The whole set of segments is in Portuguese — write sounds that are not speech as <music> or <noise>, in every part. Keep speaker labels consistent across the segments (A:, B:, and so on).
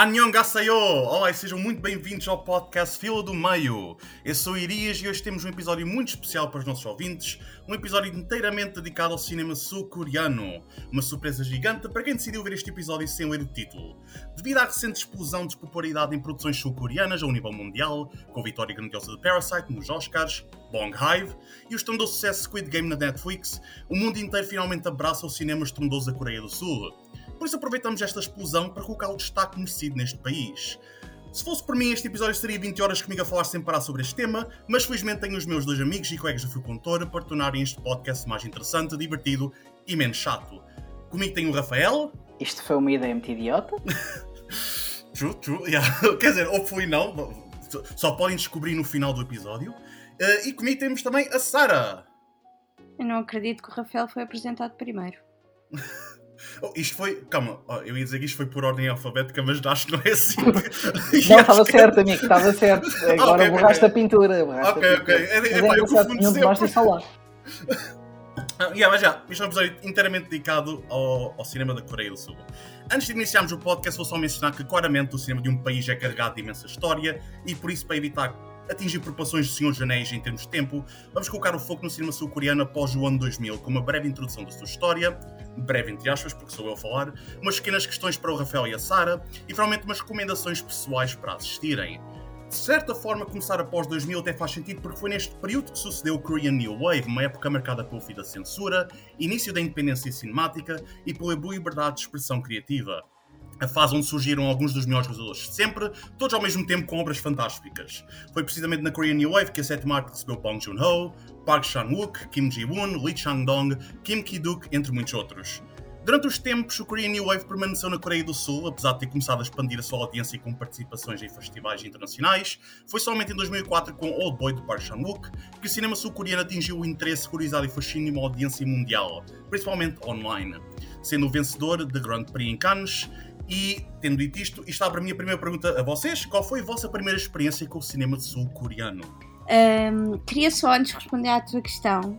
A: Annyeonghaseyo! Olá e sejam muito bem-vindos ao podcast Fila do Meio. Eu sou Irias e hoje temos um episódio muito especial para os nossos ouvintes, um episódio inteiramente dedicado ao cinema sul-coreano. Uma surpresa gigante para quem decidiu ver este episódio sem ler o título. Devido à recente explosão de popularidade em produções sul-coreanas ao nível mundial, com a vitória grandiosa de Parasite nos Oscars, Bong Hive e o estrondoso sucesso Squid Game na Netflix, o mundo inteiro finalmente abraça o cinema estrondoso da Coreia do Sul. Por isso aproveitamos esta explosão para colocar o destaque merecido neste país. Se fosse por mim, este episódio estaria 20 horas comigo a falar sem parar sobre este tema, mas felizmente tenho os meus dois amigos e colegas do Fio Contor para tornarem este podcast mais interessante, divertido e menos chato. Comigo tenho o Rafael.
B: Isto foi uma ideia muito idiota. <laughs>
A: true, true. Yeah. <laughs> Quer dizer, ou foi não, só podem descobrir no final do episódio. Uh, e comigo temos também a Sara.
C: Eu não acredito que o Rafael foi apresentado primeiro. <laughs>
A: Oh, isto foi. Calma, oh, eu ia dizer que isto foi por ordem alfabética, mas acho que não é assim. <laughs>
B: não, estava que... certo, amigo, estava certo. <laughs> Agora okay, borraste okay. a pintura.
A: Borraste ok, ok. É, é, é, eu confundo sempre. Falar. <laughs> Ah, yeah, mas já, isto é um episódio inteiramente dedicado ao, ao, cinema da Coreia do Sul. Antes de iniciarmos o podcast, vou só mencionar que claramente o cinema de um país é carregado de imensa história e por isso, para evitar atingir proporções de Senhor dos Anéis em termos de tempo, vamos colocar o foco no cinema sul-coreano após o ano 2000, com uma breve introdução da sua história, breve entre aspas, porque sou eu a falar, umas pequenas questões para o Rafael e a Sara, e finalmente umas recomendações pessoais para assistirem. De certa forma, começar após 2000 até faz sentido porque foi neste período que sucedeu o Korean New Wave, uma época marcada pelo fim da censura, início da independência cinemática e pela liberdade de expressão criativa a fase onde surgiram alguns dos melhores de sempre, todos ao mesmo tempo com obras fantásticas. Foi precisamente na Korean New Wave que a sétima arte recebeu Bong Joon-ho, Park Chan-wook, Kim Ji-woon, Lee Chang-dong, Kim Ki-duk, entre muitos outros. Durante os tempos, o Korean New Wave permaneceu na Coreia do Sul, apesar de ter começado a expandir a sua audiência com participações em festivais internacionais. Foi somente em 2004, com Old Boy do Park Chan-wook, que o cinema sul-coreano atingiu o interesse, curiosidade e fascínio de uma audiência mundial, principalmente online. Sendo o vencedor de Grand Prix em Cannes, e, tendo dito isto, isto abre a minha primeira pergunta a vocês. Qual foi a vossa primeira experiência com o cinema sul-coreano?
C: Um, queria só, antes de responder à tua questão...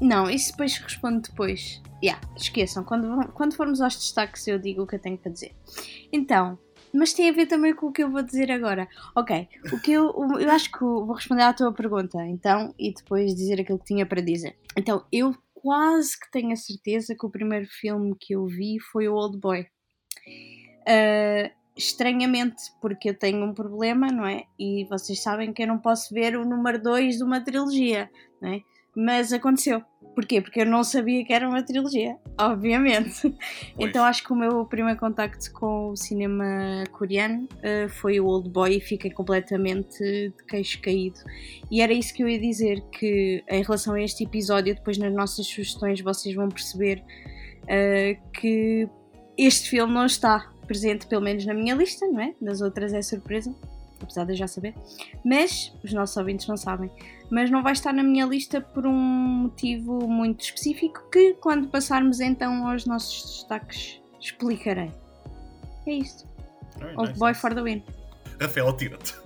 C: Não, isso depois respondo depois. Yeah, esqueçam, quando, quando formos aos destaques eu digo o que eu tenho para dizer. Então, mas tem a ver também com o que eu vou dizer agora. Ok, o que eu, eu acho que vou responder à tua pergunta, então, e depois dizer aquilo que tinha para dizer. Então, eu quase que tenho a certeza que o primeiro filme que eu vi foi o Old Boy. Uh, estranhamente, porque eu tenho um problema, não é? E vocês sabem que eu não posso ver o número 2 de uma trilogia, não é? Mas aconteceu. Porquê? Porque eu não sabia que era uma trilogia, obviamente. Pois. Então acho que o meu primeiro contacto com o cinema coreano uh, foi o Old Boy e fiquei completamente de queixo caído. E era isso que eu ia dizer, que em relação a este episódio, depois nas nossas sugestões vocês vão perceber uh, que este filme não está presente, pelo menos na minha lista, não é? Das outras é surpresa, apesar de eu já saber. Mas os nossos ouvintes não sabem. Mas não vai estar na minha lista por um motivo muito específico que, quando passarmos então aos nossos destaques, explicarei. É isto. Old nice. Boy for the win.
A: Rafael, tira-te.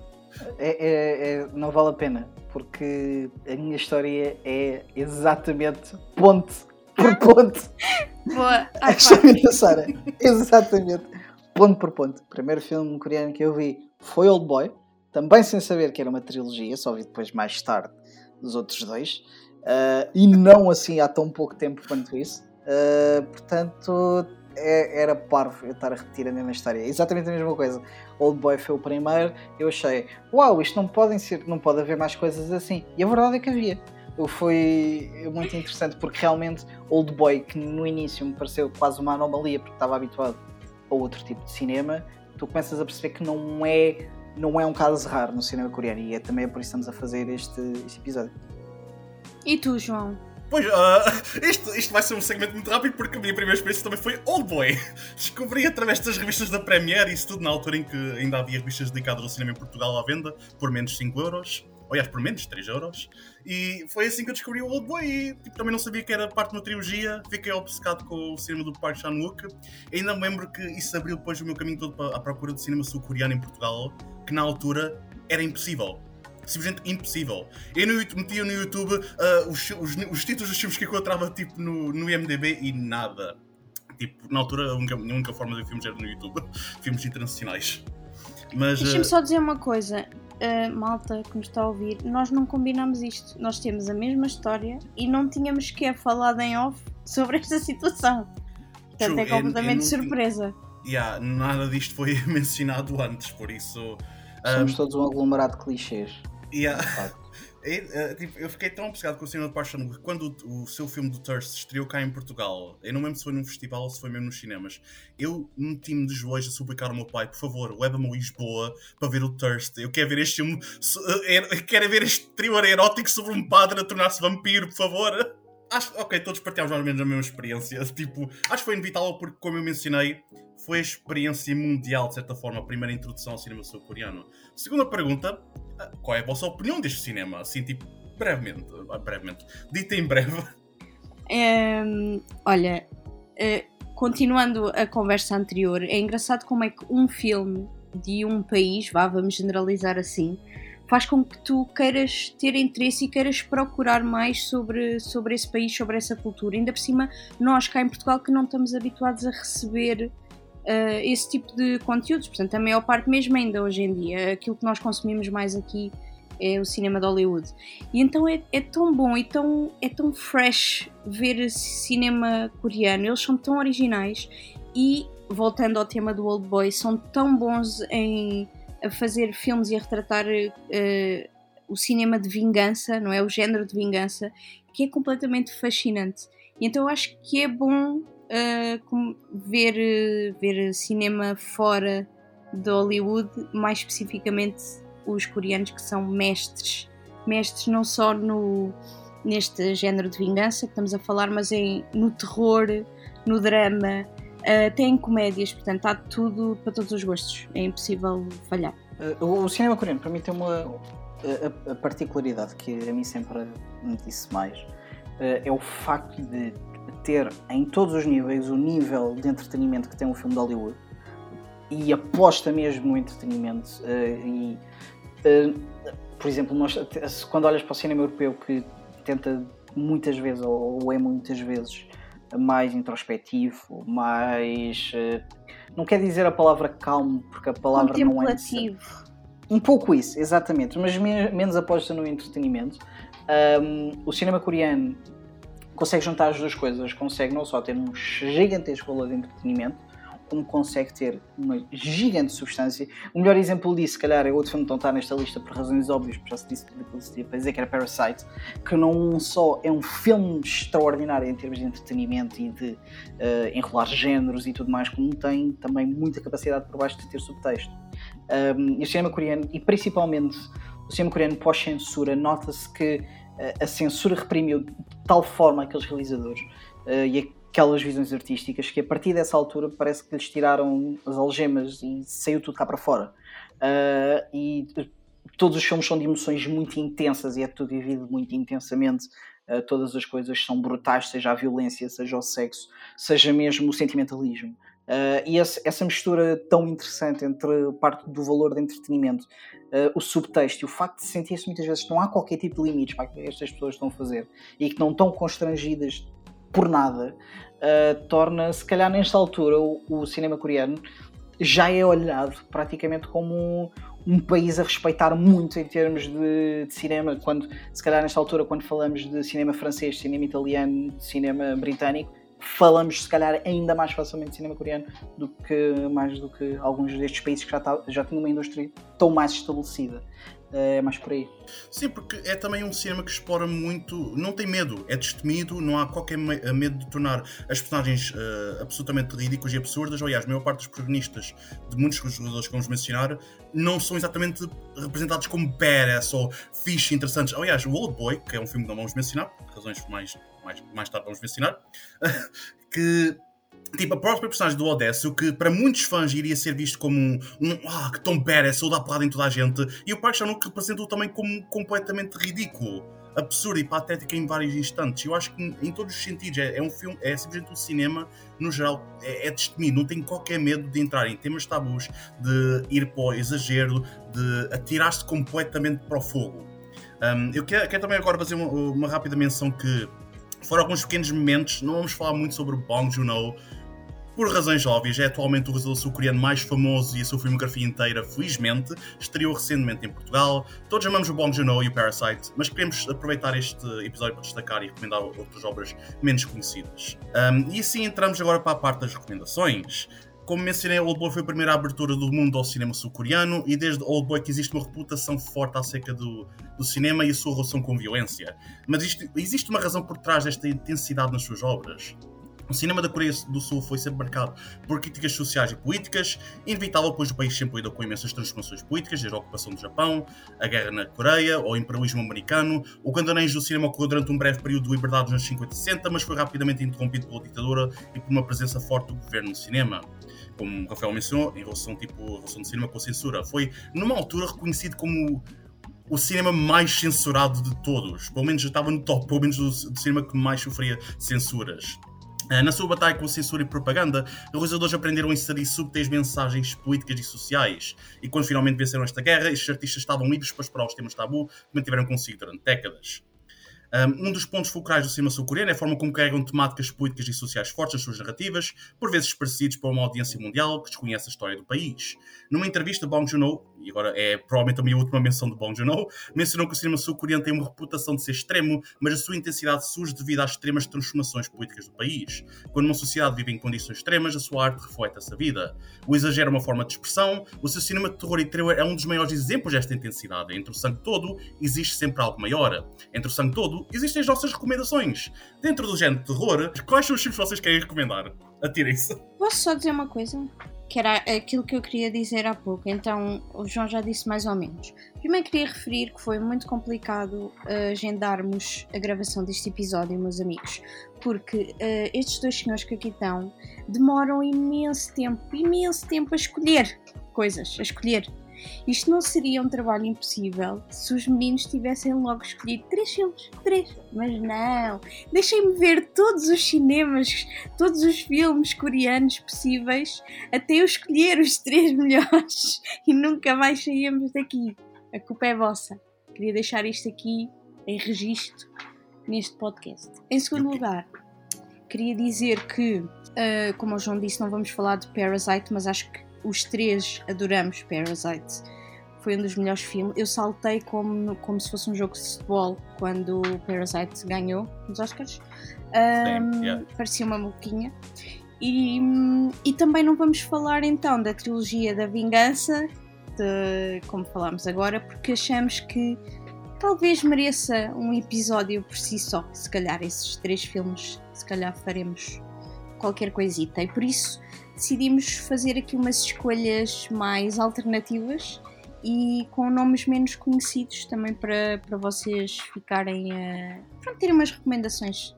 B: É, é, é, não vale a pena, porque a minha história é exatamente ponto por <laughs> ponto.
C: Boa.
B: A história da Sara. Exatamente ponto por ponto. O primeiro filme coreano que eu vi foi Old Boy, também sem saber que era uma trilogia, só vi depois mais tarde dos outros dois, uh, e não assim há tão pouco tempo quanto isso. Uh, portanto, é, era parvo eu estar a repetir a mesma história. Exatamente a mesma coisa. Old Boy foi o primeiro, eu achei, uau, isto não podem ser, não pode haver mais coisas assim. E a verdade é que havia. Foi muito interessante porque realmente Old Boy, que no início me pareceu quase uma anomalia porque estava habituado ou outro tipo de cinema, tu começas a perceber que não é, não é um caso raro no cinema coreano e é também por isso que estamos a fazer este, este episódio.
C: E tu, João?
A: Pois, uh, <laughs> isto, isto vai ser um segmento muito rápido porque a minha primeira experiência também foi Old Boy. <laughs> Descobri através das revistas da Premiere, isso tudo na altura em que ainda havia revistas dedicadas ao cinema em Portugal à venda, por menos 5 euros aliás, por menos 3 euros. E foi assim que eu descobri o Old Boy e tipo, também não sabia que era parte de uma trilogia. Fiquei obcecado com o cinema do Park Chan-wook. Ainda me lembro que isso abriu depois o meu caminho todo à procura de cinema sul-coreano em Portugal, que na altura era impossível simplesmente impossível. Eu no, metia no YouTube uh, os, os, os, títulos dos filmes que encontrava tipo, no, no IMDB e nada. tipo, na altura a única, a única forma de ver filmes era no YouTube, <laughs> filmes internacionais. Mas.
C: Deixa-me
A: uh,
C: só dizer uma coisa, uh, malta que nos está a ouvir, nós não combinamos isto. Nós temos a mesma história e não tínhamos sequer falado em off sobre <laughs> esta situação. Portanto,
A: True,
C: é
A: eu- eu
C: completamente
A: não
C: surpresa.
A: yeah, nada disto foi <laughs> mencionado antes, por isso. ah,
B: Somos todos um aglomerado de clichês.
A: yeah. É, tipo, eu fiquei tão obcecado com o cinema de paixão que quando o, seu filme do Thirst estreou cá em Portugal, eu não lembro se foi num festival ou se foi mesmo nos cinemas, eu meti-me de joelhos a suplicar ao meu pai, por favor, leva-me a Lisboa para ver o Thirst. Eu quero ver este filme, so- é, quero ver este thriller erótico sobre um padre a tornar-se vampiro, por favor. Acho, ok, todos partilhamos mais ou menos a mesma experiência. <laughs> Tipo, acho que foi inevitável porque, como eu mencionei, foi a experiência mundial, de certa forma, a primeira introdução ao cinema sul-coreano. Segunda pergunta, ah, qual é a vossa opinião deste cinema? Assim, tipo, brevemente, ah, brevemente, dita em breve.
C: Hum, olha, eh, continuando a conversa anterior, é engraçado como é que um filme de um país, vá, vamos generalizar assim, faz com que tu queiras ter interesse e queiras procurar mais sobre, sobre esse país, sobre essa cultura. Ainda por cima, nós cá em Portugal que não estamos habituados a receber eh, esse tipo de conteúdos. Portanto, a maior parte mesmo ainda hoje em dia, aquilo que nós consumimos mais aqui é o cinema de Hollywood. E então é, é tão bom e tão, é tão fresh ver cinema coreano. Eles são tão originais e, voltando ao tema do Old Boy, são tão bons em a fazer filmes e a retratar eh, o cinema de vingança, não é? O género de vingança, que é completamente fascinante. E então eu acho que é bom eh, com- ver, eh, ver cinema fora de Hollywood, mais especificamente os coreanos que são mestres, mestres não só no, neste género de vingança que estamos a falar, mas em, no terror, no drama, eh, até em comédias, portanto há tudo para todos os gostos, é impossível falhar.
B: Uh, o, cinema coreano, para mim, tem uma a- a particularidade que a mim sempre me disse mais uh, é o facto de ter em todos os níveis o nível de entretenimento que tem um filme de Hollywood e aposta mesmo no entretenimento. uh, e, uh, por exemplo, nós, se- quando olhas para o cinema europeu que tenta muitas vezes, ou, é muitas vezes, mais introspectivo, mais. não quer dizer a palavra calmo, porque a palavra não é. Um pouco isso, exatamente, mas me- menos aposta no entretenimento. Um, o cinema coreano consegue juntar as duas coisas, consegue não só ter um gigantesco valor de entretenimento, como consegue ter uma gigante substância. O melhor exemplo disso, se calhar, é outro filme que não está nesta lista por razões óbvias, porque já se disse daquilo que para dizer, que era Parasite, que não só é um filme extraordinário em termos de entretenimento e de eh, enrolar géneros e tudo mais, como tem também muita capacidade por baixo de ter subtexto. Um, e o cinema coreano, e principalmente o cinema coreano pós-censura, nota-se que uh, a censura reprimiu de tal forma aqueles realizadores uh, e aquelas visões artísticas que a partir dessa altura parece que lhes tiraram as algemas e saiu tudo cá para fora. Uh, e todos os filmes são de emoções muito intensas e é tudo vivido muito intensamente. Uh, todas as coisas são brutais, seja a violência, seja o sexo, seja mesmo o sentimentalismo. Uh, e esse, essa mistura tão interessante entre parte do valor de entretenimento, uh, o subtexto e o facto de sentir-se muitas vezes que não há qualquer tipo de limites para que estas pessoas estão a fazer e que não estão constrangidas por nada, uh, torna, se calhar nesta altura, o, o, cinema coreano já é olhado praticamente como um, um país a respeitar muito em termos de, de, cinema, quando se calhar nesta altura, quando falamos de cinema francês, cinema italiano, cinema britânico, falamos se calhar ainda mais facilmente de cinema coreano do que mais do que alguns destes países que já, tá, já tinham uma indústria tão mais estabelecida. É mais por aí.
A: Sim, porque é também um cinema que explora muito. Não tem medo, é destemido, não há qualquer medo de tornar as personagens uh, absolutamente ridículas e absurdas. Aliás, a maior parte dos protagonistas de muitos jogadores que vamos mencionar não são exatamente representados como badass ou fixe interessantes. Aliás, o Old Boy, que é um filme que não vamos mencionar, por razões mais, mais, mais tarde vamos mencionar, <laughs> que Tipo, a própria personagem do Odécio, que para muitos fãs iria ser visto como um, um ah, que tão badass, ou dá porrada em toda a gente, e o Park Chan que representou também como completamente ridículo, absurdo e patético em vários instantes. Eu acho que em todos os sentidos é, é um filme, é simplesmente um cinema, no geral, é, é destemido, não tem qualquer medo de entrar em temas tabus, de ir para o exagero, de atirar-se completamente para o fogo. Um, eu quero, quero, também agora fazer uma, uma rápida menção que foram alguns pequenos momentos, não vamos falar muito sobre Bong Joon-ho, Por razões óbvias, é atualmente o realizador sul-coreano mais famoso e a sua filmografia inteira, felizmente, estreou recentemente em Portugal. Todos amamos o Bong Joon-ho e o Parasite, mas queremos aproveitar este episódio para destacar e recomendar outras obras menos conhecidas. Um, e assim entramos agora para a parte das recomendações. Como mencionei, Old Boy foi a primeira abertura do mundo ao cinema sul-coreano e desde Old Boy que existe uma reputação forte acerca do, do cinema e a sua relação com violência. Mas isto, existe uma razão por trás desta intensidade nas suas obras. O cinema da Coreia do Sul foi sempre marcado por críticas sociais e políticas, inevitável pois o país sempre lidou com imensas transformações políticas, desde a ocupação do Japão, a guerra na Coreia, o imperialismo americano. O candonejo do cinema ocorreu durante um breve período de liberdade nos anos 50 e 60, mas foi rapidamente interrompido pela ditadura e por uma presença forte do governo no cinema como o Rafael mencionou, em relação, tipo, a relação do cinema com a censura. Foi, numa altura, reconhecido como o cinema mais censurado de todos. Pelo menos estava no top, pelo menos do, do cinema que mais sofria censuras. Eh, na sua batalha com censura e propaganda, os realizadores aprenderam a inserir subtis mensagens políticas e sociais. E quando finalmente venceram esta guerra, estes artistas estavam livres para explorar os temas tabu que mantiveram consigo durante décadas. Um dos pontos focais do cinema sul-coreano é a forma como carregam temáticas políticas e sociais fortes nas suas narrativas, por vezes parecidos para uma audiência mundial que desconhece a história do país. Numa entrevista, Bong Joon-ho, e agora é provavelmente a minha última menção de Bong Joon-ho, mencionou que o cinema sul-coreano tem uma reputação de ser extremo, mas a sua intensidade surge devido às extremas transformações políticas do país. Quando uma sociedade vive em condições extremas, a sua arte reflete essa vida. O exagero é uma forma de expressão, o seu cinema de terror e thriller é um dos maiores exemplos desta intensidade. Entre o sangue todo, existe sempre algo maior. Entre o sangue todo, existem as nossas recomendações. Dentro do género de terror, quais são os filmes que vocês querem recomendar? Atirem-se.
C: Posso só dizer uma coisa? Que era aquilo que eu queria dizer há pouco, então o João já disse mais ou menos. Primeiro queria referir que foi muito complicado uh, agendarmos a gravação deste episódio, meus amigos, porque uh, estes dois senhores que aqui estão demoram imenso tempo, imenso tempo a escolher coisas, a escolher isto não seria um trabalho impossível se os meninos tivessem logo escolhido três filmes. Três. Mas não. Deixem-me ver todos os cinemas, todos os filmes coreanos possíveis até eu escolher os três <laughs> melhores e nunca mais saímos daqui. A culpa é vossa. Queria deixar isto aqui em registro neste podcast. Em segundo lugar, queria dizer que, uh, como o João disse, não vamos falar de Parasite, mas acho que os três adoramos Parasite. Foi um dos melhores filmes. Eu saltei como, como se fosse um jogo de futebol quando o Parasite ganhou nos Oscars. Um, yeah. Parecia uma moquinha. E, e também não vamos falar então da trilogia da vingança, de, como falámos agora, porque achamos que talvez mereça um episódio por si só. Se calhar esses três filmes, se calhar faremos qualquer coisita. E por isso decidimos fazer aqui umas escolhas mais alternativas e com nomes menos conhecidos também para, para vocês ficarem a pronto, terem umas recomendações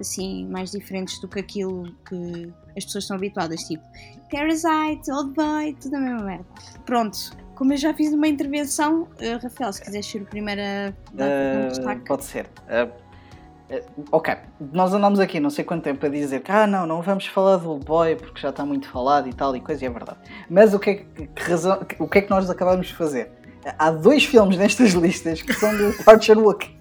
C: assim mais diferentes do que aquilo que as pessoas estão habituadas, tipo Parasite, Old Boy, tudo a mesma merda. Pronto, como eu já fiz uma intervenção, uh, Rafael, se quiseres ser o primeiro a dar uh, um destaque.
B: Pode ser. Uh, ok, nós andamos aqui não sei quanto tempo a dizer que ah não, não vamos falar do Old Boy porque já está muito falado e tal e coisa, e é verdade. Mas o que é que, que razão, o que, é que nós acabamos de fazer? Há dois filmes nestas listas que são do Parch and Wook.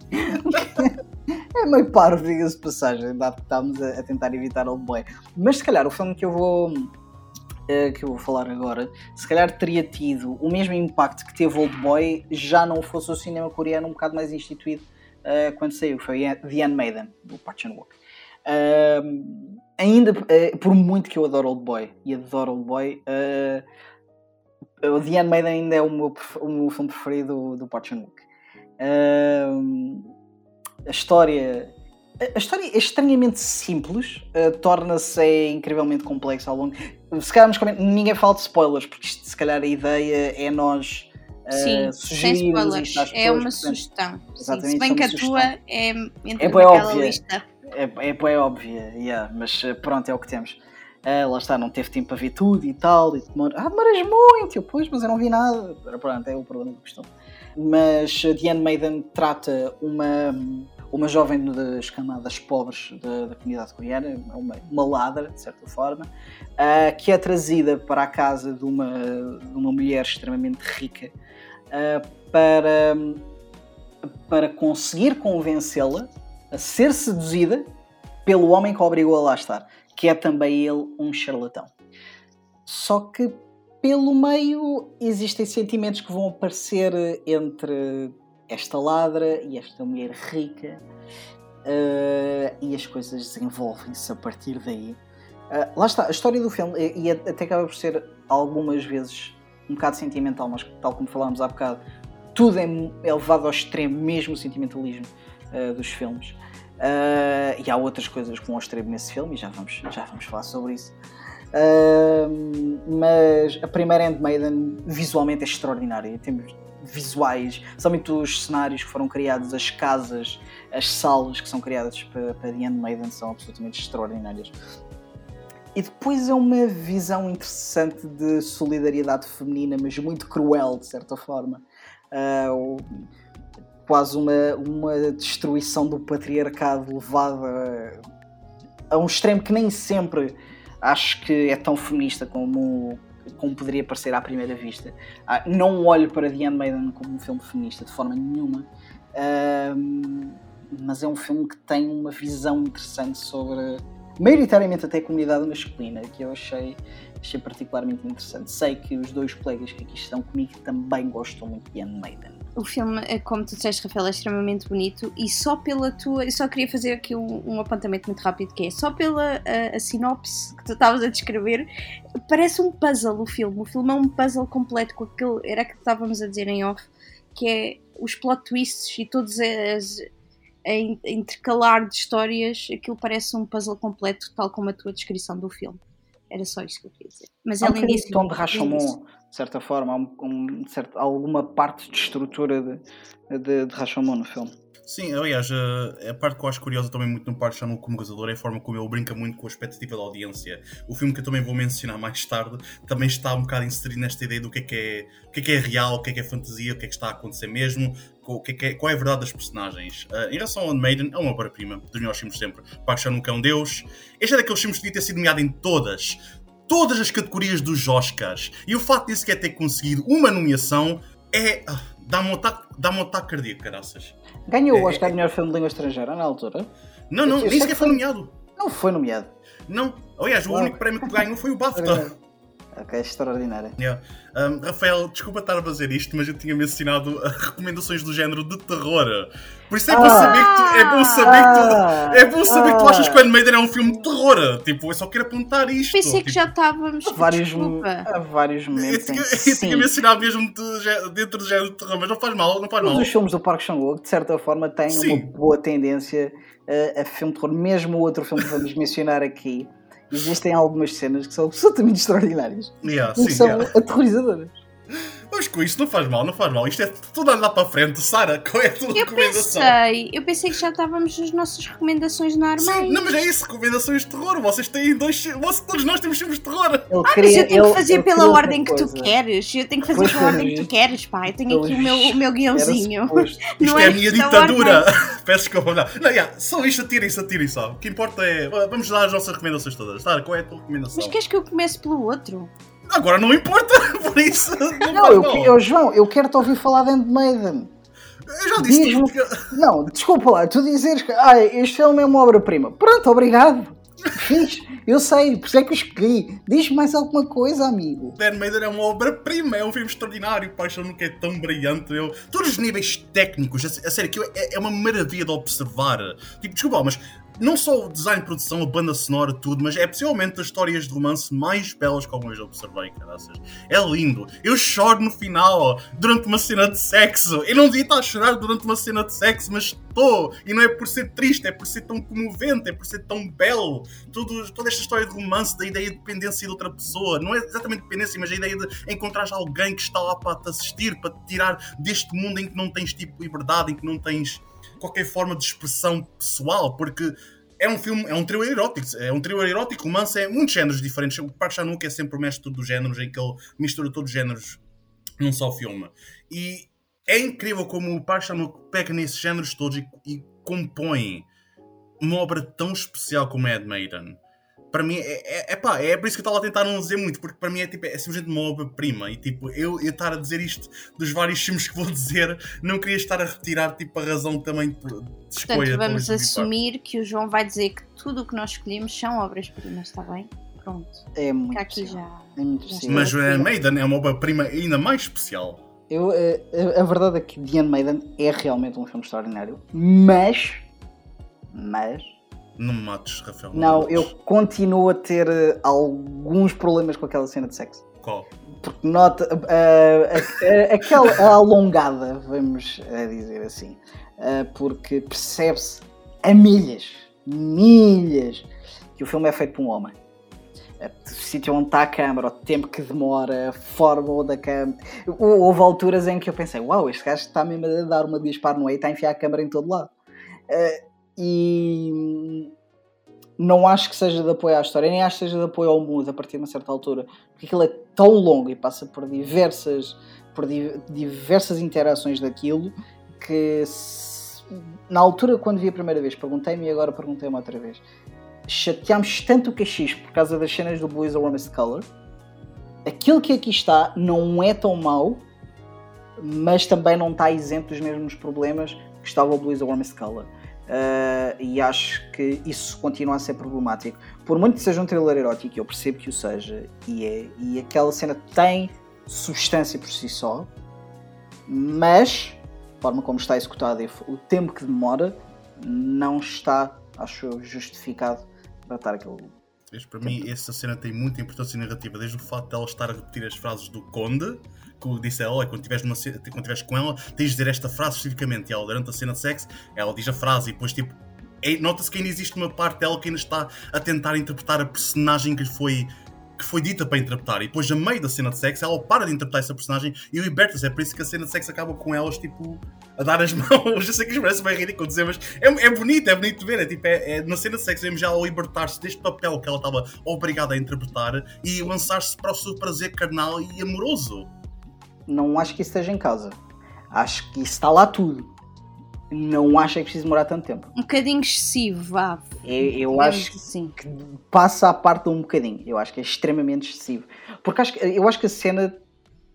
B: é meio parvo, diga-se passagem, estamos a, a, tentar evitar Old Boy. Mas se calhar o filme que eu vou. Uh, que eu vou falar agora, se calhar teria tido o mesmo impacto que teve Old Boy já não fosse o cinema coreano um bocado mais instituído uh, quando saiu, foi The Handmaiden, do Park Chan-wook. Uh, ainda, uh, por muito que eu adoro Old Boy, e adoro Old Boy, o The Handmaiden ainda é o meu, o meu filme preferido do Park Chan-wook. a história a história é estranhamente simples, torna-se incrivelmente complexa ao longo. Se calhar ninguém fala de spoilers, porque isto, se calhar a ideia é nós
C: Sim, uh, sem spoilers. É uma sugestão. Sim, se bem que a tua é
B: é bem óbvia. lista. É, é bem óbvia, yeah, mas eh, pronto, é o que temos. Uh, lá está, não teve tempo para ver tudo e tal. E demora... Ah, demoras muito! Eu, pois, mas eu não vi nada. Pronto, é o problema da questão. Mas The Handmaiden trata uma, uma jovem das camadas pobres da, da comunidade coreana, uma, uma ladra, de certa forma, uh, que é trazida para a casa de uma, de uma mulher extremamente rica para, para conseguir convencê-la a ser seduzida pelo homem que a obrigou a lá estar, que é também ele um charlatão. Só que pelo meio existem sentimentos que vão aparecer entre esta ladra e esta mulher rica uh, e as coisas desenvolvem-se a partir daí. Uh, lá está, a história do filme, e, até acaba por ser algumas vezes um bocado sentimental, mas tal como falámos há bocado, tudo é, é levado ao extremo, mesmo o sentimentalismo uh, dos filmes. Uh, e há outras coisas com o extremo nesse filme, e já vamos, já vamos falar sobre isso. Uh, mas a primeira Handmaiden visualmente é extraordinária. Em termos visuais, somente os cenários que foram criados, as casas, as salas que são criadas para, para The Handmaiden são absolutamente extraordinárias. E depois é uma visão interessante de solidariedade feminina, mas muito cruel, de certa forma. Uh, quase uma, uma destruição do patriarcado levada a um extremo que nem sempre acho que é tão feminista como, como poderia parecer à primeira vista. Ah, não olho para The Handmaiden como um filme feminista de forma nenhuma, mas é um filme que tem uma visão interessante sobre maioritariamente até a comunidade masculina, que eu achei, achei particularmente interessante. Sei que os dois colegas que aqui estão comigo também gostam muito de Maiden.
C: O filme, é, como tu disseste, Rafael, é extremamente bonito e só pela tua. Eu só queria fazer aqui um, um apontamento muito rápido: que é só pela a, a sinopse que tu estavas a descrever, parece um puzzle o filme. O filme é um puzzle completo com aquele. Era aquilo que estávamos a dizer em off, que é os plot twists e todas as, a intercalar de histórias, aquilo parece um puzzle completo, tal como a tua descrição do filme. Era só isto que eu queria dizer.
B: Mas há um tom de Rashomon, de certa forma, há um, um, certo, alguma parte de estrutura de, de, de Rashomon no filme.
A: Sim, aliás, a, a, parte que eu acho curiosa também muito no Park Chan como realizador é a forma como ele brinca muito com a expectativa da audiência. O filme que eu também vou mencionar mais tarde também está um bocado inserido nesta ideia do que é que é, o que é, que é real, o que é que é fantasia, o que é que está a acontecer mesmo, o que é que é, qual é a verdade das personagens. Uh, em relação ao Maiden, é uma obra-prima dos melhores filmes sempre. Park Chan é um deus. Este é daqueles filmes que devia ter sido nomeado em todas, todas as categorias dos Oscars. E o facto de sequer ter conseguido uma nomeação é... Uh, Dá-me um ataque, dá um ataque cardíaco, caraças.
B: Ganhou o é, Oscar de é, melhor filme de língua estrangeira na altura?
A: Não, não, nem sequer foi nomeado.
B: Não foi nomeado.
A: Não. Aliás, o único prémio que ganhou foi o <laughs> BAFTA.
B: Ok, extraordinária.
A: Yeah. Um, Rafael, desculpa estar a fazer isto, mas eu tinha mencionado recomendações do género de terror. Por isso é bom ah, saber que tu, é bom saber que tu, é bom saber ah, que tu achas que o Maiden é um filme de terror. Tipo, eu só quero apontar isto.
C: Pensei
A: tipo,
C: que já estávamos.
B: Há vários, há vários momentos. <laughs>
A: Eu, eu, eu tinha mencionado mesmo de, dentro do género de terror, mas não faz mal, não faz mal.
B: Os filmes do Park Chan-wook, de certa forma, têm Sim. uma boa tendência a, a filme de terror. Mesmo o outro filme que vamos <laughs> mencionar aqui existem algumas cenas que são absolutamente <laughs> extraordinárias.
A: Yeah, e sim,
B: são
A: yeah.
B: aterrorizadoras.
A: Mas com isto não faz mal, não faz mal. Isto é tudo andar para a frente. Sara, <laughs> qual é a tua eu recomendação?
C: Pensei, eu pensei que já estávamos nas nossas recomendações normais.
A: Sim, não, mas é isso, recomendações de terror. Vocês têm dois. Vocês, todos nós temos filmes de terror.
C: Ele ah, queria, mas eu tenho ele, que fazer pela ordem que tu queres. Eu tenho que fazer pela ordem que tu queres, pá. Eu tenho aqui o meu, o meu guiãozinho. <laughs>
A: Isto é, é a minha ditadura. <laughs> Peço desculpa, não. não yeah, só isto, atirem-se, atirem só. O que importa é. Vamos dar as nossas recomendações todas. Sara, qual é a tua recomendação?
C: Mas queres que eu comece pelo outro?
A: Agora não importa, <laughs> por isso.
B: Não, não eu, eu, João, eu quero-te ouvir falar de Maiden.
A: Eu já disse. Que...
B: Não, desculpa lá, tu dizes que ah, este filme é uma obra-prima. Pronto, obrigado. Fiz, eu sei, por isso é que eu escolhi. Diz-me mais alguma coisa, amigo.
A: Dan Maiden é uma obra-prima, é um filme extraordinário. Paixão nunca é tão brilhante. Eu... Todos os níveis técnicos, a, a sério, que é, é uma maravilha de observar. Tipo, desculpa, mas não só o design de produção, a banda sonora, tudo, mas é possivelmente das histórias de romance mais belas que alguma vez observei, caraças. É lindo. Eu choro no final, durante uma cena de sexo. Eu não devia estar a chorar durante uma cena de sexo, mas estou. E não é por ser triste, é por ser tão comovente, é por ser tão belo. Tudo, toda esta história de romance, da ideia de dependência de outra pessoa. Não é exatamente dependência, mas a ideia de encontrar alguém que está lá para te assistir, para te tirar deste mundo em que não tens tipo liberdade, em que não tens qualquer forma de expressão pessoal, porque é um filme, é um thriller erótico, é um thriller erótico, romance, é muitos géneros diferentes. O Park Chan-wook é sempre o mestre dos géneros, em que ele mistura todos os géneros num só filme. E é incrível como o Park Chan-wook pega nesses géneros todos e, e compõe uma obra tão especial como Ed Maiden. Para mim é, é, é pá, é por isso que eu estava a tentar não dizer muito, porque para mim é tipo, é simplesmente uma obra-prima. E tipo, eu, eu estar a dizer isto dos vários filmes que vou <laughs> dizer, não queria estar a retirar tipo, a razão também de escolha.
C: Portanto, vamos assumir que o João vai dizer que tudo o que nós escolhemos são obras-primas, está bem? Pronto.
B: É muito
C: aqui já,
B: é muito
C: já.
A: Mas o Iron Maiden é uma obra-prima ainda mais especial.
B: Eu, eh, a, a verdade é que The Maiden é realmente um filme extraordinário, mas. Mas.
A: Não me mates, Rafael.
B: Não,
A: me
B: eu continuo a ter eh, alguns problemas com aquela cena de sexo.
A: Qual?
B: Porque nota. eh, a- a- aquela alongada, vamos eh, dizer assim. eh, porque percebe-se a milhas, milhas, que o filme é feito por um homem. O sítio onde está a câmara, o tempo que demora, a forma da câmara. Houve alturas em que eu pensei: Uau, este gajo está mesmo a dar uma disparo no meio e está a enfiar a câmara em todo lado. Eh, e não acho que seja de apoio à história, nem acho que seja de apoio ao mood a partir de uma certa altura, porque aquilo é tão longo e passa por diversas, por di- diversas interações daquilo que se- na altura quando vi a primeira vez perguntei-me e agora perguntei-me outra vez. Chateámos tanto o cachis por causa das cenas do Blue is the Warmest Color. Aquilo que aqui está não é tão mau, mas também não está isento dos mesmos problemas que estava o Blue is the Warmest Color. Uh, e acho que isso continua a ser problemático. Por muito que seja um thriller erótico, eu percebo que o seja, e, é, e aquela cena tem substância por si só, mas a forma como está executada e o tempo que demora não está, acho eu, justificado para estar aquele.
A: Para mim, essa cena tem muita importância narrativa, desde o facto de ela estar a repetir as frases do Conde, que disse a ela, "Olha, quando estiveres com ela, tens de dizer esta frase especificamente. E ela, durante a cena de sexo, ela diz a frase e depois, tipo, é- nota-se que ainda existe uma parte dela que ainda está a tentar interpretar a personagem que lhe foi. Que foi dita para interpretar, e depois, a meio da cena de sexo, ela para de interpretar essa personagem e liberta-se. É por isso que a cena de sexo acaba com elas, tipo, a dar as <laughs> mãos. Eu sei que isto parece bem ridículo dizer, mas é, é bonito, é bonito de ver. É, tipo, é, é- na cena de sexo, vemos já libertar-se deste papel que ela estava obrigada a interpretar e lançar-se para o seu prazer carnal e amoroso.
B: Não acho que isso esteja em causa. Acho que isso está lá tudo. Não acho que é preciso demorar tanto tempo.
C: Um bocadinho excessivo, vá.
B: Eu, eu acho
C: assim.
B: que passa a parte de um bocadinho. Eu acho que é extremamente excessivo. Porque acho que, eu acho que a cena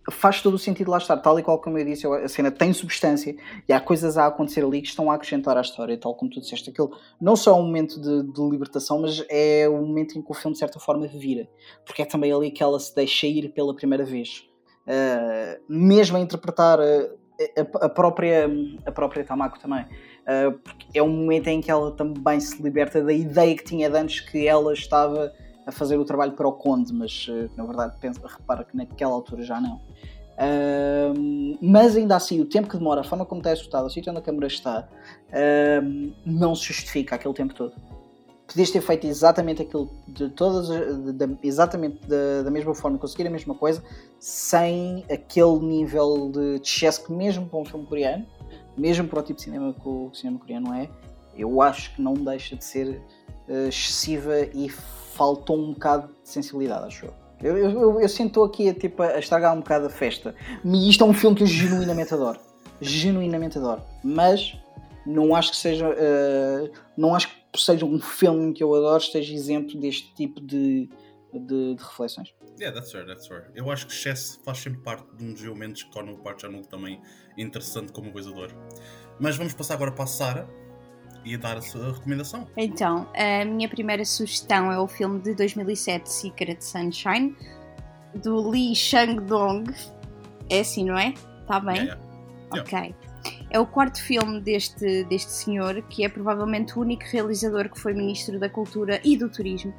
B: faz todo o sentido lá estar. Tal e qual como eu disse, a cena tem substância e há coisas a acontecer ali que estão a acrescentar à história, tal como tu disseste. Aquilo não só é um momento de, de libertação, mas é o momento em que o filme, de certa forma, vira. Porque é também ali que ela se deixa ir pela primeira vez. Uh, mesmo a interpretar uh, a, a própria, a própria Tamako também. Uh, é um momento em que ela também se liberta da ideia que tinha de antes que ela estava a fazer o trabalho para o Conde, mas uh, na verdade penso, repara que naquela altura já não. Uh, mas ainda assim, o tempo que demora, a forma como está executado, o sítio onde a câmera está, não se justifica aquele tempo todo. Podias ter feito exatamente aquilo de todas, de- de- exatamente da, da mesma forma, conseguir a mesma coisa, sem aquele nível de excesso que mesmo para um filme coreano, mesmo para o tipo de cinema que o cinema coreano é, eu acho que não deixa de ser eh, excessiva e faltou um bocado de sensibilidade, acho eu. Eu, eu, eu, sinto aqui tipo, a estragar um bocado a festa. E isto é um filme que eu genuinamente adoro. Genuinamente adoro. Mas não acho que seja. eh, não acho que seja um filme que eu adoro esteja isento deste tipo de, de, de reflexões.
A: Yeah, that's fair, that's fair. Eu acho que excesso faz sempre parte de um dos elementos que torna o Park Chan-wook também interessante como realizador. Mas vamos passar agora para a Sara e dar a sua recomendação.
C: Então, a minha primeira sugestão é o filme de 2007, Secret Sunshine, do Lee Chang-dong. É assim, não é? Está bem?
A: Yeah, yeah.
C: Ok. É o quarto filme deste, deste senhor, que é provavelmente o único realizador que foi Ministro da Cultura e do Turismo.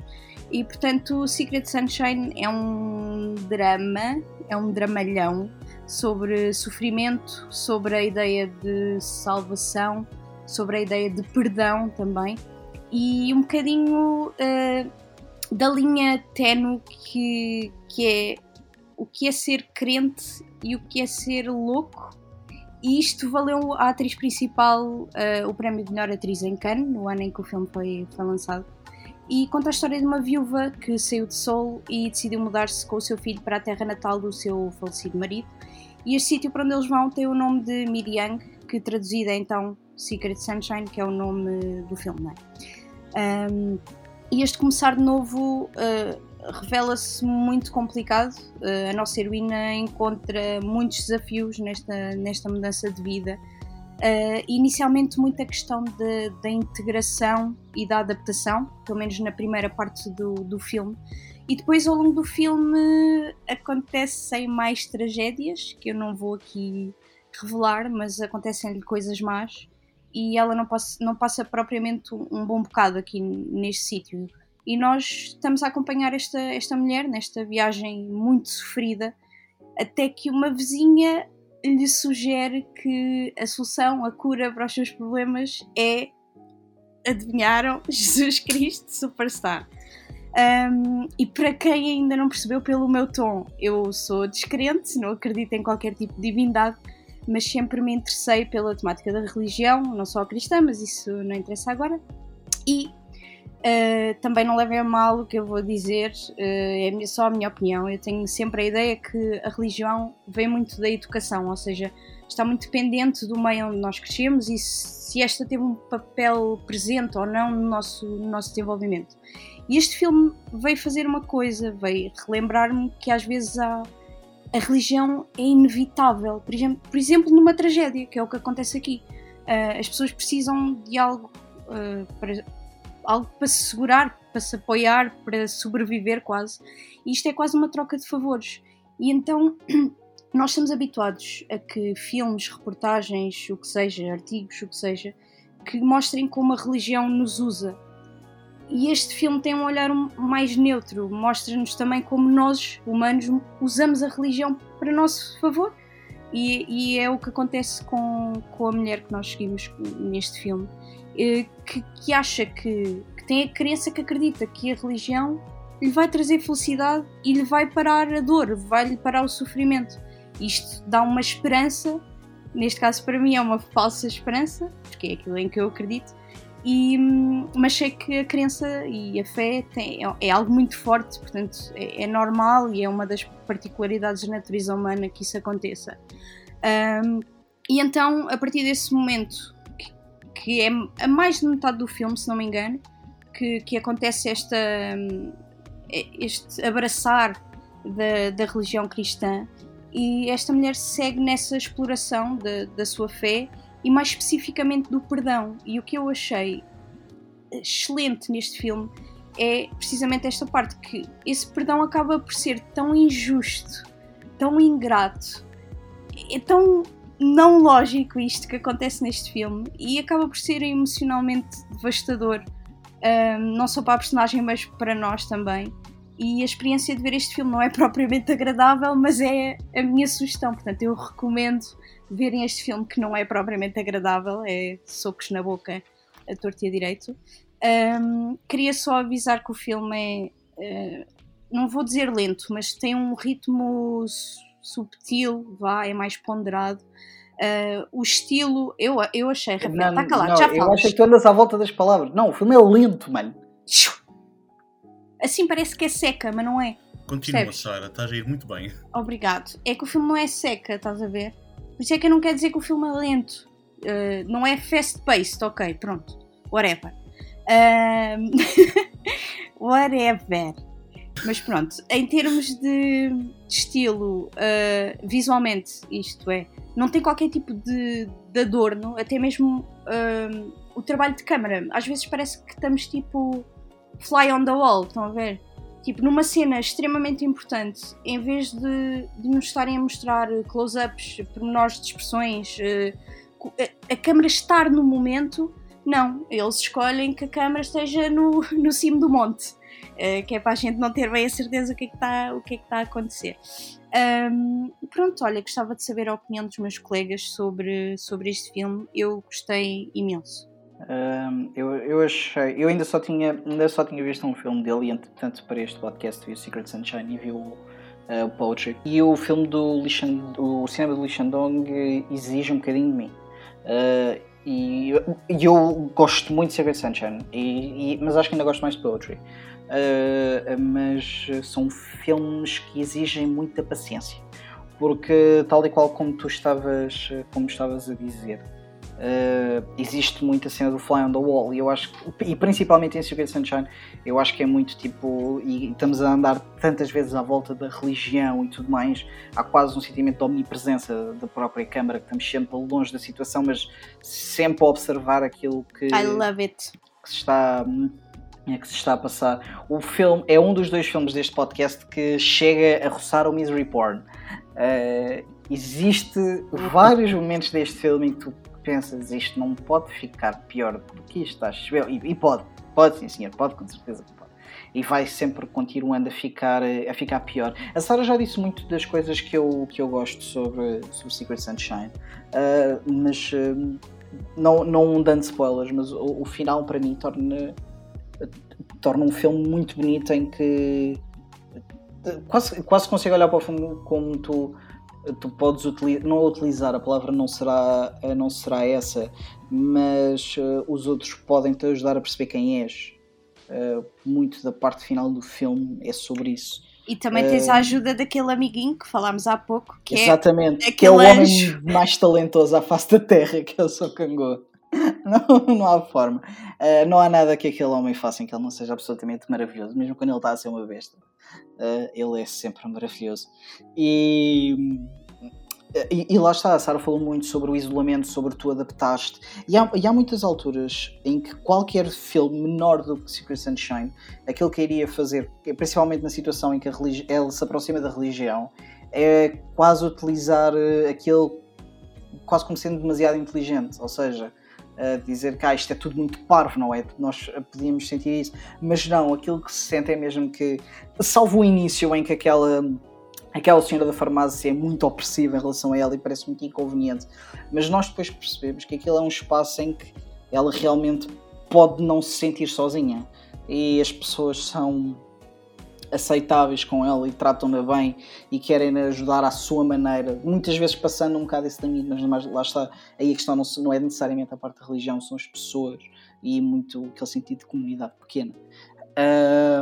C: E, portanto, Secret Sunshine é um drama, é um dramalhão sobre sofrimento, sobre a ideia de salvação, sobre a ideia de perdão também, e um bocadinho eh, da linha tenue que, que é o que é ser crente e o que é ser louco. E isto valeu à atriz principal eh, o prémio de melhor atriz em Cannes, no ano em que o filme foi, foi lançado. E conta a história de uma viúva que saiu de Seul e decidiu mudar-se com o seu filho para a terra natal do seu falecido marido. E este sítio para onde eles vão tem o nome de Miryang, que traduzido é então Secret Sunshine, que é o nome do filme. Não é? Ahm, e este começar de novo uh, revela-se muito complicado. Uh, a nossa heroína encontra muitos desafios nesta, nesta mudança de vida. Uh, inicialmente, muita questão da integração e da adaptação, pelo menos na primeira parte do, do filme. E depois, ao longo do filme, acontecem mais tragédias, que eu não vou aqui revelar, mas acontecem-lhe coisas más e ela não passa, não passa propriamente um bom bocado aqui neste sítio. E nós estamos a acompanhar esta, esta mulher nesta viagem muito sofrida, até que uma vizinha lhe sugere que a solução, a cura para os seus problemas é, adivinharam, <laughs> Jesus Cristo Superstar. Um, e para quem ainda não percebeu pelo meu tom, eu sou descrente, não acredito em qualquer tipo de divindade, mas sempre me interessei pela temática da religião, não só a cristã, mas isso não interessa agora. E uh, também não levem a mal o que eu vou dizer, uh, é só a minha opinião. Eu tenho sempre a ideia que a religião vem muito da educação, ou seja, está muito dependente do meio onde nós crescemos e se esta teve um papel presente ou não no nosso, no nosso desenvolvimento. E este filme veio fazer uma coisa, veio relembrar-me que às vezes há a religião é inevitável. Por exemplo, por exemplo, numa tragédia, que é o que acontece aqui. Uh, as pessoas precisam de algo, para, algo para se segurar, para se apoiar, para sobreviver quase. E isto é quase uma troca de favores. E então <clears throat> nós estamos habituados a que filmes, reportagens, o que seja, artigos, o que seja, que mostrem como a religião nos usa e este filme tem um olhar mais neutro, mostra-nos também como nós, humanos, usamos a religião para nosso favor. E, e, é o que acontece com, com a mulher que nós seguimos neste filme, que, que acha que, que tem a crença que acredita que a religião lhe vai trazer felicidade e lhe vai parar a dor, vai-lhe parar o sofrimento. Isto dá uma esperança, neste caso para mim é uma falsa esperança, porque é aquilo em que eu acredito, e, mas sei que a crença e a fé tem, é, é algo muito forte, portanto é, é, normal e é uma das particularidades da natureza humana que isso aconteça. Um, e então, a partir desse momento, que, é a mais de metade do filme, se não me engano, que, que acontece esta, este abraçar da, da religião cristã, e esta mulher segue nessa exploração da, da sua fé e mais especificamente do perdão. E o que eu achei excelente neste filme é precisamente esta parte que esse perdão acaba por ser tão injusto, tão ingrato, é tão não lógico isto que acontece neste filme e acaba por ser emocionalmente devastador, um, não só para a personagem, mas para nós também. E a experiência de ver este filme não é <laughs> propriamente agradável, mas é a minha sugestão. Portanto, eu recomendo verem este filme que não é propriamente agradável, é socos na boca a torto e a direito. Um, queria só avisar que o filme é, uh, não vou dizer lento, mas tem um ritmo subtil, vá, é mais ponderado. Uh, o estilo, eu, eu achei, Rafael, está calado, não, já falas.
B: Eu acho que tu andas à volta das palavras. Não, o filme é lento, mano.
C: Assim parece que é seca, mas não é.
A: Continua, Sara, estás a ir muito bem.
C: Obrigado. É que o filme não é seca, estás a ver? Por isso é que eu não quero dizer que o filme é lento. Uh, não é fast-paced, ok, pronto. Whatever. Uh, <laughs> whatever. Mas pronto, em termos de estilo, uh, visualmente, isto é, não tem qualquer tipo de, de adorno, até mesmo uh, o trabalho de câmara. Às vezes parece que estamos tipo fly on the wall, estão a ver? Tipo, numa cena extremamente importante, em vez de, de nos estarem a mostrar close-ups, pormenores de expressões, uh, a, a câmera estar no momento, não. Eles escolhem que a câmera esteja no, no cimo do monte, uh, que é para a gente não ter bem a certeza o que é que está, que é que está a acontecer. Um, pronto, olha, gostava de saber a opinião dos meus colegas sobre, sobre este filme. Eu gostei imenso
B: eu, eu achei. Eu ainda só, tinha, ainda só tinha visto um filme dele e, entretanto, para este podcast vi o Secret Sunshine e vi o, uh, o Poetry. E o filme do Lishan, o cinema do Lee Shandong exige um bocadinho de mim. Uh, e eu, eu, gosto muito de Secret Sunshine, e, e, mas acho que ainda gosto mais de Poetry. Uh, mas são filmes que exigem muita paciência, porque tal e qual como tu estavas, como estavas a dizer, Uh, existe muita cena do Fly on the Wall e eu acho e principalmente em Secret Sunshine eu acho que é muito tipo e estamos a andar tantas vezes à volta da religião e tudo mais há quase um sentimento de omnipresença da própria câmara que estamos sempre longe da situação mas sempre a observar aquilo que,
C: I love it.
B: que se está é que se está a passar o filme é um dos dois filmes deste podcast que chega a roçar o misery porn uh, existe vários momentos deste filme em que tu pensas isto não pode ficar pior do que isto, acho eu. E, e pode, pode sim senhor, pode com certeza pode. E vai sempre continuando a ficar, a ficar pior. A Sara já disse muito das coisas que eu, que eu gosto sobre, sobre Secret Sunshine, uh, mas uh, não, não dando spoilers, mas o, o, final para mim torna, torna um filme muito bonito em que quase, quase consigo olhar para o filme como tu tu podes utilizar, não utilizar, a palavra não será, eh, não será essa, mas uh, os outros podem te ajudar a perceber quem és. Uh, muito da parte final do filme é sobre isso.
C: E também tens a ajuda daquele amiguinho que falámos há pouco, que
B: é Exatamente, é que é o homem mais talentoso à face da Terra, que é o Sokangô. <laughs> Não, não há forma. Uh, não há nada que aquele homem faça em que ele não seja absolutamente maravilhoso, mesmo quando ele está a ser uma besta. Uh, ele é sempre maravilhoso. E, e, e, lá está, a Sara falou muito sobre o isolamento, sobre tu adaptaste. E há, e há muitas alturas em que qualquer filme menor do que Secret Sunshine, aquilo que iria fazer, principalmente na situação em que ele se aproxima da religião, é quase utilizar uh, aquele quase como sendo demasiado inteligente. Ou seja, a dizer que ah, isto é tudo muito parvo, não é? Nós podíamos sentir isso, mas não, aquilo que se sente é mesmo que, salvo o início em que aquela, aquela senhora da farmácia é muito opressiva em relação a ela e parece muito inconveniente, mas nós depois percebemos que aquilo é um espaço em que ela realmente pode não se sentir sozinha e as pessoas são aceitáveis com ela e tratam-na bem e querem ajudar à sua maneira, muitas vezes passando um bocado esse limite, mas lá está, aí a questão não, não é necessariamente a parte da religião, são as pessoas e muito aquele sentido de comunidade pequena.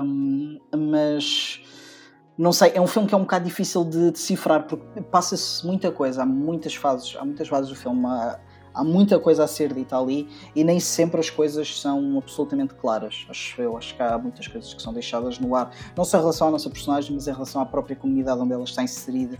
B: Um, mas não sei, é um filme que é um bocado difícil de decifrar porque passa-se muita coisa, há muitas fases, há muitas fases do filme. Há, há muita coisa a ser dita ali e nem sempre as coisas são absolutamente claras. Acho eu, acho que há muitas coisas que são deixadas no ar, não só em relação à nossa personagem, mas em relação à própria comunidade onde ela está inserida.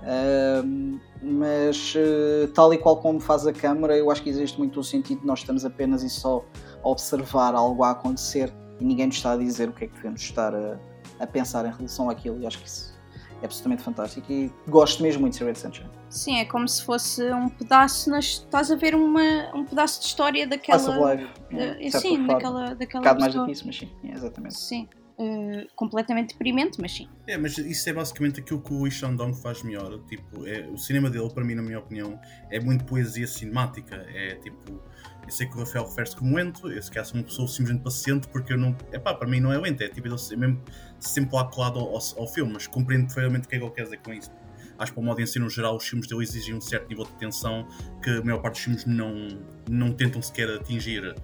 B: Uh, mas uh, tal e qual como faz a câmara, eu acho que existe muito o sentido de nós estamos apenas e só a observar algo a acontecer e ninguém nos está a dizer o que é que devemos estar a, a pensar em relação àquilo, e acho que isso é absolutamente fantástico e gosto mesmo muito de Red Sunshine.
C: Sim, é como se fosse um pedaço, nas, estás a ver uma, um pedaço de história daquela.
B: Pass of life.
C: Uh, sim, daquela, daquela. Um
B: bocado mais do que isso, mas sim, é, exatamente.
C: Sim. Uh, completamente deprimente, mas sim.
A: É, mas isso é basicamente aquilo que o Ishan Dong faz melhor. Tipo, é, o cinema dele, para mim, na minha opinião, é muito poesia cinemática. É tipo, eu sei que o Rafael refere-se como lento, eu se calhar sou uma pessoa simplesmente paciente, porque eu não. É pá, para mim não é lento, é tipo, ele mesmo sempre lá colado ao, ao, ao filme, mas compreendo perfeitamente o que é que ele quer dizer com isso acho que para o modo ensino geral os filmes dele exigem um certo nível de tensão que a maior parte dos filmes não, não tentam sequer atingir.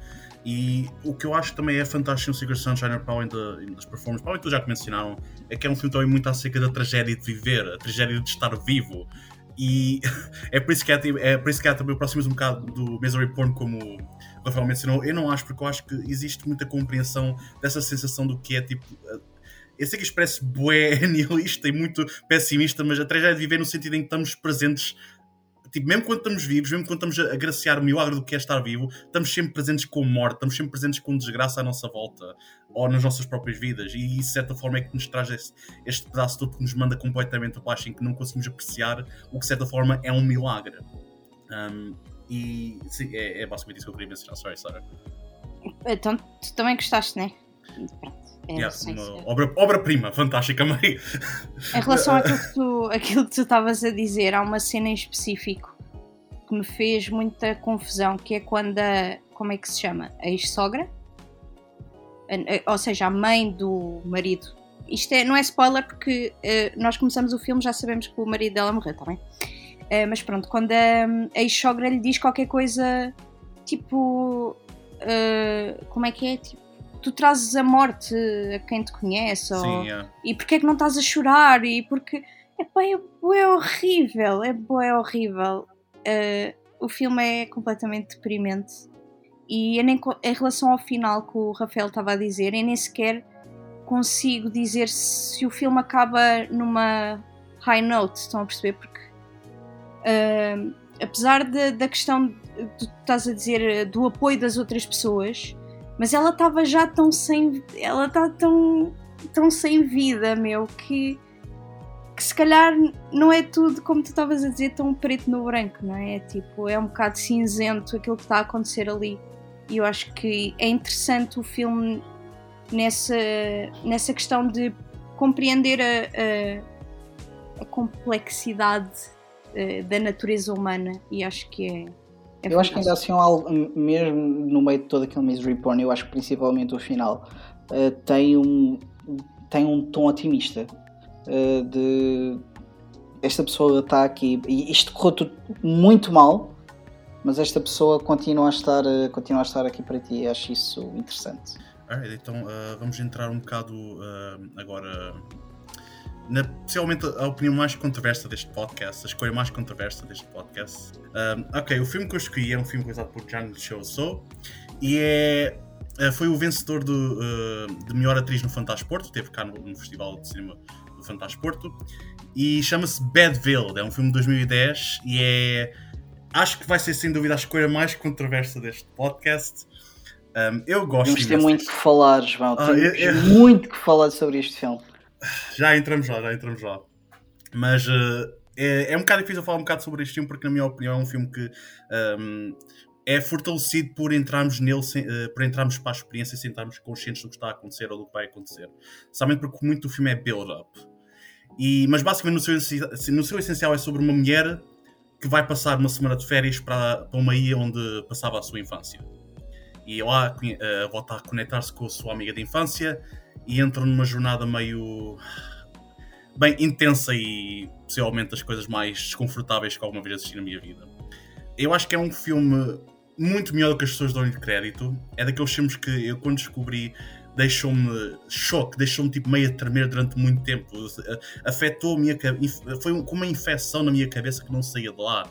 A: E o que eu acho também é fantástico no Secret Sunshine, para além das performances, para além que já que mencionaram, é que é um filme também muito acerca da tragédia de viver, a tragédia de estar vivo. E <laughs> é por isso que é, é, por isso que é também aproxima um bocado do Misery Porn, como o Rafael mencionou. Eu não acho, porque eu acho que existe muita compreensão dessa sensação do que é tipo eu sei que parece bué <laughs> nihilista e muito pessimista, mas a tragédia de viver no sentido em que estamos presentes tipo, mesmo quando estamos vivos, mesmo quando estamos a agraciar o milagre do que é estar vivo, estamos sempre presentes com morte, estamos sempre presentes com desgraça à nossa volta ou nas nossas próprias vidas. E isso, de certa forma, é que nos traz este, este pedaço todo que nos manda completamente abaixo, em que não conseguimos apreciar o que, de certa forma, é um milagre. Um, e sim, é, é, basicamente isso que eu queria mencionar. Sorry, Sarah.
C: Então, tu também gostaste, né? Pronto.
A: É, yeah, uma obra, obra-prima, fantástica meio.
C: Em relação <laughs> àquilo que, tu, àquilo que tu estavas a dizer, há uma cena em específico que me fez muita confusão, que é quando a, como é que se chama? A ex-sogra? Ou seja, a mãe do marido. Isto é, não é spoiler porque uh, nós começamos o filme já sabemos que o marido dela morreu, está bem? Uh, mas pronto, quando a, a ex-sogra lhe diz qualquer coisa tipo. Uh, como é que é? Tipo, tu trazes a morte a quem te conhece ou...
A: Sim, yeah.
C: e porque é que não estás a chorar e porque epá, é, é horrível é, é horrível uh, o filme é completamente deprimente. E nem, em relação ao final que o Rafael estava a dizer, eu nem sequer consigo dizer se o filme acaba numa high note, estão a perceber? Porque uh, apesar de, da questão que tu estás a dizer do apoio das outras pessoas, mas ela estava já tão sem. Ela está tão, tão sem vida, meu, que que se calhar não é tudo, como tu estavas a dizer, tão preto no branco, não é? é? Tipo, é um bocado cinzento aquilo que está a acontecer ali. E eu acho que é interessante o filme nessa, nessa questão de compreender a, a, a complexidade uh, da natureza humana e acho que é.
B: É eu acho que ainda assim, mesmo no meio de todo aquele misery porn, eu acho que principalmente o final uh, tem, um, tem um tom otimista uh, de esta pessoa está aqui e isto correu tudo muito mal, mas esta pessoa continua a estar, uh, continua a estar aqui para ti e acho isso interessante.
A: Alright, então uh, vamos entrar um bocado agora na possivelmente a opinião mais controversa deste podcast, a escolha mais controversa deste podcast. ok, o filme que eu escolhi é um filme realizado por Jang Chou-so e é foi o vencedor do, de melhor atriz no Fantasporto, teve cá no, no Festival de Cinema Fantasporto e chama-se Badville, é um filme de 2010 e é acho que vai ser sem dúvida a escolha mais controversa deste podcast. Um, eu gosto
B: Temos ter muito que falar, João. Ah, Temos eu, eu... muito que falar sobre este filme.
A: Já entramos lá, já entramos lá. Mas uh, é, é um bocado difícil falar um bocado sobre este filme porque, na minha opinião, é um filme que um, é fortalecido por entrarmos nele, uh, por entrarmos para a experiência sem estarmos conscientes do que está a acontecer ou do que vai acontecer. Somente porque muito do filme é build-up. Mas basicamente no seu, no seu essencial é sobre uma mulher que vai passar uma semana de férias para, para uma ilha onde passava a sua infância. E lá uh, volta a conectar-se com a sua amiga de infância e entra numa jornada meio bem intensa e possivelmente das coisas mais desconfortáveis que alguma vez assisti na minha vida. Eu acho que é um filme muito melhor do que as pessoas dão-lhe crédito. É daqueles filmes que eu, quando descobri, deixou-me choque, deixou-me tipo meio a tremer durante muito tempo. Afetou a minha cabeça, foi como uma infecção na minha cabeça que não saía de lá.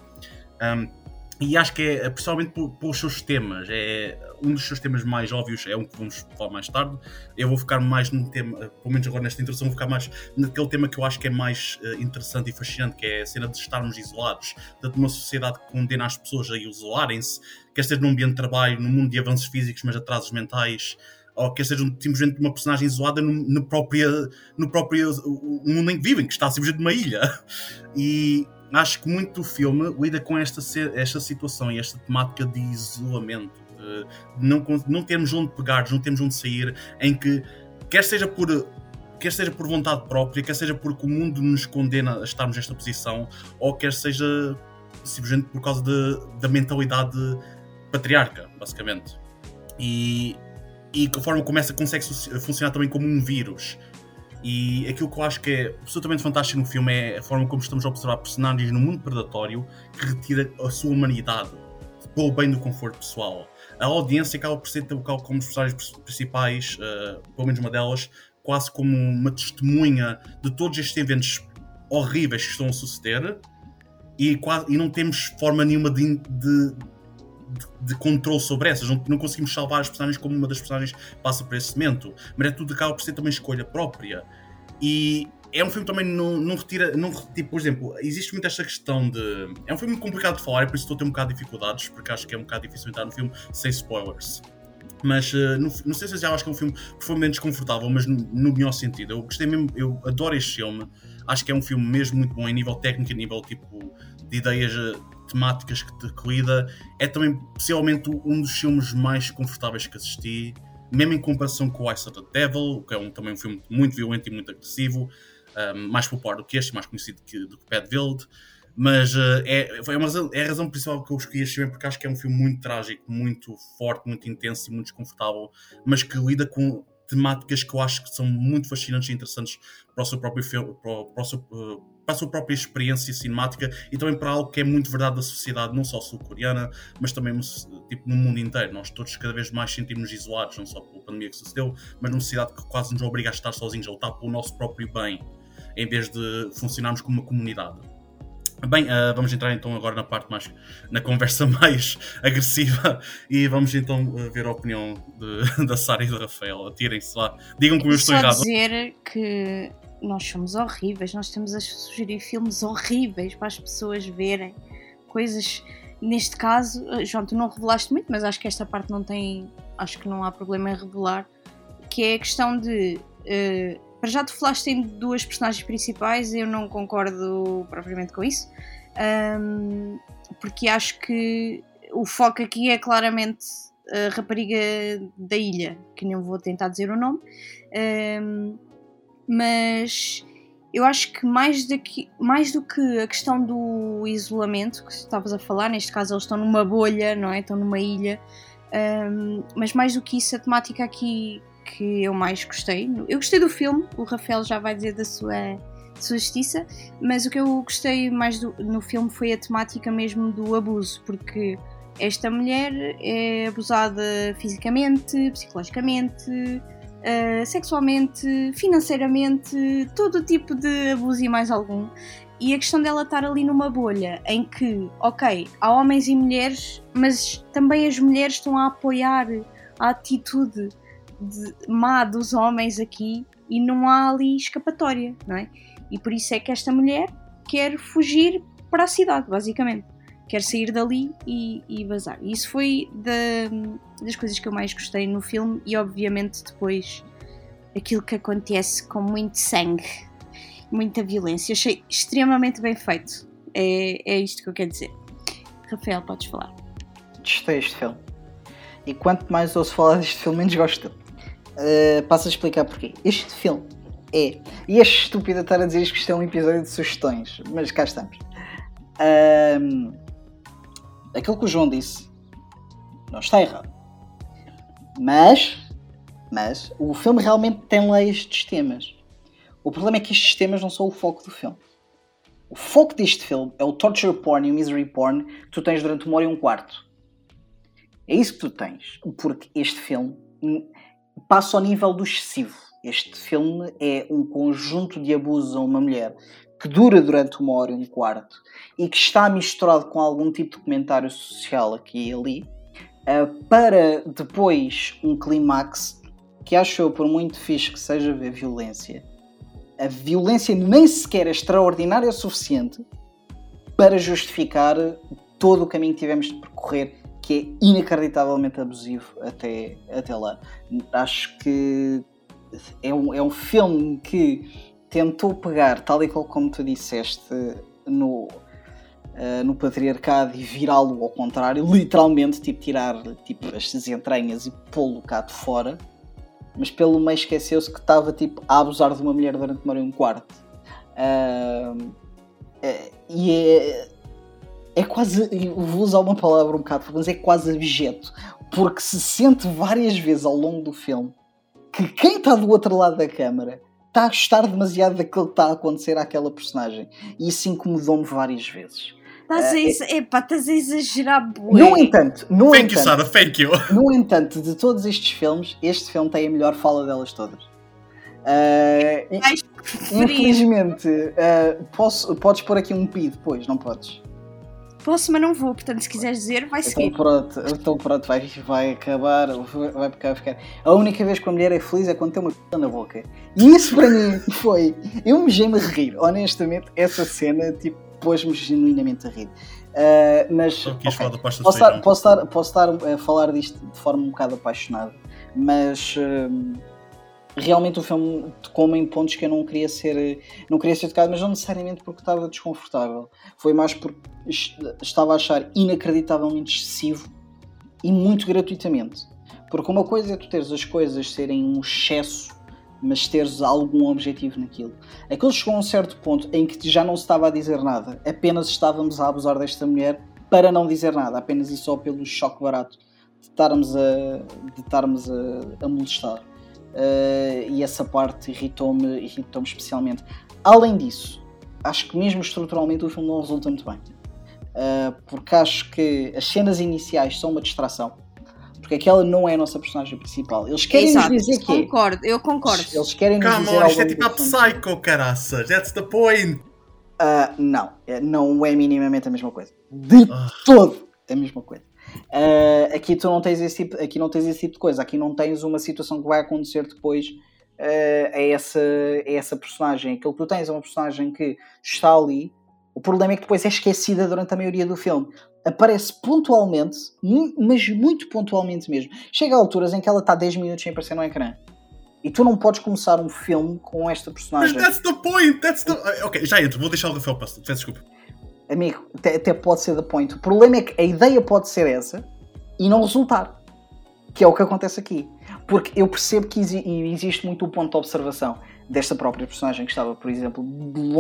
A: Um, e acho que é, principalmente pelos seus temas, é um dos seus temas mais óbvios, é um que vamos falar mais tarde. Eu vou ficar mais num tema, pelo menos agora nesta introdução, vou ficar mais naquele tema que eu acho que é mais uh, interessante e fascinante, que é a cena de estarmos isolados, de uma sociedade que condena as pessoas a isolarem-se, quer seja num ambiente de trabalho, num mundo de avanços físicos, mas atrasos mentais, ou quer seja simplesmente uma personagem isolada no, no, próprio, no próprio mundo em que vivem, que está simplesmente numa ilha. <laughs> E acho que muito do filme lida com esta, esta situação e esta temática de isolamento, de não, não termos onde pegar, não termos onde sair, em que, quer seja por quer seja por vontade própria, quer seja porque o mundo nos condena a estarmos nesta posição, ou quer seja simplesmente por causa de, da mentalidade patriarca, basicamente. E e que a forma consegue funcionar também como um vírus. E aquilo que eu acho que é absolutamente fantástico no filme é a forma como estamos a observar personagens no mundo predatório que retira a sua humanidade pelo bem do conforto pessoal. A audiência acaba por ser tal como os personagens principais, uh, pelo menos uma delas, quase como uma testemunha de todos estes eventos horríveis que estão a suceder e, quase, e não temos forma nenhuma de, de de, controle sobre essas. Não, não, conseguimos salvar as personagens como uma das personagens passa por esse momento. Mas é tudo acaba por ser também escolha própria. E é um filme também não, não retira. Não, tipo, por exemplo, existe muito esta questão de. É um filme complicado de falar, é por isso estou a ter um bocado de dificuldades, porque acho que é um bocado difícil entrar no filme sem spoilers. Mas uh, no, não sei se já acho que é um filme profundamente desconfortável, mas no, no melhor sentido. Eu gostei mesmo, eu adoro este filme. Acho que é um filme mesmo muito bom em nível técnico, em nível tipo de ideias eh, temáticas que, te, lida, é também possivelmente um dos filmes mais confortáveis que assisti, mesmo em comparação com Ice of the Devil, que é um, também um filme muito violento e muito agressivo, um, mais popular do que este, mais conhecido que, do que Build. Mas uh, é, é, uma é a razão principal que eu escolhi este filme, porque acho que é um filme muito trágico, muito forte, muito intenso e muito desconfortável, mas que lida com temáticas que eu acho que são muito fascinantes e interessantes para o seu próprio filme, para, o, para o seu, uh, para a sua própria experiência cinemática e também para algo que é muito verdade da sociedade, não só sul-coreana, mas também tipo, no mundo inteiro. Nós todos cada vez mais sentimos isolados, não só pela pandemia que sucedeu, mas numa sociedade que quase nos obriga a estar sozinhos, a lutar pelo nosso próprio bem, em vez de funcionarmos como uma comunidade. Bem, uh, vamos entrar então agora na parte mais, na conversa <laughs> mais agressiva e vamos então uh, ver a opinião de, <laughs> da Sara e do Rafael. Atirem-se lá, digam que eu estou errado.
C: dizer que nós somos horríveis, nós estamos a sugerir filmes horríveis para as pessoas verem, coisas, neste caso, uh, João, tu não revelaste muito, mas acho que esta parte não tem, acho que não há problema em revelar, que é a questão de para já tu falaste em duas personagens principais, eu não concordo propriamente com isso, um, porque acho que o foco aqui é claramente a rapariga da ilha, que não vou tentar dizer o nome, um, mas eu acho que mais, daqui, mais do que a questão do isolamento que estavas a falar, neste caso eles estão numa bolha, não é? Estão numa ilha, um, mas mais do que isso, a temática aqui que eu mais gostei. Eu gostei do filme, o Rafael já vai dizer da sua, sua justiça, mas o que eu gostei mais do, no filme foi a temática mesmo do abuso, porque esta mulher é abusada fisicamente, psicologicamente, uh, sexualmente, financeiramente, todo tipo de abuso e mais algum. E a questão dela estar ali numa bolha em que, ok, há homens e mulheres, mas também as mulheres estão a apoiar a atitude de, má dos homens aqui e não há ali escapatória, não é? E por isso é que esta mulher quer fugir para a cidade, basicamente. Quer sair dali e, e vazar. E isso foi da, das coisas que eu mais gostei no filme e obviamente depois aquilo que acontece com muito sangue, muita violência. Achei extremamente bem feito. É, é isto que eu quero dizer. Rafael, podes falar.
B: Gostei este filme. E quanto mais ouço falar deste filme, menos gosto Uh, passo a explicar porquê. Este filme é. E é estúpido estar a dizer que isto é um episódio de sugestões, mas cá estamos. Aquilo que o João disse não está errado. Mas. Mas o filme realmente tem lá estes temas. O problema é que estes temas não são o foco do filme. O foco deste filme é o torture porn e o misery porn que tu tens durante uma hora e um quarto. É isso que tu tens. Porque este filme passa ao nível do excessivo. Este filme é um conjunto de abusos a uma mulher que dura durante uma hora e um quarto e que está misturado com algum tipo de comentário social aqui e ali, uh, para depois um clímax que acho eu, por muito fixe que seja ver violência, a violência nem sequer é extraordinária o suficiente para justificar todo o caminho que tivemos de percorrer que é inacreditavelmente abusivo até, até lá. Acho que é um, é um filme que tentou pegar, tal e qual como tu disseste, no, uh, no patriarcado e virá-lo ao contrário, literalmente, tipo, tirar tipo, as entranhas e pô-lo cá de fora, mas pelo meio esqueceu-se que estava tipo, a abusar de uma mulher durante uma hora e um quarto. Uh, e é, é quase, vou usar uma palavra um bocado, mas é quase abjeto, porque se sente várias vezes ao longo do filme que quem está do outro lado da câmara está a gostar demasiado daquilo que está a acontecer àquela personagem. E isso incomodou-me várias vezes.
C: Estás a, uh, epá, estás a exagerar bué.
B: No entanto, no
A: thank
B: entanto,
A: you, Sarah, thank you. <laughs>
B: No entanto, de todos estes filmes, este filme tem a melhor fala delas todas. Uh, infelizmente, uh, posso, podes pôr aqui um pi depois, não podes?
C: Posso, mas não vou, portanto, se quiseres dizer, vai
B: então
C: seguir.
B: Pronto, então pronto, vai, vai acabar, vai ficar, ficar. A única vez que uma mulher é feliz é quando tem uma p na boca. E isso para mim foi. Eu me me a rir, honestamente, essa cena tipo, pôs-me genuinamente a rir. Uh, mas okay, posso, estar, posso, estar, posso estar a falar disto de forma um bocado apaixonada, mas. Uh, realmente o filme tocou-me em pontos que eu não queria ser não queria ser tocado, mas não necessariamente porque estava desconfortável. Foi mais porque estava a achar inacreditavelmente excessivo e muito gratuitamente. Porque uma coisa é tu teres as coisas serem um excesso, mas teres algum objetivo naquilo. Aquilo chegou a um certo ponto em que já não se estava a dizer nada, apenas estávamos a abusar desta mulher para não dizer nada, apenas e só pelo choque barato de estarmos a, de a, a molestar uh, e essa parte irritou-me irritou especialmente. Além disso, acho que mesmo estruturalmente o filme não resulta muito bem. Uh, porque acho que as cenas iniciais são uma distração. Porque aquela não é a nossa personagem principal. Eles querem Exato, nos dizer que
C: é. concordo, eu concordo.
B: Eles querem nos
A: dizer isto é tipo a Psycho, caraças. That's the point.
B: Uh, não, é, não é minimamente a mesma coisa. De uh. todo a mesma coisa. Uh, aqui tu não tens esse tipo, aqui não tens esse tipo de coisa. Aqui não tens uma situação que vai acontecer depois uh, a, essa, a essa personagem. Aquilo que tu tens é uma personagem que está ali. O problema é que depois é esquecida durante a maioria do filme. Aparece pontualmente, mas muito pontualmente mesmo. Chega a alturas em que ela está 10 minutos sem aparecer no ecrã. E tu não podes começar um filme com esta personagem.
A: Mas that's the point! That's the... Ok, já entro, vou deixar o Rafael passar. Desculpa.
B: Amigo, até, até pode ser the point. O problema é que a ideia pode ser essa e não resultar. Que é o que acontece aqui. Porque eu percebo que existe muito o ponto de observação desta própria personagem que estava, por exemplo,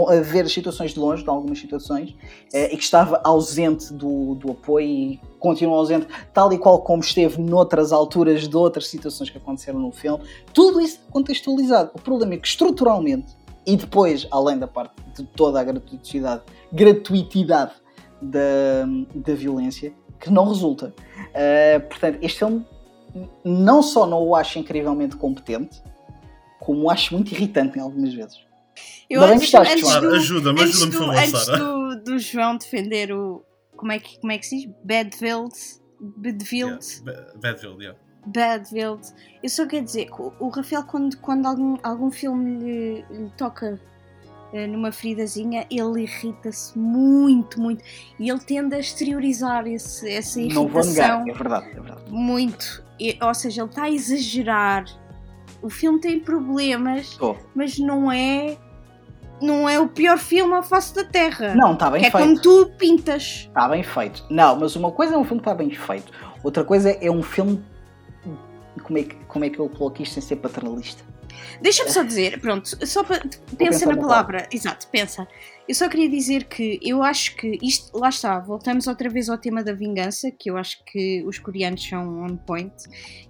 B: a ver as situações de longe, de algumas situações, eh, e que estava ausente do, do apoio e continua ausente, tal e qual como esteve noutras alturas de outras situações que aconteceram no filme. Tudo isso contextualizado. O problema é que estruturalmente, e depois, além da parte de toda a gratuitidade, gratuitidade da, da violência, que não resulta. Uh, portanto, este filme não só não o acho incrivelmente competente, como o acho muito irritante em algumas vezes.
C: Eu antes, antes claro, ajuda-me, ajuda-me, por favor, Antes do, do, João defender o. Como é que, como é que se diz? Badfield. Badfield.
A: Yeah, Badfield, yeah.
C: Badfield. Eu só quero dizer que o, o Rafael, quando, quando algum, algum filme lhe, lhe toca uh, numa feridazinha, ele irrita-se muito, muito. E ele tende a exteriorizar esse, essa irritação. Não vou negar,
B: é verdade, é verdade.
C: Muito. E, ou seja, ele está a exagerar o filme tem problemas, oh. mas não é não é o pior filme à face da Terra.
B: Não, está bem
C: que
B: feito. É
C: como tu pintas.
B: Está bem feito. Não, mas uma coisa é um filme que está bem feito, outra coisa é um filme. Como é que, como é que eu coloco isto sem ser paternalista?
C: Deixa-me só dizer, pronto, só para. Pensa na palavra. Exato, pensa. Eu só queria dizer que eu acho que isto. Lá está, voltamos outra vez ao tema da vingança, que eu acho que os coreanos são on point.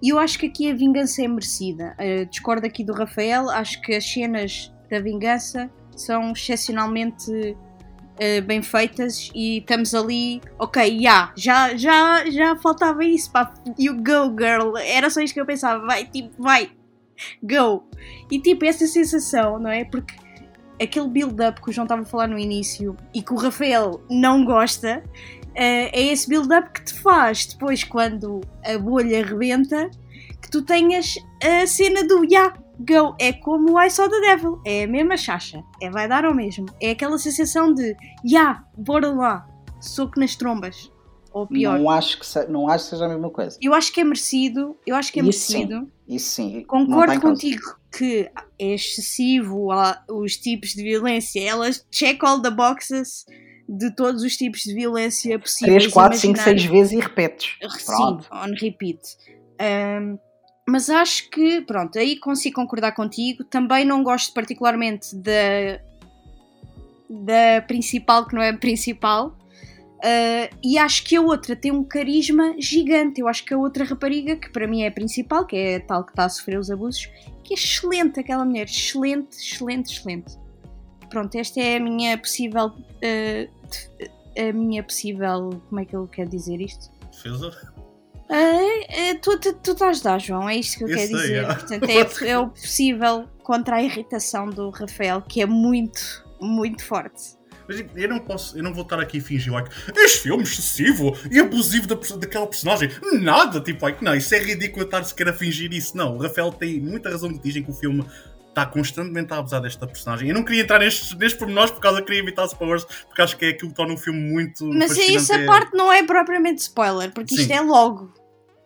C: E eu acho que aqui a vingança é merecida. Uh, discordo aqui do Rafael, acho que as cenas da vingança são excepcionalmente uh, bem feitas e estamos ali, ok, yeah, já, já, já faltava isso, pá, you go girl, era só isto que eu pensava, vai, tipo, vai, go. E tipo, essa sensação, não é? Porque aquele build-up que o João estava a falar no início e que o Rafael não gosta, uh, é esse build-up que te faz depois, quando a bolha rebenta, que tu tenhas a cena do yeah, go. É como o I Saw the Devil, é a mesma chacha, é vai dar ao mesmo. É aquela sensação de yeah, bora lá, soco nas trombas. Ou pior.
B: Não acho que, se, não acho que seja a mesma coisa.
C: Eu acho que é merecido, eu acho que é
B: Isso
C: merecido.
B: Sim. Isso sim.
C: Concordo contigo que é excessivo os tipos de violência. Elas check all the boxes de todos os tipos de violência possíveis.
B: 3, 4, 5, 6 vezes e repetes.
C: Sim, on repeat. Um, mas acho que, pronto, aí consigo concordar contigo. Também não gosto particularmente da, da principal, que não é a principal. Uh, e acho que a outra tem um carisma gigante. Eu acho que a outra rapariga, que para mim é a principal, que é a tal que está a sofrer os abusos, que é excelente aquela mulher. Excelente, excelente, excelente. Pronto, esta é a minha possível. Uh, a minha possível. Como é que eu quero dizer isto?
A: Defesa?
C: Uh, tu, tu, tu estás dar, João, é isto que eu quero sei, dizer. É. Portanto, <laughs> é, é o possível contra a irritação do Rafael, que é muito, muito forte.
A: Mas eu não posso, eu não vou estar aqui a fingir, like, este filme excessivo e abusivo da, daquela personagem. Nada, tipo, like, não, isso é ridículo estar sequer a fingir isso. Não, o Rafael tem muita razão de dizer que o filme está constantemente a abusar desta personagem. Eu não queria entrar nestes, nestes pormenores por causa que queria evitar spoilers, porque acho que é aquilo que torna o filme muito.
C: Mas essa é... parte não é propriamente spoiler, porque Sim. isto é logo.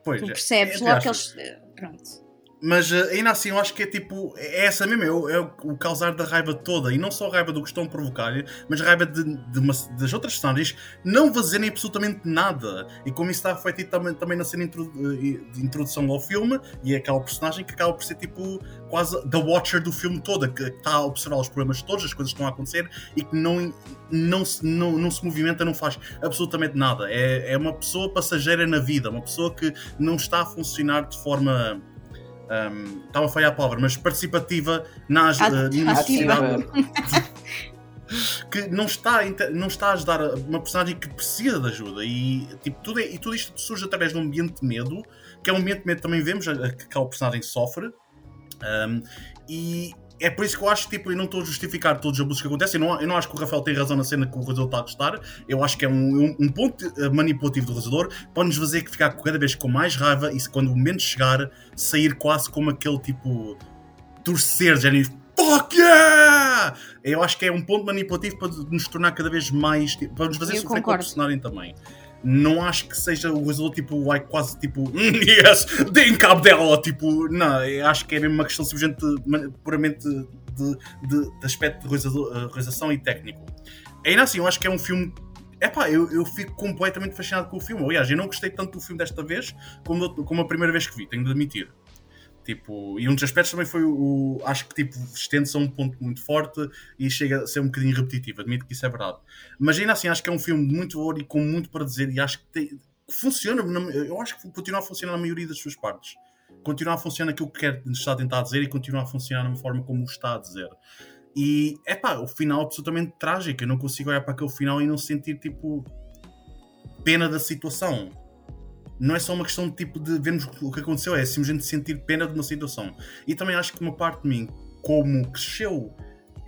C: Pois, tu é. percebes é, é, logo que eles. Pronto.
A: Mas uh, ainda assim eu acho que é tipo. É essa mesmo, é, é o, causar da raiva toda. E não só a raiva do que estão a provocar, mas a raiva de, de uma, das outras histórias não fazerem absolutamente nada. E como isso está feito também, também na cena eh, de introdução ao filme, e é aquela personagem que acaba por ser tipo quase the watcher do filme todo, que está a observar os problemas todos, as coisas que estão a acontecer e que não, não, se, não, não se movimenta, não faz absolutamente nada. É, é uma pessoa passageira na vida, uma pessoa que não está a funcionar de forma um, estava a falhar a palavra, mas participativa na, na sociedade. que não está, não está a ajudar uma personagem que precisa de ajuda e, tipo, tudo, é, e tudo isto surge através de um ambiente de medo, que é um ambiente de medo que também vemos que aquela personagem sofre. Um, e é por isso que eu acho, tipo, eu não estou a justificar todos os abusos que acontecem. Eu não, eu não acho que o Rafael tem razão na cena que o realizador está a gostar. Eu acho que é um, um, um ponto eh, manipulativo do realizador para nos fazer que ficar cada vez com mais raiva e se quando o momento chegar, sair quase como aquele tipo. torcer, já Fuck yeah! Eu acho que é um ponto manipulativo para nos tornar cada vez mais. Tipo, para nos fazer eu sofrer concordo. com o personagem também não acho que seja o resultado tipo, like, quase tipo, mm, <laughs> yes, deem cabo dela, tipo, não, acho que é mesmo uma questão simplesmente puramente de, de, de aspecto de eh, realização e técnico. Ainda assim, eu acho que é um filme. Epá, eu, eu fico completamente fascinado com o filme. Aliás, eu não gostei tanto do filme desta vez como, como a primeira vez que vi, tenho de admitir. Tipo, e um dos aspectos também foi o. Acho que tipo, estende-se a um ponto muito forte e chega a ser um bocadinho repetitivo. Admito que isso é verdade. Mas ainda assim, acho que é um filme muito ouro e com muito para dizer. E acho que, tem, funciona. Eu acho que continua a funcionar na maioria das suas partes. Continua a funcionar aquilo que quer estar a tentar dizer e continua a funcionar na forma como está a dizer. E é pá, o final absolutamente trágico. Eu não consigo olhar para aquele final e não sentir tipo pena da situação não é só uma questão de tipo de vermos o que aconteceu, é simplesmente sentir pena de uma situação. E também acho que uma parte de mim, como cresceu,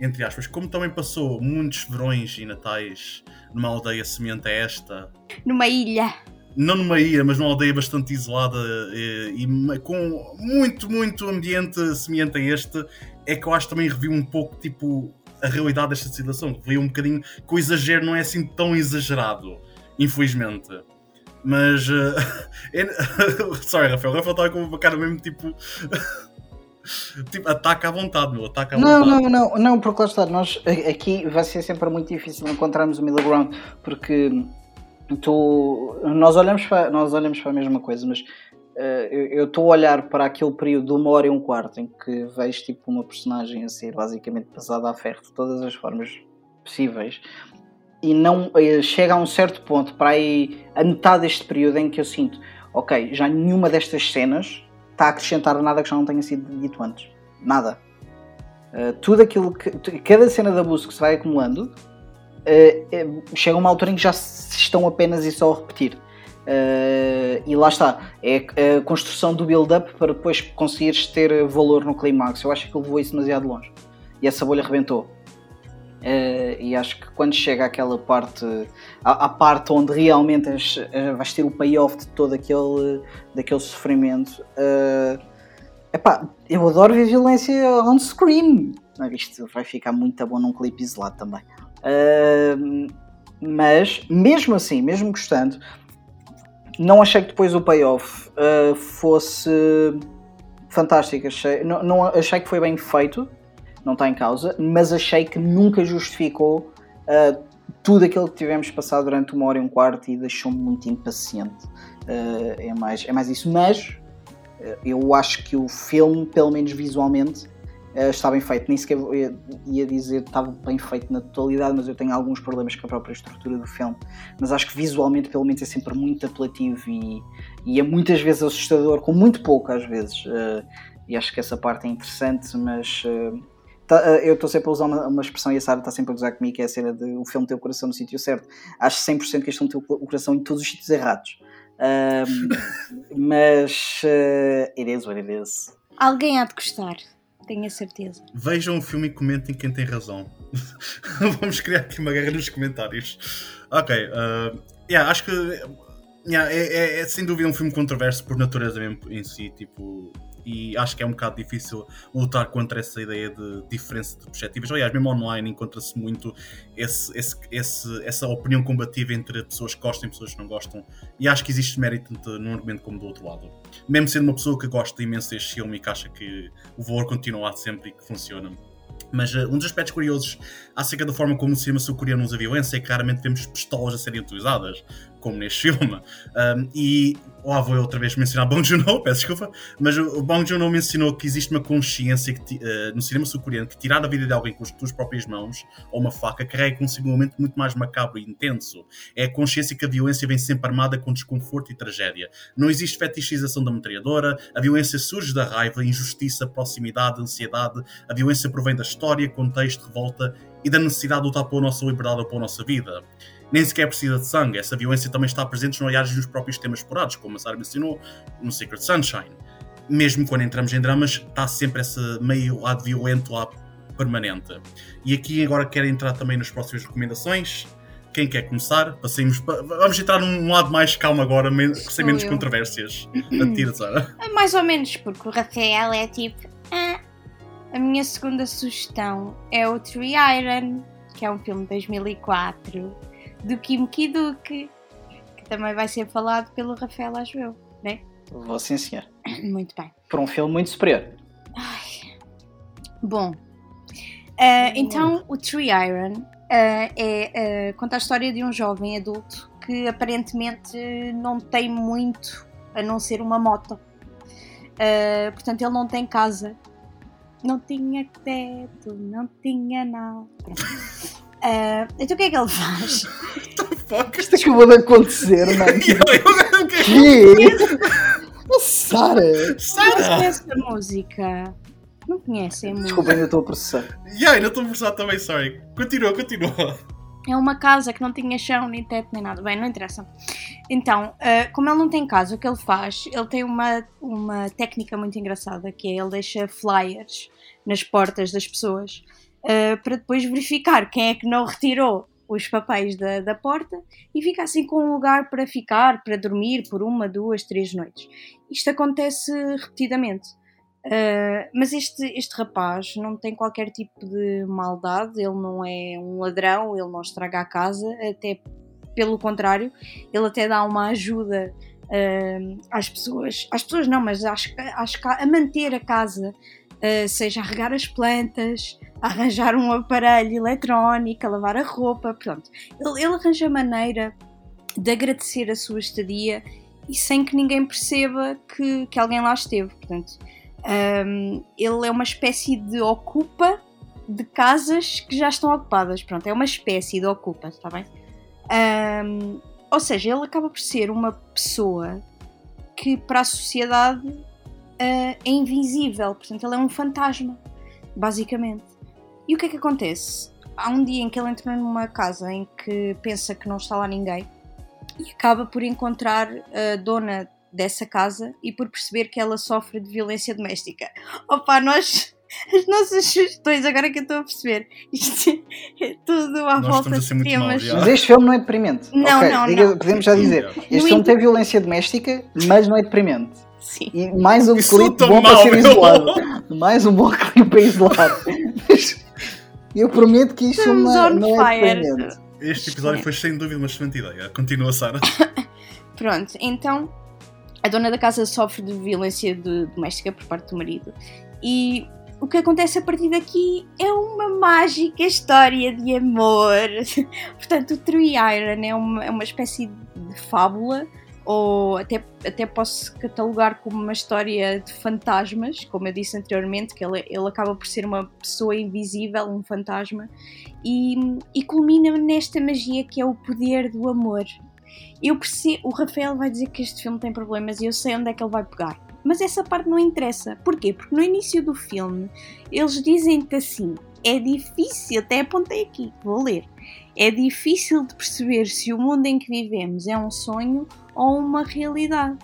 A: entre aspas, como também passou muitos verões e natais numa aldeia semelhante a esta.
C: Numa ilha.
A: Não numa ilha, mas numa aldeia bastante isolada e, e com muito, muito ambiente semelhante a este, é que eu acho que também revi um pouco tipo a realidade desta situação. Vi um bocadinho que o exagero não é assim tão exagerado, infelizmente. Mas. <laughs> Uh, <laughs> sorry, Rafael. Rafael estava com uma cara mesmo tipo. <laughs> tipo, ataca à vontade, meu. Ataca à
B: não,
A: vontade.
B: Não, não, não, porque lá está. Nós, aqui vai ser sempre muito difícil encontrarmos o middle ground, porque tu, nós, olhamos para, nós olhamos para a mesma coisa, mas uh, eu estou a olhar para aquele período de uma hora e um quarto em que vejo tipo uma personagem a ser basicamente passada a ferro de todas as formas possíveis e não eh, chega a um certo ponto para aí a metade deste período em que eu sinto, ok, já nenhuma destas cenas está a acrescentar nada que já não tenha sido dito antes. Nada. Uh, tudo aquilo que. Cada cena de abuso que se vai acumulando uh, chega a uma altura em que já se estão apenas e só a repetir. Uh, e lá está, é a construção do build-up para depois conseguires ter valor no climax. Eu acho que ele levou isso demasiado longe e essa bolha rebentou. Uh, e acho que quando chega àquela parte, à, à parte onde realmente as, uh, vais ter o payoff de todo aquele, daquele sofrimento, uh, epá, eu adoro ver violência on screen. Isto vai ficar muito bom num clipe isolado também. Uh, mas, mesmo assim, mesmo gostando, não achei que depois o payoff fosse fantástico. Achei, não, não, achei que foi bem feito não está em causa, mas achei que nunca justificou uh, tudo aquilo que tivemos passado durante uma hora e um quarto e deixou-me muito impaciente. Uh, é, mais, é mais isso, mas uh, eu acho que o filme, pelo menos visualmente, está bem feito. Nem sequer ia, dizer que estava bem feito na totalidade, mas eu tenho alguns problemas com a própria estrutura do filme. Mas acho que visualmente, pelo menos, é sempre muito apelativo e, e é muitas vezes assustador, com muito pouco às vezes. e acho que essa parte é interessante, mas Tá, eh, eu estou sempre a usar uma, uma, expressão e a Sara está sempre a usar comigo, que é a cena de o filme ter o coração no sítio certo. Acho 100% que este filme tem o coração em todos os sítios errados. Um, <laughs> mas uh, it is what it is.
C: Alguém há de gostar, tenho a certeza.
A: Vejam o filme e comentem quem tem razão. <laughs> Vamos criar aqui uma guerra nos comentários. Ok, uh, yeah, acho que yeah, é, é, é, sem dúvida um filme controverso por natureza mesmo em si. Tipo, e acho que é um bocado difícil lutar contra essa ideia de diferença de perspectivas. Aliás, mesmo online encontra-se muito esse, esse, esse, essa opinião combativa entre pessoas que gostam e pessoas que não gostam, e acho que existe mérito tanto num argumento como do outro lado. Mesmo sendo uma pessoa que gosta imenso deste filme e que acha que o valor continua lá sempre e que funciona. Mas uh, um dos aspectos curiosos acerca da forma como o cinema sul-coreano usa violência é que claramente vemos pistolas a serem utilizadas, como neste filme. Um, e lá vou eu outra vez mencionar Bong Joon-ho, <laughs> peço desculpa, mas o Bong Joon-ho mencionou que existe uma consciência que, uh, no cinema sul-coreano que tirar a vida de alguém com as tuas próprias mãos ou uma faca carrega consigo um momento muito mais macabro e intenso. É a consciência que a violência vem sempre armada com desconforto e tragédia. Não existe fetichização da metralhadora, a violência surge da raiva, injustiça, proximidade, ansiedade, a violência provém da história, contexto, revolta e da necessidade de lutar pela nossa liberdade ou pela nossa vida nem sequer precisa de sangue. Essa violência também está presente no olhares dos próprios temas explorados, como a Sarah mencionou no Secret Sunshine. Mesmo quando entramos em dramas, está sempre esse meio lado violento lá permanente. E aqui agora quero entrar também nas próximas recomendações. Quem quer começar? Passemos pa... Vamos entrar num lado mais calmo agora, sem menos eu. controvérsias. Atira, Sara. <laughs>
C: É mais ou menos, porque o Rafael é tipo. Ah. A minha segunda sugestão é o Tree Iron, que é um filme de 2004 do Kim Ki-duk, que também vai ser falado pelo Rafael, acho eu, né?
B: Vou sim, senhor. <coughs>
C: Muito bem.
B: Por um filme muito superior.
C: Ai. Bom, uh, então o Tree Iron uh, é, uh, conta a história de um jovem adulto que aparentemente não tem muito a não ser uma moto. portanto, ele não tem casa não tinha teto, não tinha nada. <laughs> Uh, então o que é que ele faz? <laughs>
B: Isto acabou de acontecer, <laughs> mano. que? Sara!
C: Sara! conhece a música? Não conhecem a música?
B: Desculpa, ainda estou a processar.
A: Yeah, ainda estou a processar também, sorry. Continua, continua.
C: É uma casa que não tinha chão, nem teto, nem nada. Bem, não interessa. Então, uh, como ele não tem casa, o que ele faz? Ele tem uma, uma técnica muito engraçada que é ele deixa flyers nas portas das pessoas uh, para depois verificar quem é que não retirou os papéis da, da porta e fica assim com um lugar para ficar, para dormir por uma, duas, três noites. Isto acontece repetidamente. Uh, mas este, este rapaz não tem qualquer tipo de maldade, ele não é um ladrão, ele não estraga a casa, até pelo contrário, ele até dá uma ajuda uh, às pessoas, às pessoas não, mas a manter a casa, uh, seja a regar as plantas, arranjar um aparelho eletrónico, lavar a roupa, pronto. Ele, ele arranja maneira de agradecer a sua estadia e sem que ninguém perceba que, que alguém lá esteve, portanto um, ele é uma espécie de ocupa de casas que já estão ocupadas. Pronto, é uma espécie de ocupa, está bem? Um, ou seja, ele acaba por ser uma pessoa que para a sociedade é invisível. Portanto, ele é um fantasma, basicamente. E o que é que acontece? Há um dia em que ele entra numa casa em que pensa que não está lá ninguém e acaba por encontrar a dona dessa casa e por perceber que ela sofre de violência doméstica. Opa, nós. <laughs> As nossas sugestões, agora que eu estou a perceber, <laughs> isto é tudo à
A: nós
C: volta de temas.
B: Mal, mas este filme não é deprimente.
C: Não, okay,
B: não,
C: diga,
B: não. Podemos já dizer. Este no filme tem violência doméstica, mas não é deprimente.
C: Sim.
B: E mais um Isso clipe bom mal, para ser isolado. Mais um bom <laughs> clipe para isolar. eu prometo que isto não, não é deprimente.
A: Este episódio foi sem dúvida uma excelente ideia. Continua, Sara. <coughs>
C: Pronto, então a dona da casa sofre de violência de, doméstica por parte do marido. E o que acontece a partir daqui é uma mágica história de amor. <laughs> Portanto, o Tree Iron é uma, é uma espécie de fábula, ou até, até posso catalogar como uma história de fantasmas, como eu disse anteriormente, que ele, ele acaba por ser uma pessoa invisível, um fantasma, e, e culmina nesta magia que é o poder do amor. Eu percebo, o Rafael vai dizer que este filme tem problemas e eu sei onde é que ele vai pegar. Mas essa parte não interessa. Porquê? Porque no início do filme eles dizem-te assim: é difícil, até apontei aqui, vou ler. É difícil de perceber se o mundo em que vivemos é um sonho ou uma realidade.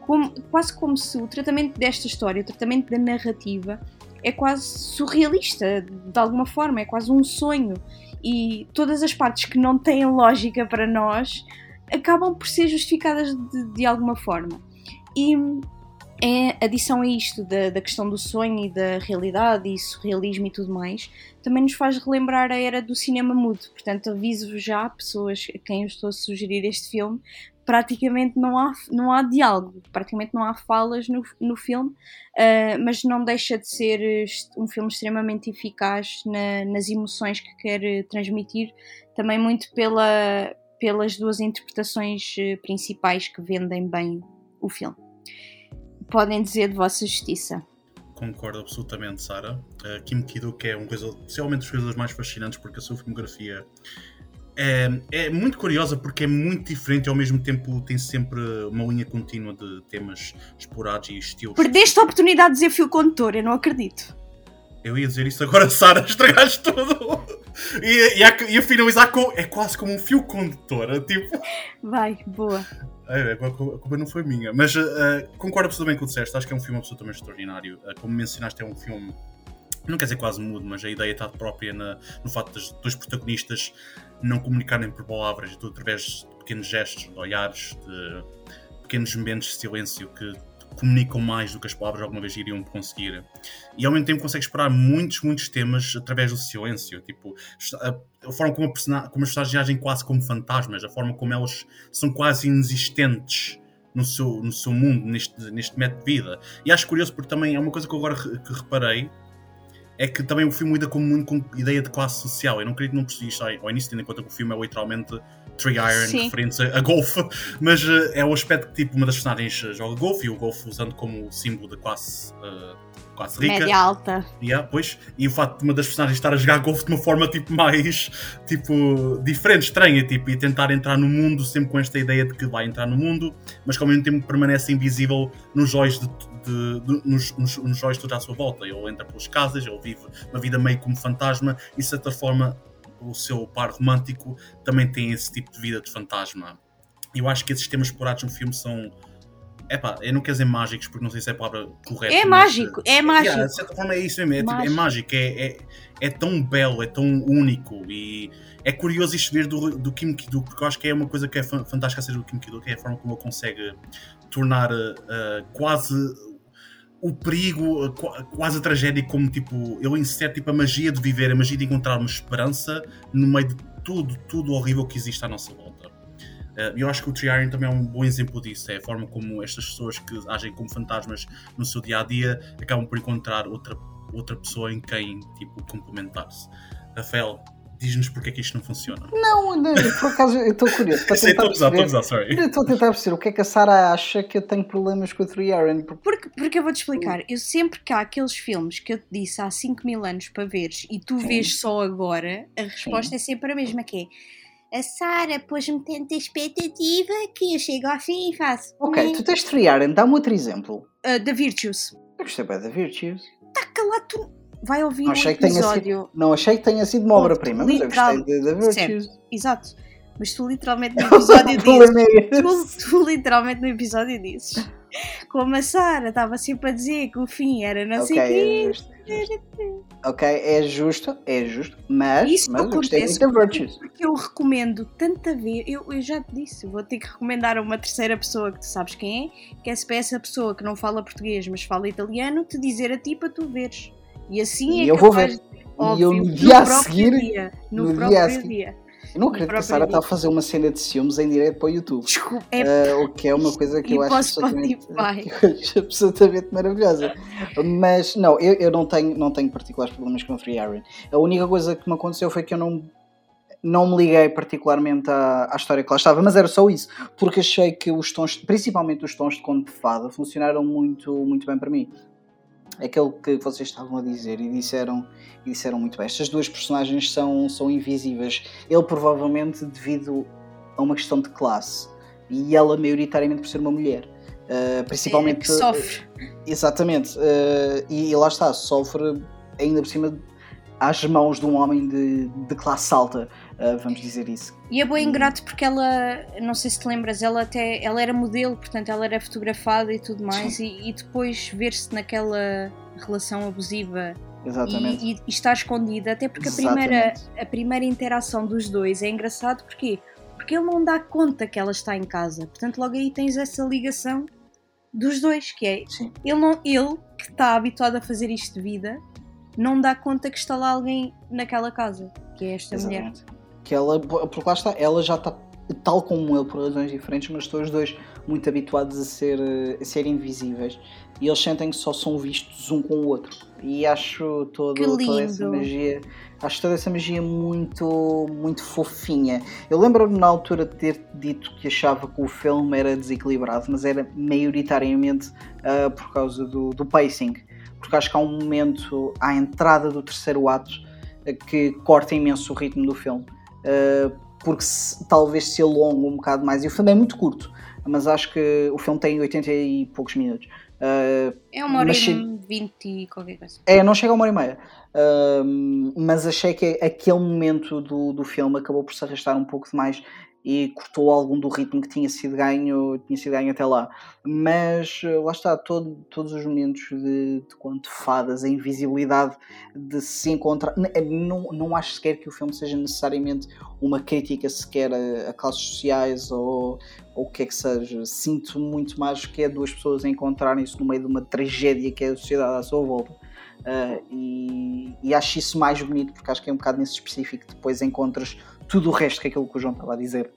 C: Como, quase como se o tratamento desta história, o tratamento da narrativa, é quase surrealista, de alguma forma, é quase um sonho. E todas as partes que não têm lógica para nós acabam por ser justificadas de, de alguma forma. E é adição a isto da, da, questão do sonho e da realidade e surrealismo e tudo mais, também nos faz relembrar a era do cinema mudo. Portanto, aviso-vos já, pessoas a quem eu estou a sugerir este filme, praticamente não há, não há diálogo, praticamente não há falas no, no filme, uh, mas não deixa de ser um filme extremamente eficaz na, nas emoções que quer transmitir, também muito pela, pelas duas interpretações eh, principais que vendem bem o filme. Podem dizer de vossa justiça.
A: Concordo absolutamente, Sara. Uh, Kim Ki-duk é um possivelmente das coisas mais fascinantes porque a sua filmografia é, é, muito curiosa porque é muito diferente e ao mesmo tempo tem sempre uma linha contínua de temas explorados e estilos.
C: Perdeste a oportunidade de dizer fio condutor, eu não acredito.
A: Eu ia dizer isso agora, <laughs> Sara, estragaste tudo. E, e, a, e a finalizar com. É quase como um fio condutor. É tipo.
C: Vai, boa.
A: É, a culpa não foi minha. Mas uh, concordo absolutamente com o que disseste. Acho que é um filme absolutamente extraordinário. Uh, como mencionaste, é um filme não quer dizer quase mudo, mas a ideia está própria na, no facto dos dois protagonistas não comunicarem por palavras, através de pequenos gestos, de olhares, de pequenos momentos de silêncio que comunicam mais do que as palavras alguma vez iriam conseguir. E ao mesmo tempo consegue explorar muitos, muitos temas através do silêncio. Tipo, a, forma como, a como as personagens agem quase como fantasmas, a forma como elas são quase inexistentes no seu, no seu mundo, neste, neste método de vida. E acho curioso porque também é uma coisa que eu agora que reparei é que também o filme lida com muito com ideia de classe social. Eu não queria que não percebi isto ao início, tendo em conta que o filme é literalmente Three Iron Sim. referente a, a golfe, <laughs> mas uh, é o aspecto que tipo, uma das personagens uh, joga golfe e o golfe usando como símbolo da classe, uh, classe rica.
C: Média alta.
A: Yeah, pois, e o facto de uma das personagens estar a jogar golfe de uma forma tipo mais tipo, diferente, estranha, tipo, e tentar entrar no mundo sempre com esta ideia de que vai entrar no mundo, mas que ao mesmo tempo permanece invisível nos olhos de, de, de, nos, nos, nos toda à sua volta. Ele entra pelas casas, ele vive uma vida meio como fantasma e de certa forma o seu par romântico também tem esse tipo de vida de fantasma. Eu acho que esses temas explorados no filme são. Epá, eu não quero dizer mágicos porque não sei se é a palavra correta.
C: É mágico, é mágico. Yeah,
A: de certa forma é isso mesmo, é, mágico. Tipo, é mágico, é, é, é, tão belo, é tão único e é curioso isto ver do, do Kim Ki-duk, porque eu acho que é uma coisa que é fantástica a ser do Kim Ki-duk, é a forma como ele consegue tornar uh, quase o perigo, quase a tragédia, como tipo, ele insere tipo, a magia de viver, a magia de encontrar uma esperança no meio de tudo, tudo horrível que existe à nossa volta. Uh, eu acho que o Triarian também é um bom exemplo disso. É a forma como estas pessoas que agem como fantasmas no seu dia a dia acabam por encontrar outra, outra pessoa em quem tipo, complementar-se. Rafael, diz-nos porque é que isto não funciona.
B: Não, não por acaso eu estou curioso.
A: Para <laughs> Sei, estou a usar, estou a sorry.
B: Eu estou a tentar perceber o que é que a Sara acha que eu tenho problemas com a Three Aaron.
C: Porque, porque eu vou-te explicar. Eu sempre que há aqueles filmes que eu te disse há 5 mil anos para veres e tu Sim. vês só agora, a resposta Sim. é sempre a mesma, que é a Sara pôs-me tanta expectativa que eu chego ao fim e faço.
B: Ok, hum. tu tens Three Aaron, dá-me outro exemplo.
C: Uh, da Virtues.
B: Eu gostei bem da Virtues.
C: Está calado, tu vai ouvir não, achei episódio.
B: Sido, não achei que tenha sido uma obra-prima, mas eu gostei da Virtues.
C: Exato. Mas tu literalmente <laughs> no episódio dizes. tu, tu, literalmente no episódio dizes. Como a Sara estava sempre a dizer que o fim era não okay, sei o
B: quê. É ok, é justo, é justo, mas, Isso mas eu gostei muito da Virtues.
C: Porque eu recomendo tanta vez, eu, eu já te disse, vou ter que recomendar a uma terceira pessoa que tu sabes quem é, que é se essa pessoa que não fala português mas fala italiano, te dizer a ti para tu veres. E assim
B: e
C: é
B: eu vou ver. Óbvio, e eu no dia a seguir.
C: Dia, no, no próprio dia, a seguir, dia.
B: Eu não acredito que a Sara está a fazer uma cena de ciúmes em direto para o YouTube.
C: Desculpa. É...
B: Uh, o que é uma coisa que eu acho, absolutamente, <laughs> que eu acho absolutamente maravilhosa. Mas não, eu, eu não, tenho, não tenho particulares problemas com o Free Aaron. A única coisa que me aconteceu foi que eu não não me liguei particularmente à, à, história que lá estava, mas era só isso, porque achei que os tons, principalmente os tons de conto de fada, funcionaram muito, muito bem para mim aquele que vocês estavam a dizer e disseram, e disseram muito bem. Estas duas personagens são, são invisíveis. Ele provavelmente devido a uma questão de classe e ela maioritariamente por ser uma mulher. Uh, principalmente é
C: que sofre.
B: Exatamente. Uh, e, e, lá está, sofre ainda por cima às mãos de um homem de, de classe alta, uh, vamos dizer isso.
C: E é bem ingrato porque ela, não sei se te lembras, ela até ela era modelo, portanto ela era fotografada e tudo mais, e, e, depois ver-se naquela relação abusiva
B: Exatamente.
C: E, e, e estar escondida, até porque a primeira, a primeira interação dos dois é engraçado porque porque ele não dá conta que ela está em casa, portanto logo aí tens essa ligação dos dois, que é Sim. ele, não, ele que está habituado a fazer isto de vida não dá conta que está lá alguém naquela casa, que é esta Exatamente. mulher.
B: Que ela, porque lá está, ela já está tal como ele por razões diferentes, mas estão os dois muito habituados a ser, a ser invisíveis e eles sentem que só são vistos um com o outro. E acho todo, toda essa magia, acho toda essa magia muito, muito fofinha. Eu lembro-me na altura de ter dito que achava que o filme era desequilibrado, mas era maioritariamente uh, por causa do, do pacing porque acho que há um momento à entrada do terceiro ato que corta imenso o ritmo do filme. Uh, porque se, talvez se alongue um bocado mais. E o filme é muito curto, mas acho que o filme tem 80 e poucos minutos.
C: Uh, é uma hora e vinte e qualquer coisa. É,
B: não chega a uma hora e meia. Uh, mas achei que aquele momento do, do filme acabou por se arrastar um pouco demais e cortou algum do ritmo que tinha sido ganho, tinha sido ganho até lá. Mas eh, lá está, todo, todos os momentos de, de fadas, a invisibilidade de se encontrar. Eh, não, não acho sequer que o filme seja necessariamente uma crítica sequer a, a classes sociais ou, ou o que é que seja. Sinto muito mais que é duas pessoas encontrarem-se no meio de uma tragédia que é a sociedade à sua volta. Uh, e, e, acho isso mais bonito porque acho que é um bocado nesse específico que depois encontras tudo o resto que é aquilo que o João estava a dizer,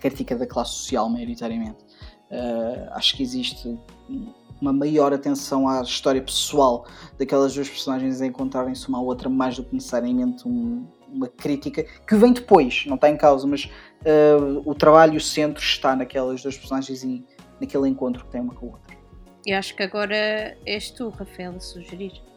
B: crítica da classe social, maioritariamente. Uh, acho que existe uma maior atenção à história pessoal daquelas duas personagens a encontrarem-se uma à outra, mais do que necessariamente um, uma crítica que vem depois, não está em causa, mas uh, o trabalho o centro está naquelas duas personagens e naquele encontro que tem uma com a outra.
C: Eu acho que agora és tu, Rafael, a sugerir.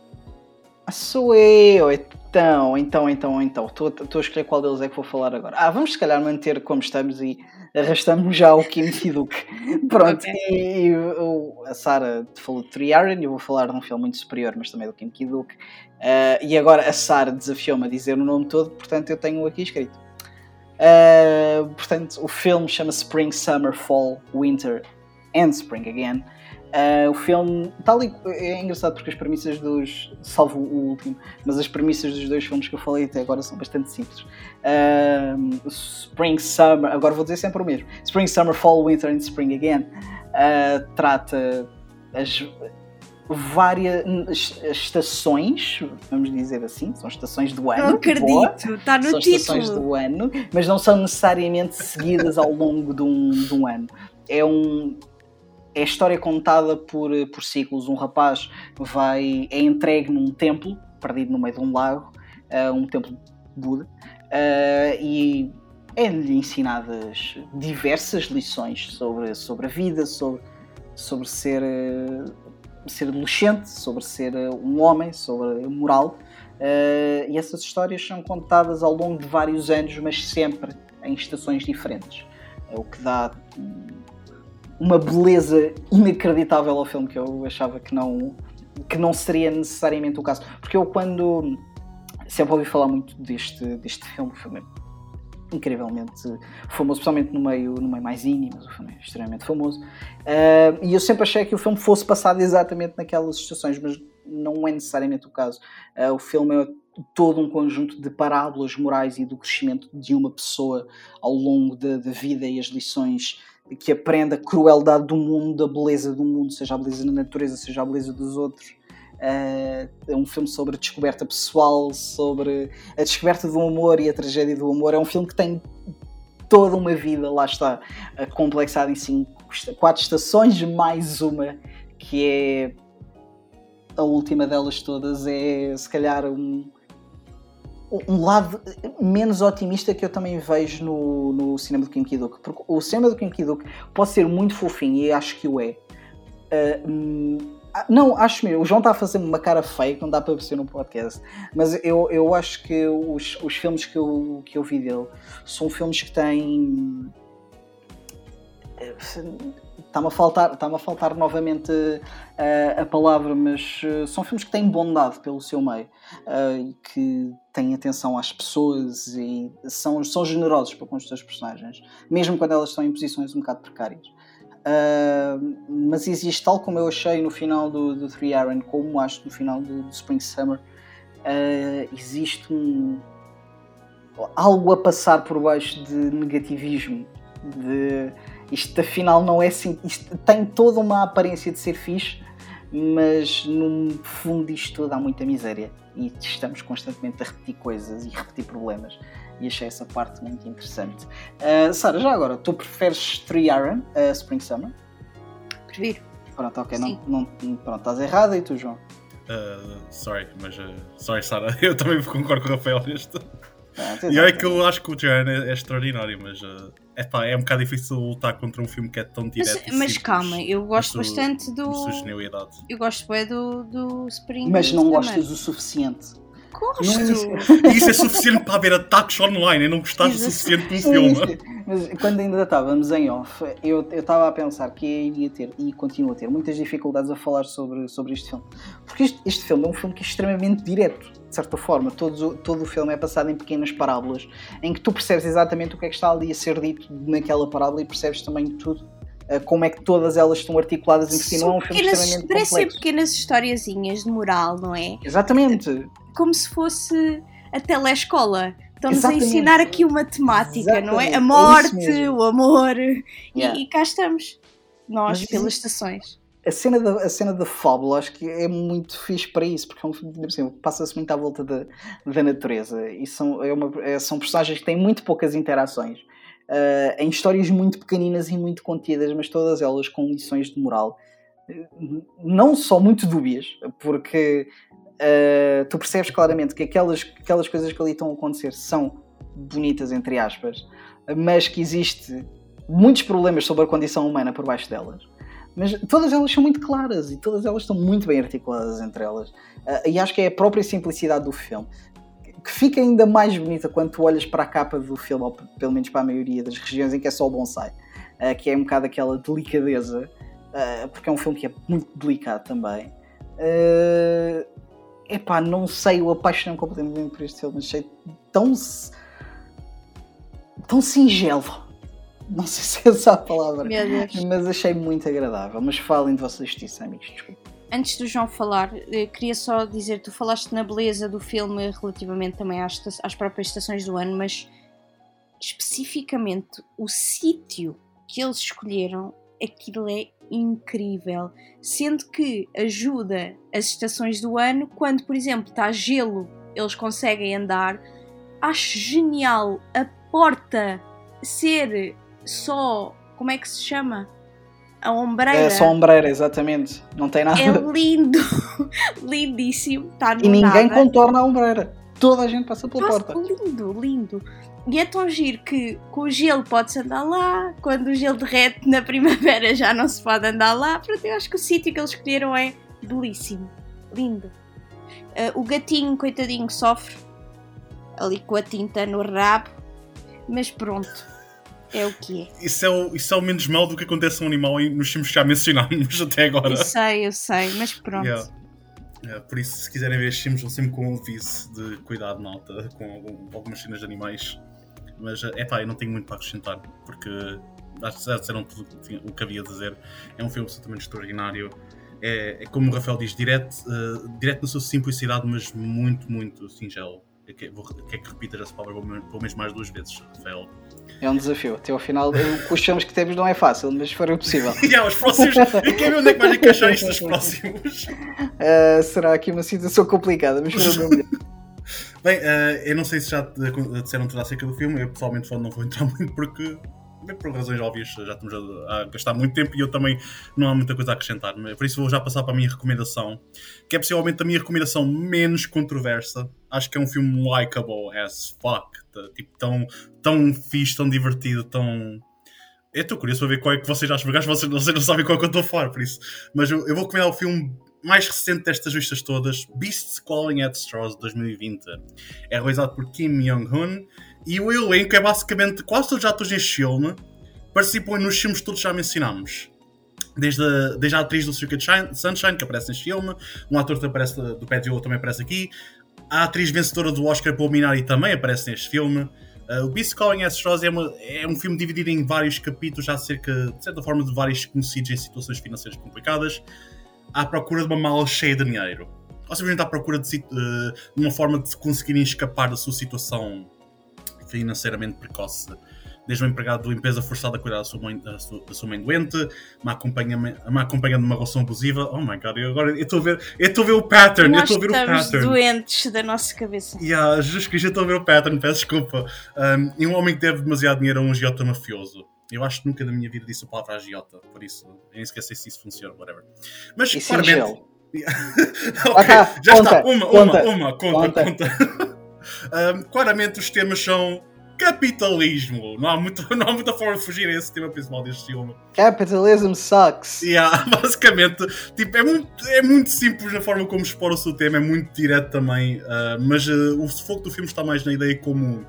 B: Ah, sou eu, então, então, então, então. Estou a escolher qual deles é que vou falar agora. Ah, vamos se calhar manter como estamos e arrastamos já o Kim Fiduk. <laughs> Pronto, okay. e, e o, a Sara falou de Triaran e eu vou falar de um filme muito superior, mas também do Kim Kiduk. Uh, e agora a Sara desafiou-me a dizer o nome todo, portanto eu tenho aqui escrito. Uh, portanto, o filme chama Spring, Summer, Fall, Winter and Spring Again. Uh, o filme tal e, é engraçado porque as premissas dos. salvo o último, mas as premissas dos dois filmes que eu falei até agora são bastante simples. Uh, Spring, Summer, agora vou dizer sempre o mesmo: Spring, Summer, Fall, Winter and Spring Again. Uh, trata as várias estações, vamos dizer assim, são estações do ano.
C: Não acredito, está no
B: são
C: título.
B: estações do ano, mas não são necessariamente seguidas ao longo de um, de um ano. É um é a história contada por, por ciclos. Um rapaz vai, é entregue num templo, perdido no meio de um lago, uh, um templo Buda, uh, e é-lhe ensinadas diversas lições sobre, sobre a vida, sobre, sobre ser, uh, ser adolescente, sobre ser um homem, sobre moral. e essas histórias são contadas ao longo de vários anos, mas sempre em estações diferentes. o que dá uma beleza inacreditável ao filme que eu achava que não, que não seria necessariamente o caso. Porque eu, quando sempre ouvi falar muito deste, deste filme, o filme é incrivelmente famoso, especialmente no meio, no meio mais indie, mas o filme é extremamente famoso. Uh, e eu sempre achei que o filme fosse passado exatamente naquelas situações, mas não é necessariamente o caso. Uh, o filme é todo um conjunto de parábolas morais e do crescimento de uma pessoa ao longo da, da vida e as lições que aprende a crueldade do mundo, a beleza do mundo, seja a beleza da natureza, seja a beleza dos outros. Uh, é um filme sobre a descoberta pessoal, sobre a descoberta do amor e a tragédia do amor. É um filme que tem toda uma vida, lá está, complexada em cinco, quatro estações, mais uma que é a última delas todas, é se calhar um, um lado menos otimista que eu também vejo no, no cinema do Kim Ki-duk. Porque o cinema do Kim Ki-duk pode ser muito fofinho e acho que o é. Uh, não, acho mesmo. O João está a fazer uma cara feia que não dá para perceber no podcast. Mas eu, eu acho que os, os filmes que eu, que eu vi dele são filmes que têm Está-me a faltar, está a faltar novamente uh, a palavra, mas uh, são filmes que têm bondade pelo seu meio uh, e que têm atenção às pessoas e são, são generosos para com os seus personagens, mesmo quando elas estão em posições um bocado precárias. mas existe, tal como eu achei no final do, do Three Iron, como acho no final do, do Spring Summer, existe um, algo a passar por baixo de negativismo, de isto afinal não é assim. Isto tem toda uma aparência de ser fixe, mas no fundo disto tudo há muita miséria e estamos constantemente a repetir coisas e repetir problemas. E achei essa parte muito interessante. Uh, Sara, já agora, tu preferes Three Iron a uh, Spring Summer?
C: Prefiro.
B: Pronto, ok, não, não, pronto, estás errada e tu, João?
A: Uh, sorry, mas. Uh, sorry, Sara, <laughs> eu também concordo com o Rafael neste. Ah, e olha que eu acho que o Trian é, é extraordinário, mas uh, epá, é um bocado difícil lutar contra um filme que é tão direto.
C: Mas, mas calma, eu gosto bastante do.
A: sua genialidade.
C: Eu gosto bem do, do Spring.
B: Mas não gostas o suficiente.
C: Gosto.
A: E <laughs> isso é suficiente para haver ataques online. Eu não gostaste o suficiente de um <laughs> filme.
B: Mas quando ainda estávamos em off, eu estava a pensar que iria ter e continuo a ter muitas dificuldades a falar sobre, sobre este filme. Porque este, este filme é um filme que é extremamente direto, de certa forma. Todo, todo o filme é passado em pequenas parábolas, em que tu percebes exatamente o que é que está ali a ser dito naquela parábola e percebes também tudo eh, como é que todas elas estão articuladas em si. Não é um filme extremamente
C: Parecem pequenas historiazinhas de moral, não é?
B: Exatamente.
C: Como se fosse a telescola. Estão-nos a ensinar aqui uma temática, Exatamente. não é? A morte, é o amor. Yeah. E, e, cá estamos, nós, Mas, pelas estações.
B: A cena, da, a cena da fábula acho que é muito fixe para isso, porque é um filme assim, passa-se muito à volta da, da natureza. E são, é uma, é, são personagens que têm muito poucas interações. Uh, em histórias muito pequeninas e muito contidas, mas todas elas com lições de moral, não só muito dúbias, porque uh, tu percebes claramente que aquelas, aquelas coisas que ali estão a acontecer são bonitas, entre aspas, mas que existe muitos problemas sobre a condição humana por baixo delas. Mas todas elas são muito claras e todas elas estão muito bem articuladas entre elas. Uh, e acho que é a própria simplicidade do filme que fica ainda mais bonita quando tu olhas para a capa do filme, ou pelo menos para a maioria das regiões em que é só o bonsai, uh, que é um bocado aquela delicadeza, uh, porque é um filme que é muito delicado também. Uh, epá, não sei, eu apaixonei-me completamente por este filme, achei tão. tão singelo. Não sei se é essa a palavra, mas achei muito agradável. Mas falem de vossa justiça, amigos, desculpa
C: antes do João falar, eh, queria só dizer, tu falaste na beleza do filme relativamente também às, às próprias estações do ano, mas especificamente o sítio que eles escolheram, aquilo é incrível. Sendo que ajuda as estações do ano, quando, por exemplo, está gelo, eles conseguem andar. Acho genial a porta ser só. Como é que se chama? a ombreira. É
B: só ombreira, exatamente. Não tem nada.
C: É lindo, <laughs> lindíssimo. Tá
B: e ninguém contorna a ombreira. Toda a gente passa pela Nossa, porta.
C: Lindo, lindo. E é tão giro que com o gelo pode-se andar lá, quando o gelo derrete na <laughs> primavera já não se pode andar lá. Portanto, eu acho que o sítio que eles escolheram é belíssimo, lindo. Uh, o gatinho, coitadinho, sofre ali com a tinta no rabo, mas pronto é o que é.
A: Isso é o, isso é o menos mal do que acontece a um animal nos filmes que já mencionámos <laughs> até agora.
C: Eu sei, eu sei, mas pronto.
A: Yeah. Yeah, por isso, se quiserem ver estes filmes, vão sempre com um aviso de cuidado nota com algum, algumas cenas de animais. Mas, é pá, eu não tenho muito para acrescentar, porque acho que já disseram tudo o que havia a dizer. É um filme absolutamente extraordinário. É, é como o Rafael diz, direto, uh, direto na sua simplicidade, mas muito, muito singelo. Quer que, vou, quer que repitas essa palavra pelo menos mais duas vezes, Rafael.
B: É um desafio. Até ao final, os filmes que temos não é fácil, mas farei o possível.
A: yeah, <laughs> os próximos. <laughs> Quero ver onde é que vais encaixar isto nos próximos.
B: Uh, será aqui uma situação complicada, mas farei o meu melhor. <laughs>
A: Bem, uh, eu não sei se já disseram tudo acerca do filme, eu pessoalmente não vou entrar muito porque por razões óbvias, já estamos a, a, gastar muito tempo e eu também não há muita coisa a acrescentar. Por isso vou já passar para a minha recomendação, que é possivelmente a minha recomendação menos controversa. Acho que é um filme likable as fuck. Tá, tipo, tão, tão fixe, tão divertido, tão. Eu estou curioso para ver qual é que vocês acham, porque vocês, vocês não sabem qual é que eu estou a falar, por isso. Mas eu, eu vou recomendar o filme mais recente destas listas todas, Beasts Calling at Straws, de 2020. É realizado por Kim Young-hoon e o elenco é basicamente quase todos os atores deste filme participam nos filmes que todos já mencionámos. Desde a, desde a atriz do Secret Sunshine, que aparece neste filme, um ator que aparece do Pet também aparece aqui, a atriz vencedora do Oscar pelo Minari também aparece neste filme. Uh, o Beast Calling Astros é, uma, é um filme dividido em vários capítulos, acerca, de certa forma, de vários conhecidos em situações financeiras complicadas, à procura de uma mala cheia de dinheiro. Ou simplesmente à procura de, uh, de uma forma de conseguirem escapar da sua situação financeiramente precoce. Desde o empregado de limpeza forçado a cuidar da sua mãe, da sua, da sua mãe doente, uma acompanhamento, uma acompanhando uma relação abusiva. Oh my god, eu agora estou a ver, eu estou a ver o pattern.
C: Nós
A: eu estou a ver
C: o pattern. doentes da nossa cabeça.
A: Yeah, Jesus Cristo, eu estou a ver o pattern, peço desculpa. Um, e um homem que deve demasiado dinheiro a um agiota mafioso. Eu acho que nunca na minha vida disse a palavra agiota, por isso nem esqueci se isso funciona, whatever. Mas,
B: e claramente. <laughs>
A: ok, já conta, está. Uma, conta, uma, uma, conta, conta. conta. <laughs> um, claramente os temas são capitalismo. Não há, muito, <laughs> não há muita forma de fugir a esse tema principal deste filme.
B: Capitalism sucks.
A: Yeah, <laughs> basicamente, tipo, é, muito, é muito simples na forma como explora-se o tema, é muito direto também, uh, mas uh, o foco do filme está mais na ideia como,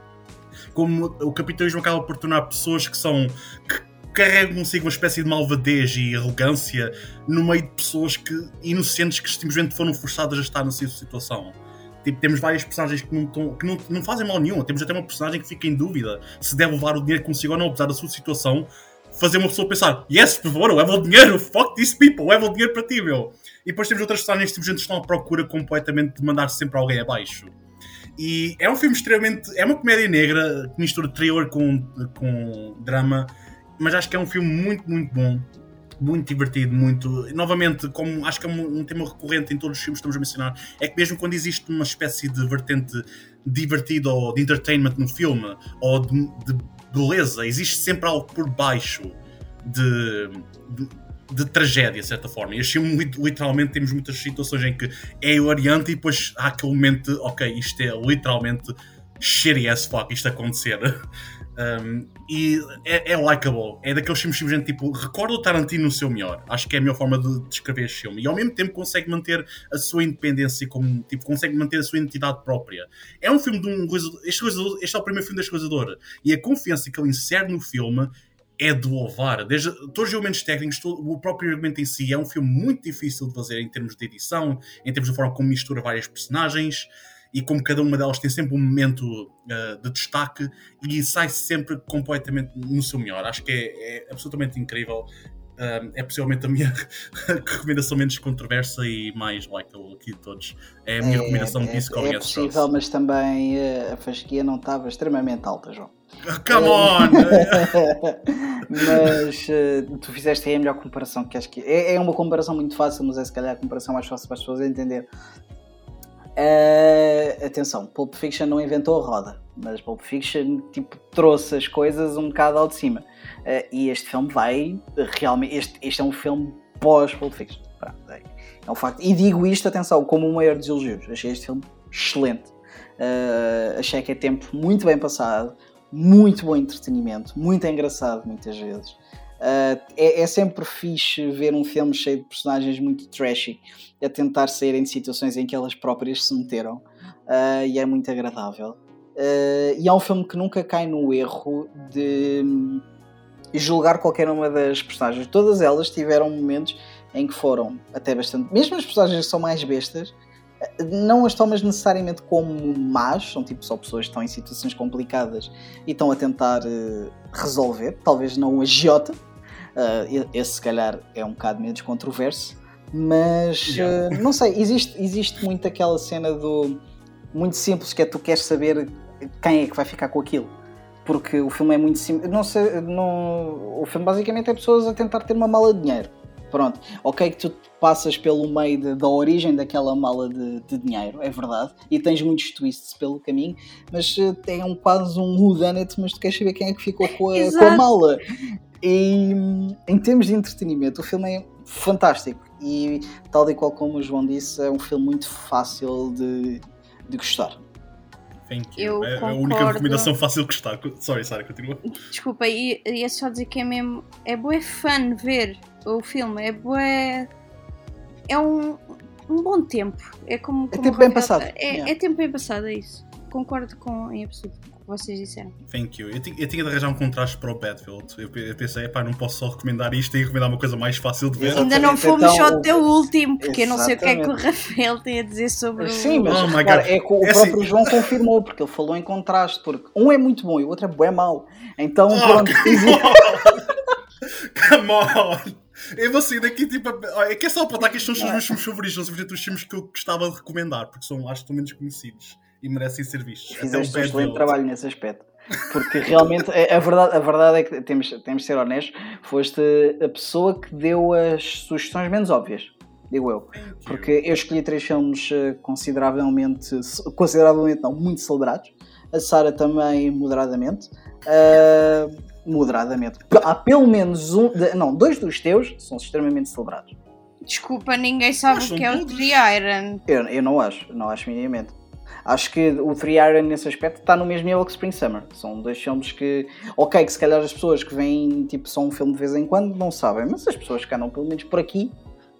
A: como o capitalismo acaba por tornar pessoas que são. Que, carregam consigo uma espécie de malvadez e arrogância no meio de pessoas que, inocentes que simplesmente foram forçadas a estar nessa situação. Tipo, temos várias personagens que, não, tão, que não, não fazem mal nenhum. Temos até uma personagem que fica em dúvida se deve levar o dinheiro consigo ou não, apesar da sua situação. Fazer uma pessoa pensar: Yes, por favor, leva o dinheiro, fuck these people, leva o dinheiro para ti, meu. E depois temos outras personagens que simplesmente estão à procura completamente de mandar sempre alguém abaixo. E é um filme extremamente. É uma comédia negra que mistura thriller com, com drama, mas acho que é um filme muito, muito bom muito divertido, muito. Novamente, como acho que é um, um, tema recorrente em todos os filmes que estamos a mencionar, é que mesmo quando existe uma espécie de vertente divertida ou de entertainment no filme, ou de, de beleza, existe sempre algo por baixo de, de, de tragédia, de certa forma. E filme, literalmente, temos muitas situações em que é hilariante e depois há aquele momento, ok, isto é literalmente shitty as fuck isto acontecer. <laughs> Um, e é, é. É daqueles filmes simplesmente tipo, recorda o Tarantino no seu melhor. Acho que é a melhor forma de descrever este filme. E ao mesmo tempo consegue manter a sua independência, como, tipo, consegue manter a sua identidade própria. É um filme de um este, este é o primeiro filme deste realizador. E a confiança que ele insere no filme é de louvar. Desde todos os elementos técnicos, todo, o próprio argumento em si é um filme muito difícil de fazer em termos de edição, em termos de forma como mistura várias personagens e como cada uma delas tem sempre um momento uh, de destaque e sai sempre completamente no seu melhor. Acho que é, é absolutamente incrível. Uh, é possivelmente a minha <laughs> recomendação menos controversa e mais likeable aqui de todos. É a minha é, recomendação
B: é,
A: de Disco
B: É, é possível, mas também uh, a fasquia não estava extremamente alta, João.
A: Come on! <laughs>
B: mas uh, tu fizeste aí a melhor comparação que acho que é, é uma comparação muito fácil, mas é se calhar a comparação mais fácil para as pessoas entender. Uh, atenção, Pulp Fiction não inventou a roda, mas Pulp Fiction tipo, trouxe as coisas um bocado ao de cima. Uh, e este filme vai realmente. Este, este é um filme pós-Pulp Fiction. É, é um facto. E digo isto, atenção, como o maior dos elogios. Achei este filme excelente. Uh, achei que é tempo muito bem passado, muito bom entretenimento, muito engraçado muitas vezes. Uh, é, é, sempre fixe ver um filme cheio de personagens muito trashy a tentar saírem de situações em que elas próprias se meteram uh, e é muito agradável. Uh, e é um filme que nunca cai no erro de julgar qualquer uma das personagens. Todas elas tiveram momentos em que foram até bastante. Mesmo as personagens que são mais bestas, não as tomas necessariamente como más, são tipo só pessoas que estão em situações complicadas e estão a tentar resolver, talvez não um agiota, Uh, esse, se calhar, é um bocado menos controverso, mas uh, não sei, existe, existe muito aquela cena do muito simples que é tu queres saber quem é que vai ficar com aquilo. Porque o filme é muito simples. Não sei, não, o filme basicamente é pessoas a tentar ter uma mala de dinheiro. Pronto, ok que tu passas pelo meio de, da origem daquela mala de, de, dinheiro, é verdade, e tens muitos twists pelo caminho, mas uh, tem um, quase um whodunit, mas tu queres saber quem é que ficou com a, com a mala. E em termos de entretenimento, o filme é fantástico e, tal e qual como o João disse, é um filme muito fácil de, de gostar.
A: Thank you. Eu é, é a única recomendação fácil de gostar. Sorry, Sara, continua.
C: Desculpa, e, e é só dizer que é mesmo. É bué fun ver o filme, é bué. É um, um bom tempo. É como.
B: É como é tempo bem passado.
C: É, yeah. é tempo bem passado, é isso. Concordo com em absoluto vocês disseram.
A: Thank you. Eu, eu tinha de arranjar um contraste para o Battlefield. Eu, eu pensei, pá, não posso só recomendar isto e recomendar uma coisa mais fácil de ver.
C: Exatamente. Ainda não fomos então, só até o último, porque eu não sei o que é que o Rafael tem a dizer sobre
B: Sim, o. Sim, mas oh é que o é próprio assim... João confirmou, porque ele falou em contraste, porque um é muito bom e o outro é bem mau. Então, oh, pronto.
A: Come on! <laughs> Eu vou sair daqui tipo. É que é só para dar que estes são os meus filmes favoritos, são simplesmente os filmes que eu gostava de recomendar, porque são, acho que menos conhecidos e merecem ser vistos.
B: Fizeste um excelente trabalho nesse aspecto. Porque realmente a, verdade, a verdade é que temos, temos de ser honestos, foste a pessoa que deu as sugestões menos óbvias, digo eu. Porque eu escolhi três filmes eh, consideravelmente, consideravelmente não, muito celebrados. A Sara também moderadamente. Uh, moderadamente. Há pelo menos um, não, dois dos teus são extremamente celebrados.
C: Desculpa, ninguém sabe o que é o Triiron.
B: Eu, eu não acho, não acho minimamente. Acho que o Three Iron nesse aspecto está no mesmo nível que Spring Summer. São dois filmes que, ok, que se calhar as pessoas que vêm tipo só um filme de vez em quando não sabem, mas as pessoas que andam pelo menos por aqui,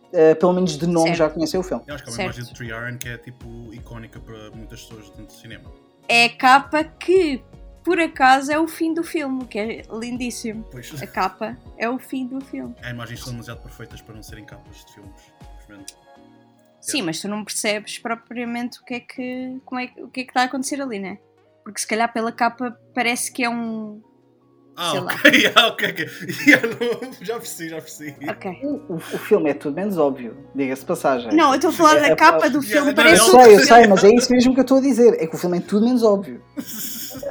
B: uh, pelo menos de nome
C: Certo.
B: já conhecem o filme.
A: Eu acho que há uma
C: Certo.
A: imagem de Tree Iron que é tipo icónica para muitas pessoas dentro do cinema.
C: É a capa que, por acaso, é o fim do filme, que é lindíssimo.
A: Pois,
C: A capa é o fim do filme.
A: há imagens são demasiado perfeitas para não serem capas de filmes. Simplesmente.
C: Sim, mas tu não percebes propriamente o que é que, como é, o que é que está a acontecer ali, né? Porque se calhar pela capa parece que é um.
A: Ah,
C: Sei
A: ok, <laughs> ah, ok, ok. Yeah, não, já percebi, já percebi.
C: Ok.
B: O, o- filme é tudo menos óbvio, diga-se de passagem.
C: Não, eu estou a falar
B: É-
C: da
B: é-
C: capa do
A: Yeah,
C: filme,
A: não,
C: parece
B: Eu
A: não,
C: outro
B: sei, eu sei, mas é isso mesmo que eu estou a dizer. É que o filme é tudo menos óbvio.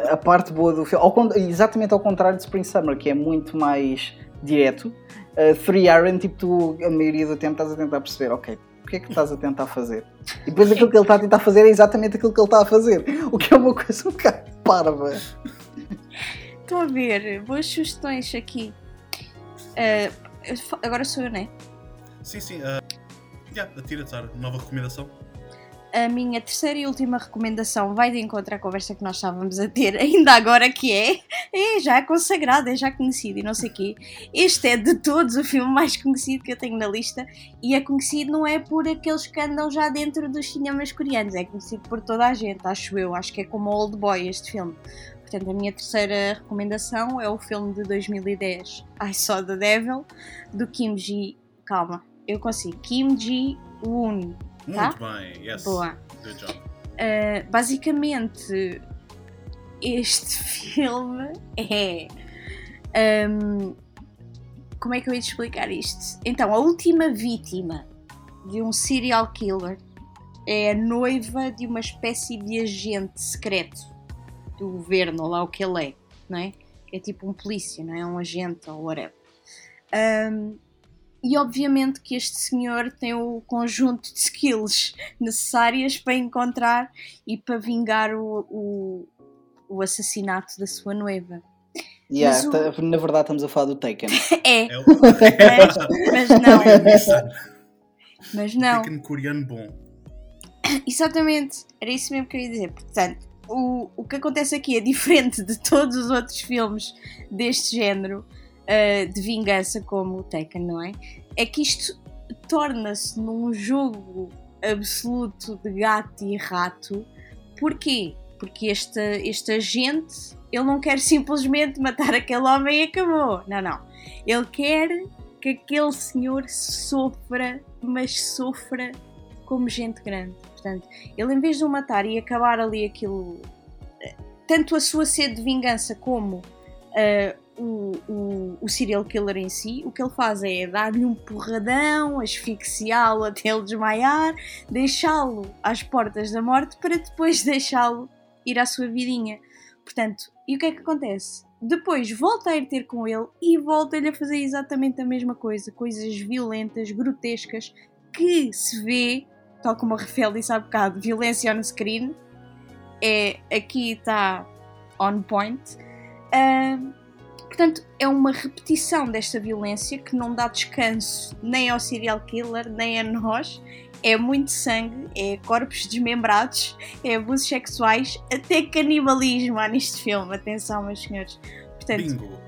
B: A parte boa do filme, ao exatamente ao contrário de Spring Summer, que é muito mais direto. Uh, Three Iron, tipo, tu a maioria do tempo estás a tentar perceber, ok, o que é que estás a tentar fazer? E depois aquilo que ele está a tentar fazer é exatamente aquilo que ele está a fazer. O que é uma coisa um bocado parva.
C: Estou a ver, boas sugestões aqui. Fa- agora sou eu, né?
A: Sim, sim. Uh, yeah, atira-te, Sara. Nova recomendação.
C: A minha terceira e última recomendação vai de encontro à conversa que nós estávamos a ter <laughs> ainda agora, que é, é já consagrado, é já conhecido e não sei o quê. Este é de todos o filme mais conhecido que eu tenho na lista e é conhecido não é por aqueles que andam já dentro dos cinemas coreanos, é conhecido por toda a gente, acho eu. Acho que é como Old Boy este filme. Portanto, a minha terceira recomendação é o filme de 2010, I Saw the Devil, do Kim Ji... Calma, eu consigo. Kim Ji-woon.
A: Muito
C: Tá?
A: bem, yes.
C: Boa.
A: Good job.
C: Uh, basicamente, este <laughs> filme é. um, como é que eu ia te explicar isto? Então, a última vítima de um serial killer é a noiva de uma espécie de agente secreto do governo, ou lá o que ele é, não é? É tipo um polícia, não é? Um agente ou whatever. Um, e obviamente que este senhor tem o conjunto de skills necessárias para encontrar e para vingar o, o, o assassinato da sua noiva.
B: Yeah,
C: o-
B: tá- na verdade estamos a falar do Taken. <laughs>
C: É,
A: É o. <laughs>
C: mas, mas não,
A: Nissan.
C: mas não.
A: Pequeno coreano bom.
C: Exatamente, era isso mesmo que eu ia dizer. Portanto, o, o que acontece aqui é diferente de todos os outros filmes deste género uh, de vingança, como o Taken, não é? É que isto torna-se num jogo absoluto de gato e rato. Porquê? Porque este, este agente ele não quer simplesmente matar aquele homem e acabou. Não, não. Ele quer que aquele senhor sofra, mas sofra como gente grande. Portanto, ele em vez de o matar e acabar ali aquilo, eh, tanto a sua sede de vingança como eh, o, o, o serial killer em si, o que ele faz é dar-lhe um porradão, asfixiá-lo até ele desmaiar, deixá-lo às portas da morte para depois <laughs> deixá-lo ir à sua vidinha. Portanto, e o que é que acontece? Depois volta a ir ter com ele e volta-lhe a fazer exatamente a mesma coisa, coisas violentas, grotescas, que se vê tal como a Rafael disse há bocado, violência on screen, é, aqui está on point. Ahm, portanto, é uma repetição desta violência que não dá descanso nem ao serial killer, nem a nós. É muito sangue, é corpos desmembrados, é abusos sexuais, até canibalismo há neste filme. Atenção, meus senhores. Portanto,
A: Bingo.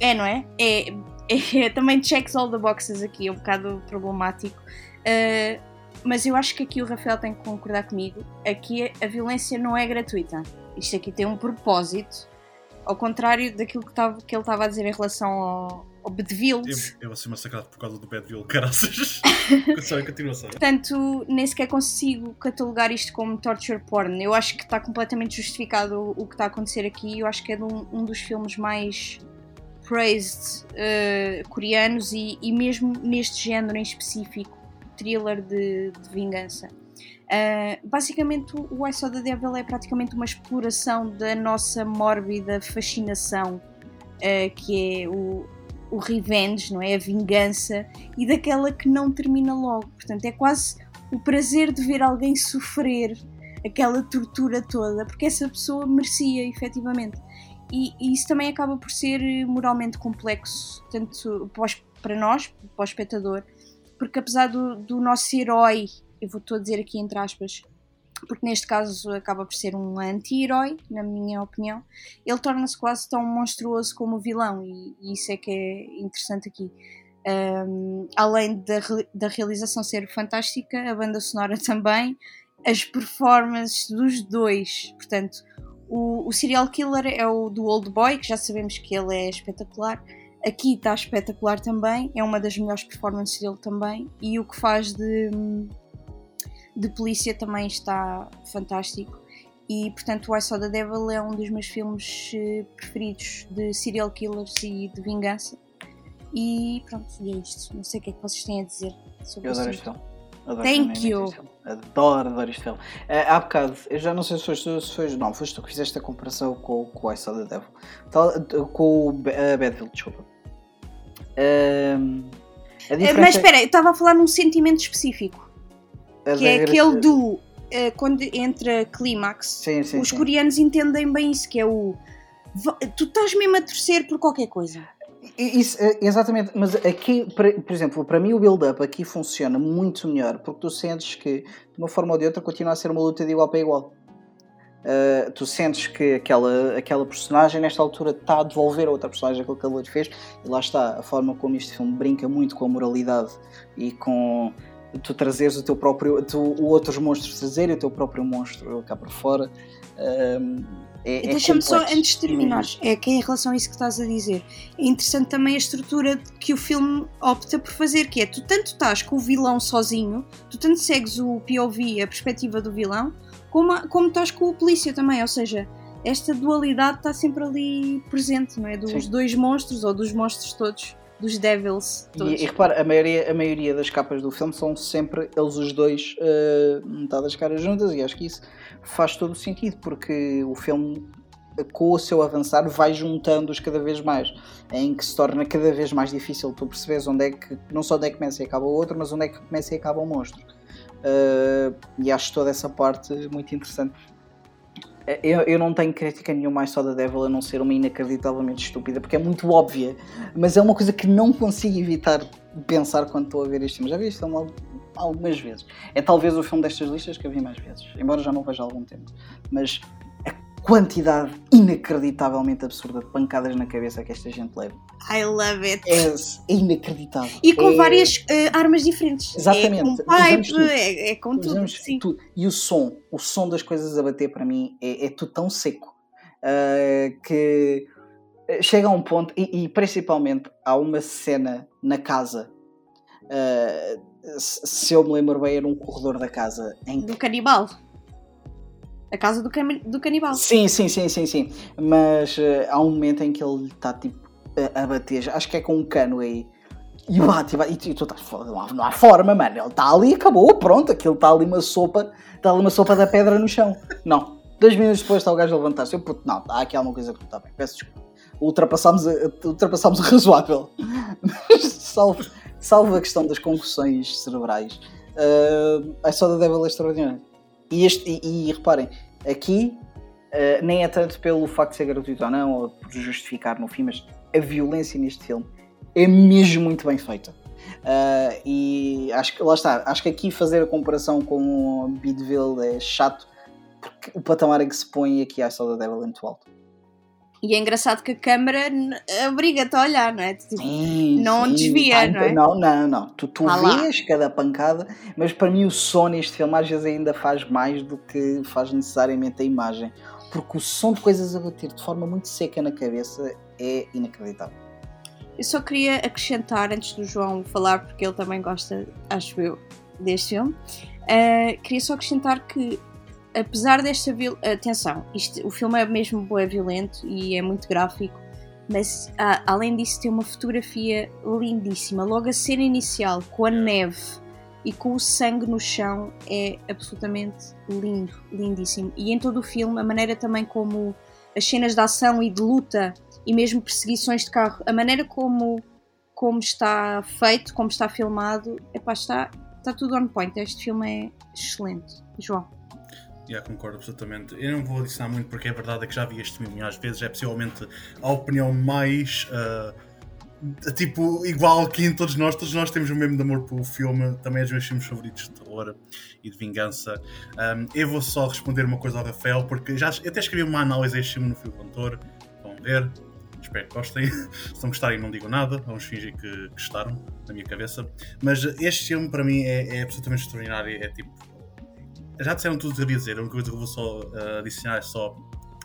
C: é, não é? É, <laughs> é, também checks all the boxes aqui, é um bocado problemático. Uh, mas eu acho que aqui o Rafael tem que concordar comigo. Aqui a violência não é gratuita. Isto aqui tem um propósito. Ao contrário daquilo que, tava, que ele estava a dizer em relação ao, ao Bedeville.
A: Eu, eu vou ser massacrado por causa do Badville, caraças. <laughs> Continua.
C: Portanto, nem sequer consigo catalogar isto como torture porn. Eu acho que está completamente justificado o, que está a acontecer aqui. Eu acho que é de um, um dos filmes mais praised uh, coreanos e, e, mesmo neste género em específico, thriller de, de vingança. Uh, basicamente, o I Saw the Devil é praticamente uma exploração da nossa mórbida fascinação, uh, que é o, o revenge, não é? A vingança e daquela que não termina logo. Portanto, é quase o prazer de ver alguém sofrer aquela tortura toda, porque essa pessoa merecia, efetivamente. E, e isso também acaba por ser moralmente complexo, tanto para nós, para o espectador, porque apesar do, do nosso herói, eu vou estou a dizer aqui entre aspas, porque neste caso acaba por ser um anti-herói, na minha opinião, ele torna-se quase tão monstruoso como o vilão, e, e isso é que é interessante aqui. Um, além da, da realização ser fantástica, a banda sonora também, as performances dos dois, portanto, o, o serial killer é o do Old Boy, que já sabemos que ele é espetacular. Aqui está espetacular também, é uma das melhores performances dele também. E o que faz de, de polícia também está fantástico. E portanto, o I Saw the Devil é um dos meus filmes eh, preferidos de serial killers e de vingança. E pronto, e é isto. Não sei o que é que vocês têm a dizer sobre
B: Eu adoro este filme. Adoro
C: Thank you.
B: Adoro, adoro este filme. Uh, há bocado, eu já não sei se foste, se foste não, foste tu que fizeste a comparação com, com o I Saw the Devil. Tal, com o uh, Badfield, desculpa.
C: Uh, Mas espera, eu estava a falar num sentimento específico. que é aquele do. Uh, quando entra clímax, sim, sim, os sim. coreanos entendem bem isso, que é o. Tu estás mesmo a torcer por qualquer coisa.
B: Isso, é, exatamente, mas aqui, por exemplo, para mim o build-up aqui funciona muito melhor porque tu sentes que, de uma forma ou de outra, continua a ser uma luta de igual para igual. Uh, tu sentes que aquela, aquela personagem, nesta altura, está a devolver a outra personagem aquilo que ele fez, e lá está a forma como este filme brinca muito com a moralidade e com tu trazeres o teu próprio, tu, o outros monstros trazerem o teu próprio monstro cá para fora. Uh,
C: é, é Deixa-me só, antes de terminares, é que em relação a isso que estás a dizer, é interessante também a estrutura que o filme opta por fazer, que é tu tanto estás com o vilão sozinho, tu tanto segues o POV, a perspectiva do vilão, como, como estás com o polícia também, ou seja, esta dualidade está sempre ali presente, não é? Dos Sim. dois monstros ou dos monstros todos dos Devils.
B: Todos. E, e repara, a maioria, a maioria das capas do filme são sempre eles os dois uh, metade das caras juntas e acho que isso faz todo o sentido porque o filme com o seu avançar vai juntando-os cada vez mais, em que se torna cada vez mais difícil tu percebes onde é que, não só onde é que começa e acaba o outro, mas onde é que começa e acaba o monstro. Uh, e acho toda essa parte muito interessante. Eu, eu não tenho crítica nenhuma mais só da Devil a não ser uma inacreditavelmente estúpida, porque é muito óbvia, mas é uma coisa que não consigo evitar pensar quando estou a ver este filme. Já vi este filme algumas vezes. É talvez o filme destas listas que eu vi mais vezes, embora já não veja há algum tempo. Mas quantidade inacreditavelmente absurda de pancadas na cabeça que esta gente leva.
C: I love it.
B: É, é inacreditável.
C: E com é... várias uh, armas diferentes.
B: Exatamente.
C: É com pipe, é, é, com tudo.
B: tudo. E o som, o som das coisas a bater para mim é, é tudo tão seco uh, que chega a um ponto, e, e, principalmente há uma cena na casa. Uh, se eu me lembro bem, era um corredor da casa em
C: do canibal a casa do, can do canibal.
B: Sim, sim, sim, sim, sim. Mas uh, há um momento em que ele está tipo a, bater, acho que é com um cano aí. E bate, e, bate, e tu estás não há, não há forma, mano. Ele está ali e acabou, pronto. Aquilo está ali uma sopa, está ali uma sopa da pedra no chão. Não. Dois minutos depois está o gajo a levantar-se. Eu, puto, não, há aqui alguma coisa que não está bem. Peço desculpa. Ultrapassámos, ultrapassámos o <laughs> razoável. salvo, salvo a questão das concussões cerebrais. Uh, a Soda Devil é extraordinária. E, este, e, e reparem, aqui uh, nem é tanto pelo facto de ser gratuito ou não, ou por justificar no fim, mas a violência neste filme é mesmo muito bem feita. Uh, e acho que lá está, acho que aqui fazer a comparação com Bidville é chato porque o patamar em que se põe aqui a Saw the Devil é muito alto.
C: E é engraçado que a câmera obriga-te a olhar, não é? Tipo, sim, não sim, desvia, não é?
B: Não, não, não. Tu, tu ah vês lá. cada pancada, mas para mim o som neste filme às vezes ainda faz mais do que faz necessariamente a imagem. Porque o som de coisas a bater de forma muito seca na cabeça é inacreditável.
C: Eu só queria acrescentar, antes do João falar, porque ele também gosta, acho eu, deste filme, uh, queria só acrescentar que apesar desta vil... atenção, isto, o filme é mesmo boa, violento e é muito gráfico, mas ah, além disso tem uma fotografia lindíssima. Logo a cena inicial com a neve e com o sangue no chão é absolutamente lindo, lindíssimo. E em todo o filme, a maneira também como as cenas de ação e de luta e mesmo perseguições de carro, a maneira como, como está feito, como está filmado, epá, está, está tudo on point. Este filme é excelente. João.
A: Já concordo absolutamente. Eu não vou adicionar muito porque é verdade é que já vi este filme às vezes, é possivelmente a opinião mais uh, tipo, igual que em todos nós, todos nós temos o mesmo de amor pelo filme, também é dos meus filmes favoritos de terror e de vingança. Um, eu vou só responder uma coisa ao Rafael, porque já até escrevi uma análise a este filme no Fio Contor, vão ver, espero que gostem. <laughs> Se não gostarem, não digam nada, vamos fingir que gostaram, na minha cabeça. Mas este filme, para mim, é, é absolutamente extraordinário. É tipo. Já disseram tudo o que eu dizer, a única coisa que eu vou só uh, adicionar é só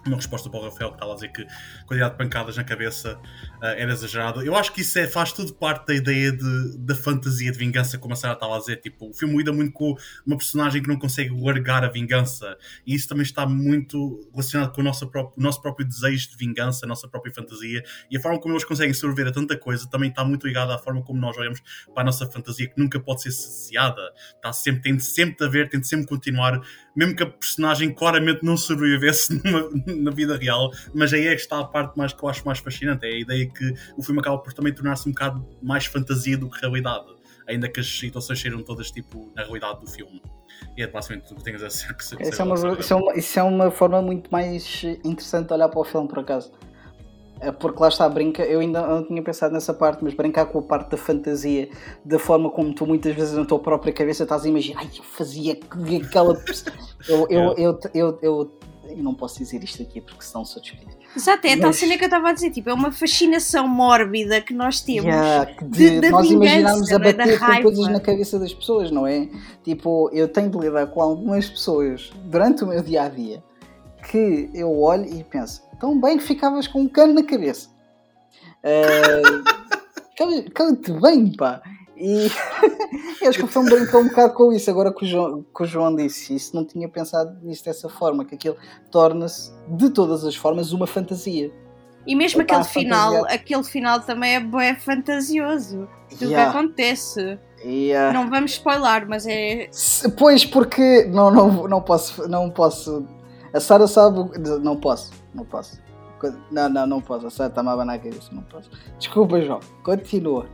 A: uma resposta para o Rafael que estava a dizer que a quantidade de pancadas na cabeça uh, era exagerado. Eu acho que isso é, faz tudo parte da ideia de, da fantasia de vingança, como a Sarah estava a dizer. Tipo, o filme lida muito com uma personagem que não consegue largar a vingança, e isso também está muito relacionado com o nosso próprio, o nosso próprio desejo de vingança, a nossa própria fantasia, e a forma como eles conseguem sobreviver a tanta coisa também está muito ligada à forma como nós olhamos para a nossa fantasia, que nunca pode ser saciada. Está sempre, tem sempre de haver, tem de sempre continuar, mesmo que a personagem claramente não sobrevivesse <laughs> numa na vida real, mas aí é que está a parte mais que eu acho mais fascinante, é a ideia que o filme acaba por também tornar-se um bocado mais fantasia do que realidade, ainda que as situações sejam todas tipo na realidade do filme. E é basicamente tudo que tens a dizer que
B: se, isso, é uma, isso, é uma, isso é uma forma muito mais interessante de olhar para o filme, por acaso. É porque lá está, brinca, eu ainda não tinha pensado nessa parte, mas brincar com a parte da fantasia, da forma como tu muitas vezes na tua própria cabeça estás a imaginar, ai, eu fazia aquela. <laughs> eu, eu, eu, eu, eu, eu não posso dizer isto aqui porque senão sou despedido.
C: Exato, é a tal cena que eu estava a dizer, tipo, é uma fascinação mórbida que nós temos.
B: Yeah, de, de, nós imaginamos a é? bater com coisas na cabeça das pessoas, não é? Tipo, eu tenho de lidar com algumas pessoas durante o meu dia a dia que eu olho e penso, tão bem que ficavas com um cano na cabeça. <laughs> Uh, Cala-te bem, pá. E <laughs> acho que o filme brincou um bocado com isso, agora que o, João, que o João disse. Isso não tinha pensado nisso dessa forma, que aquilo torna-se, de todas as formas, uma fantasia.
C: E mesmo aquele final, aquele final também é bem fantasioso do yeah. que acontece. Yeah. Não vamos spoiler, mas é.
B: Pois, porque não, não, não posso. Não posso. A Sara sabe. Não posso. Não posso. Não, não, não posso. A Sara está-me a abanar a cabeça. Não posso. Desculpa, João. Continua.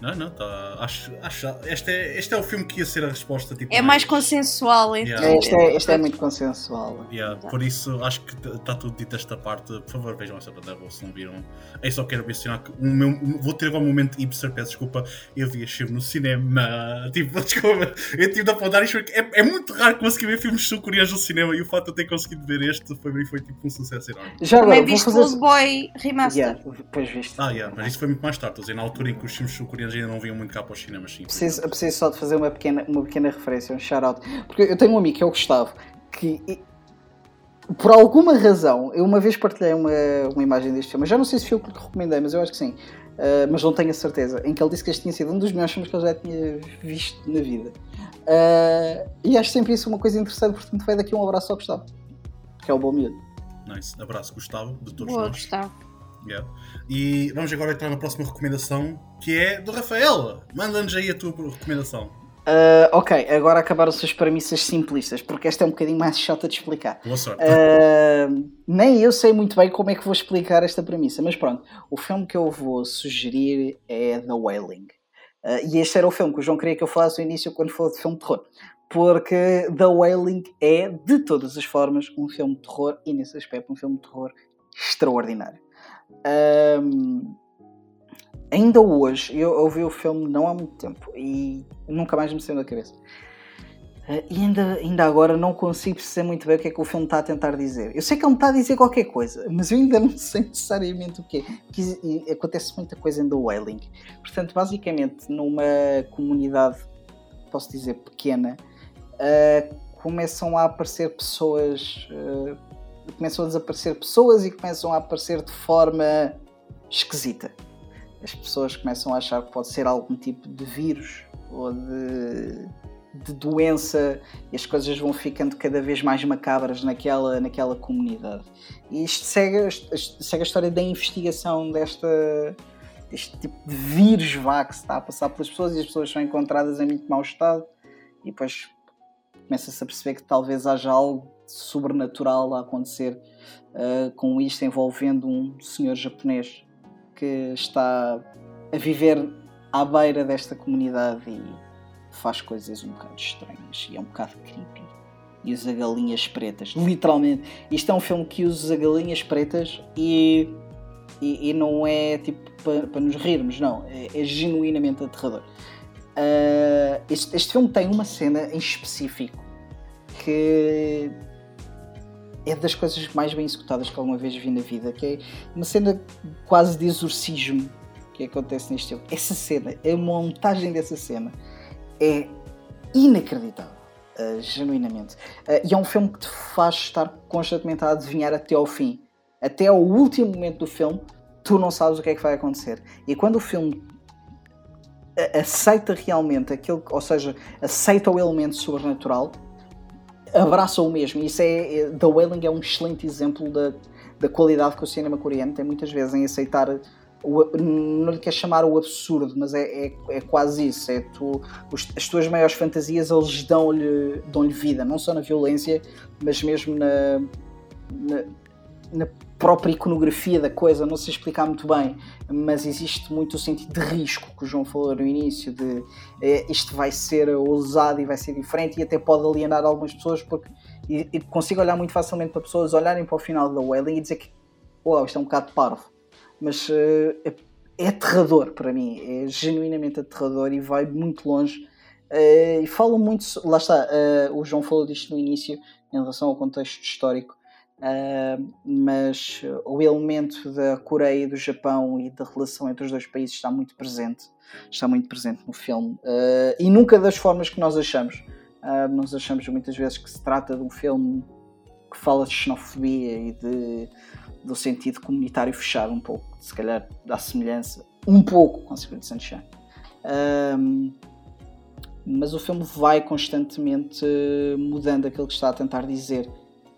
A: Não, não, tá. Acho, acho, este, é, este é o filme que ia ser a resposta. Tipo,
C: é mais, mais consensual, então.
B: Yeah. Este, é, este é muito consensual.
A: Yeah, por isso, acho que está tudo dito esta parte. Por favor, vejam essa Devil se não viram. Eu só quero mencionar que o meu, vou ter agora um momento hipster, peço desculpa. Eu vi este filme no cinema. <laughs> Tipo, <laughs> desculpa, eu tive de apontar isto porque é, é muito raro conseguir ver filmes sul-coreanos no cinema e o fato de eu ter conseguido ver este foi, foi tipo um sucesso enorme.
C: Já Também viste fazer... Old Boy Remaster.
B: Yeah, depois viste.
A: Ah, yeah, mas isso foi muito mais tarde. Dizer, na altura em que os filmes sul-coreanos ainda não vinham muito cá para os cinemas. Sim,
B: preciso, preciso só de fazer uma pequena, uma pequena referência, um shout-out. Porque eu tenho um amigo que é o Gustavo, que por alguma razão, eu uma vez partilhei uma, uma imagem deste filme, já não sei se foi o que recomendei, mas eu acho que sim, uh, mas não tenho a certeza, em que ele disse que este tinha sido um dos melhores filmes que ele já tinha visto na vida. Uh, e acho sempre isso uma coisa interessante, portanto vai daqui um abraço ao Gustavo, que é o bom miúdo.
A: Nice, abraço Gustavo, de todos
C: Boa,
A: nós.
C: Gustavo.
A: Yeah. E vamos agora entrar na próxima recomendação, que é do Rafael. Manda-nos aí a tua recomendação.
B: Uh, ok, agora acabaram-se as premissas simplistas, porque esta é um bocadinho mais chata de explicar.
A: Boa sorte.
B: Uh, nem eu sei muito bem como é que vou explicar esta premissa, mas pronto, o filme que eu vou sugerir é The Wailing. Uh, e este era o filme que o João queria que eu falasse no início quando falou de filme de terror. Porque The Wailing é, de todas as formas, um filme de terror e, nesse aspecto, um filme de terror extraordinário. Um, ainda hoje, eu ouvi o filme não há muito tempo e nunca mais me saiu da cabeça. Uh, e ainda, ainda agora não consigo perceber muito bem o que é que o filme está a tentar dizer. Eu sei que ele está a dizer qualquer coisa, mas eu ainda não <laughs> sei necessariamente o que é. acontece muita coisa em The Wailing. Portanto, basicamente, numa comunidade, posso dizer, pequena, uh, começam a aparecer pessoas. Uh, começam a desaparecer pessoas e começam a aparecer de forma esquisita. As pessoas começam a achar que pode ser algum tipo de vírus ou de, de doença e as coisas vão ficando cada vez mais macabras naquela, naquela comunidade. E isto segue, segue a história da investigação desta, deste tipo de vírus vá que se está a passar pelas pessoas e as pessoas são encontradas em muito mau estado e depois começa-se a perceber que talvez haja algo sobrenatural a acontecer uh, com isto envolvendo um senhor japonês que está a viver à beira desta comunidade e faz coisas um bocado estranhas e é um bocado creepy. E usa galinhas pretas, literalmente. Isto é um filme que usa galinhas pretas e E, e não é tipo para pa nos rirmos, não. É, é genuinamente aterrador. Uh, este, este filme tem uma cena em específico que é das coisas mais bem executadas que alguma vez vi na vida, que é uma cena quase de exorcismo que acontece neste filme. Essa cena, a montagem dessa cena é inacreditável, uh, genuinamente. Uh, e é um filme que te faz estar constantemente a adivinhar até ao fim. Até ao último momento do filme, tu não sabes o que é que vai acontecer. E quando o filme aceita realmente aquilo, ou seja, aceita o elemento sobrenatural, abraça o mesmo. Isso é, é The Wailing é um excelente exemplo da, da qualidade que o cinema coreano tem muitas vezes em aceitar o, não lhe quer chamar o absurdo, mas é, é, é quase isso. É tu, os, as tuas maiores fantasias eles dão-lhe dão vida, não só na violência, mas mesmo na, na, na própria iconografia da coisa, não sei explicar muito bem, mas existe muito o sentido de risco que o João falou no início, de é, isto vai ser ousado e vai ser diferente e até pode alienar algumas pessoas porque e, e consigo olhar muito facilmente para pessoas olharem para o final da Wailing e dizer que uau, isto é um bocado parvo, mas uh, é, é aterrador para mim, é genuinamente aterrador e vai muito longe. Uh, e fala muito, lá está, uh, o João falou disto no início em relação ao contexto histórico Uh, mas o elemento da Coreia e do Japão e da relação entre os dois países está muito presente, está muito presente no filme uh, e nunca das formas que nós achamos. Uh, nós achamos muitas vezes que se trata de um filme que fala de xenofobia e de, do sentido comunitário fechado, um pouco, se calhar dá semelhança, um pouco com Secret Sunshine. mas o filme vai constantemente mudando aquilo que está a tentar dizer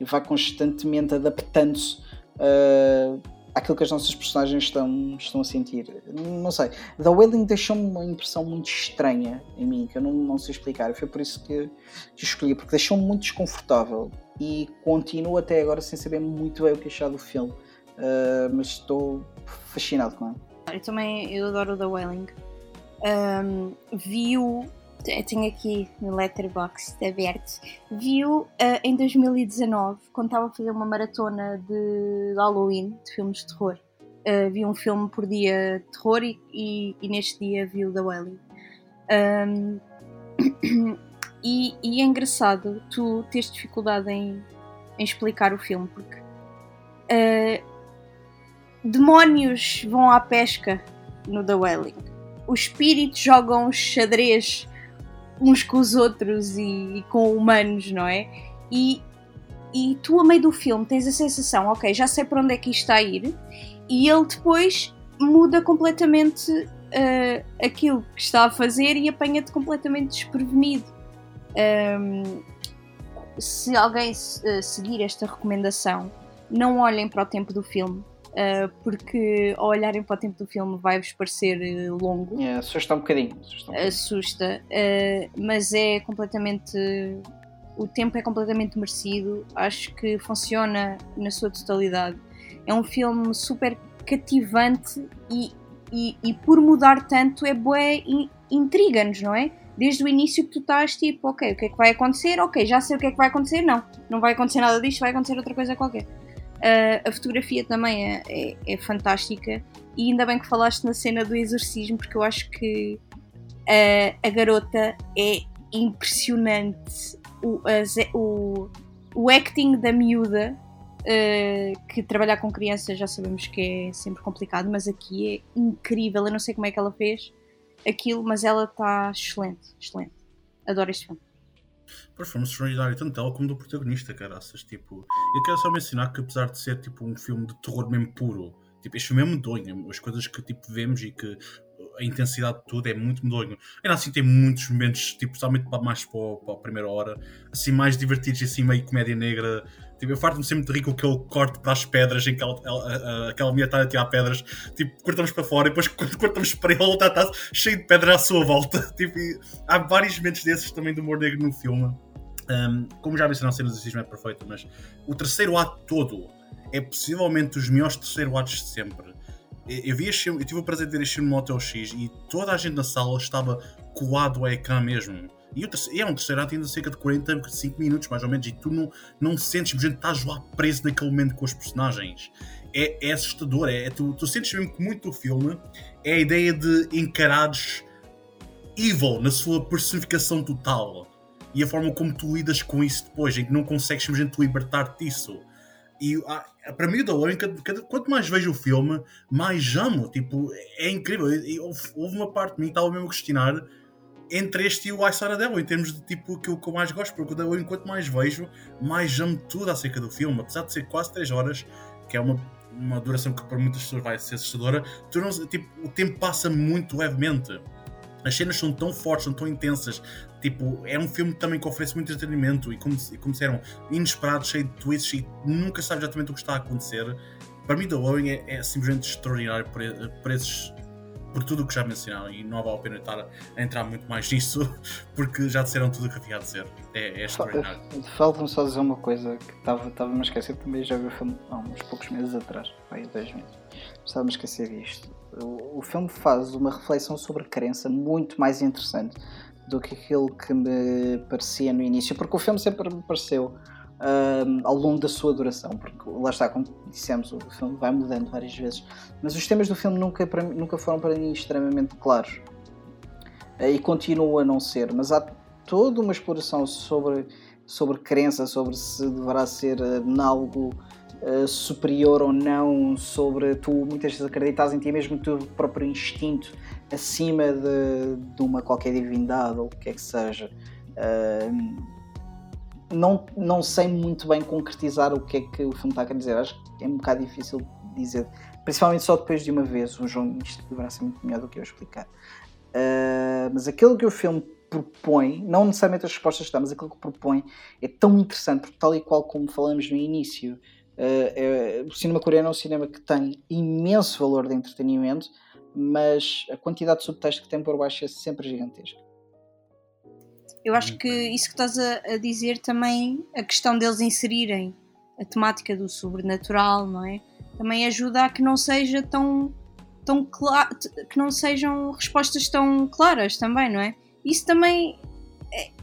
B: e vai constantemente adaptando-se uh, àquilo que as nossas personagens estão, estão a sentir. Não sei. The Wailing deixou-me uma impressão muito estranha em mim, que eu não, não sei explicar. Foi por isso que, que escolhi, porque deixou-me muito desconfortável e continuo até agora sem saber muito bem o que achar do filme. Uh, mas estou fascinado com ele.
C: Eu também eu adoro The Wailing. Um, vi-o tenho aqui no Letterboxd aberto, viu uh, em 2019, quando estava a fazer uma maratona de Halloween, de filmes de terror. Uh, vi um filme por dia de terror e, e, e neste dia viu The Wailing. Um, <coughs> e, e, é engraçado tu teres dificuldade em, em explicar o filme, porque uh, demónios vão à pesca no The Wailing. Os espíritos jogam xadrez uns com os outros e, e com humanos, não é? E, e tu, a meio do filme, tens a sensação, ok, já sei para onde é que isto está a ir, e ele depois muda completamente uh, aquilo que está a fazer e apanha-te completamente desprevenido. Um, se alguém uh, seguir esta recomendação, não olhem para o tempo do filme, porque ao olharem para o tempo do filme vai-vos parecer uh, longo.
B: É, assusta um bocadinho.
C: Assusta, um assusta uh, mas é completamente. O tempo é completamente merecido, acho que funciona na sua totalidade. É um filme super cativante e, e, e por mudar tanto é bué intriga-nos, não é? Desde o início que tu estás tipo, ok, o que é que vai acontecer? Ok, já sei o que é que vai acontecer. Não, não vai acontecer nada disto, vai acontecer outra coisa qualquer. Uh, a fotografia também é, é, é, fantástica. E ainda bem que falaste na cena do exorcismo porque eu acho que uh, a garota é impressionante. O, o, o acting da miúda uh, que trabalhar com crianças já sabemos que é sempre complicado mas aqui é incrível, eu não sei como é que ela fez aquilo, mas ela está excelente, excelente. Adoro este filme
A: performance extraordinária, tanto dela como do protagonista, caraças. Tipo, eu quero só mencionar que apesar de ser tipo um filme de terror mesmo puro, tipo, este filme é medonho, as coisas que tipo vemos e que a intensidade de tudo é muito medonho. Ainda assim tem muitos momentos, tipo, somente mais para, para a primeira hora, assim, mais divertidos e assim, meio comédia negra. Tipo, eu farto-me sempre de rir com aquele corte para as pedras em que ela, ela, aquela mulher está a tirar pedras, tipo, cortamos para fora e depois cortamos para ele, está, está cheio de pedras à sua volta. <laughs> Tipo, há vários momentos desses também do humor negro no filme. Um, como já mencionei, a cena do exorcismo é perfeita, mas o terceiro ato todo é possivelmente dos melhores terceiro atos de sempre. Eu, vi eu tive o prazer de ver este filme no Hotel X e toda a gente na sala estava colado ao ecrã mesmo. E, terceiro, é um terceiro ato ainda cerca de 45 minutos, mais ou menos, e tu não, não sentes, gente, estás lá preso naquele momento com os personagens. É, é assustador, é, é, tu, tu sentes mesmo que muito do filme é a ideia de encarares evil na sua personificação total e a forma como tu lidas com isso depois, em que não consegues simplesmente libertar-te disso. E ah, para mim, da Lauren, quanto mais vejo o filme, mais amo. Tipo, é incrível. houve, uma parte de mim que estava mesmo a questionar entre este e o I Saw Devil, em termos de tipo aquilo que eu mais gosto, porque o Lauren, quanto mais vejo, mais amo tudo acerca do filme. Apesar de ser quase 3 horas, que é uma, uma duração que para muitas pessoas vai ser assustadora, tipo, o tempo passa muito levemente as cenas são tão fortes, são tão intensas. Tipo, é um filme também que oferece muito entretenimento e, como, como disseram, inesperado, cheio de twists e nunca sabe exatamente o que está a acontecer. Para mim, The Lowing é, é simplesmente extraordinário por, por, esses, por tudo o que já mencionaram e não vale a pena estar a entrar muito mais <laughs> nisso porque já disseram tudo o que havia a dizer. É, é extraordinário.
B: Falta-me só dizer uma coisa que estava-me a esquecer, também já vi o filme há uns poucos meses atrás, aí dois meses. Estava-me a esquecer disto o, filme faz uma reflexão sobre crença muito mais interessante do que aquilo que me parecia no início, porque o filme sempre me pareceu um, ao longo da sua duração, porque lá está, como dissemos, o filme vai mudando várias vezes, mas os temas do filme nunca, para, nunca foram para mim extremamente claros e continuam a não ser, mas há toda uma exploração sobre, sobre crença, sobre se deverá ser algo uh, superior ou não, sobre tu muitas vezes acreditas em ti mesmo, o teu próprio instinto acima de, de uma qualquer divindade ou o que é que seja. Uh, não, não sei muito bem concretizar o que é que o filme está a querer dizer. Acho que é um bocado difícil dizer, principalmente só depois de uma vez. O João, isto deverá ser muito melhor do que eu explicar. Uh, mas aquilo que o filme propõe, não necessariamente as respostas que dá, mas aquilo que propõe é tão interessante, porque tal e qual como falamos no início, Uh, o cinema coreano é um cinema que tem imenso valor de entretenimento, mas a quantidade de subtexto que tem por baixo é sempre gigantesca.
C: Eu acho que isso que estás a, a, dizer também, a questão deles inserirem a temática do sobrenatural, não é? Também ajuda a que não seja tão, tão claro, que não sejam respostas tão claras também, não é? Isso também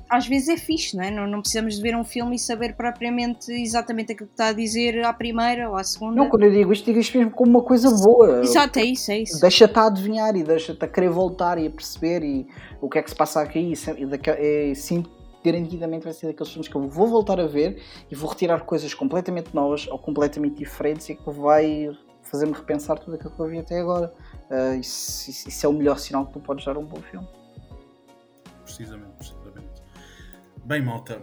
C: às vezes é fixe, não é? Não, não, precisamos de ver um filme e saber propriamente exatamente aquilo que está a dizer à primeira ou à segunda.
B: Não, quando eu digo isto, digo isto mesmo como uma coisa boa.
C: Exato, é isso, é isso.
B: Deixa-te a adivinhar e deixa-te a querer voltar e a perceber e o que é que se passa aqui. E, sim, garantidamente vai ser daqueles filmes que eu vou voltar a ver e vou retirar coisas completamente novas ou completamente diferentes e que vai fazer-me repensar tudo aquilo que eu vi até agora. Uh, isso, isso, é o melhor sinal que tu podes dar a um bom filme.
A: Precisamente. Bem, malta,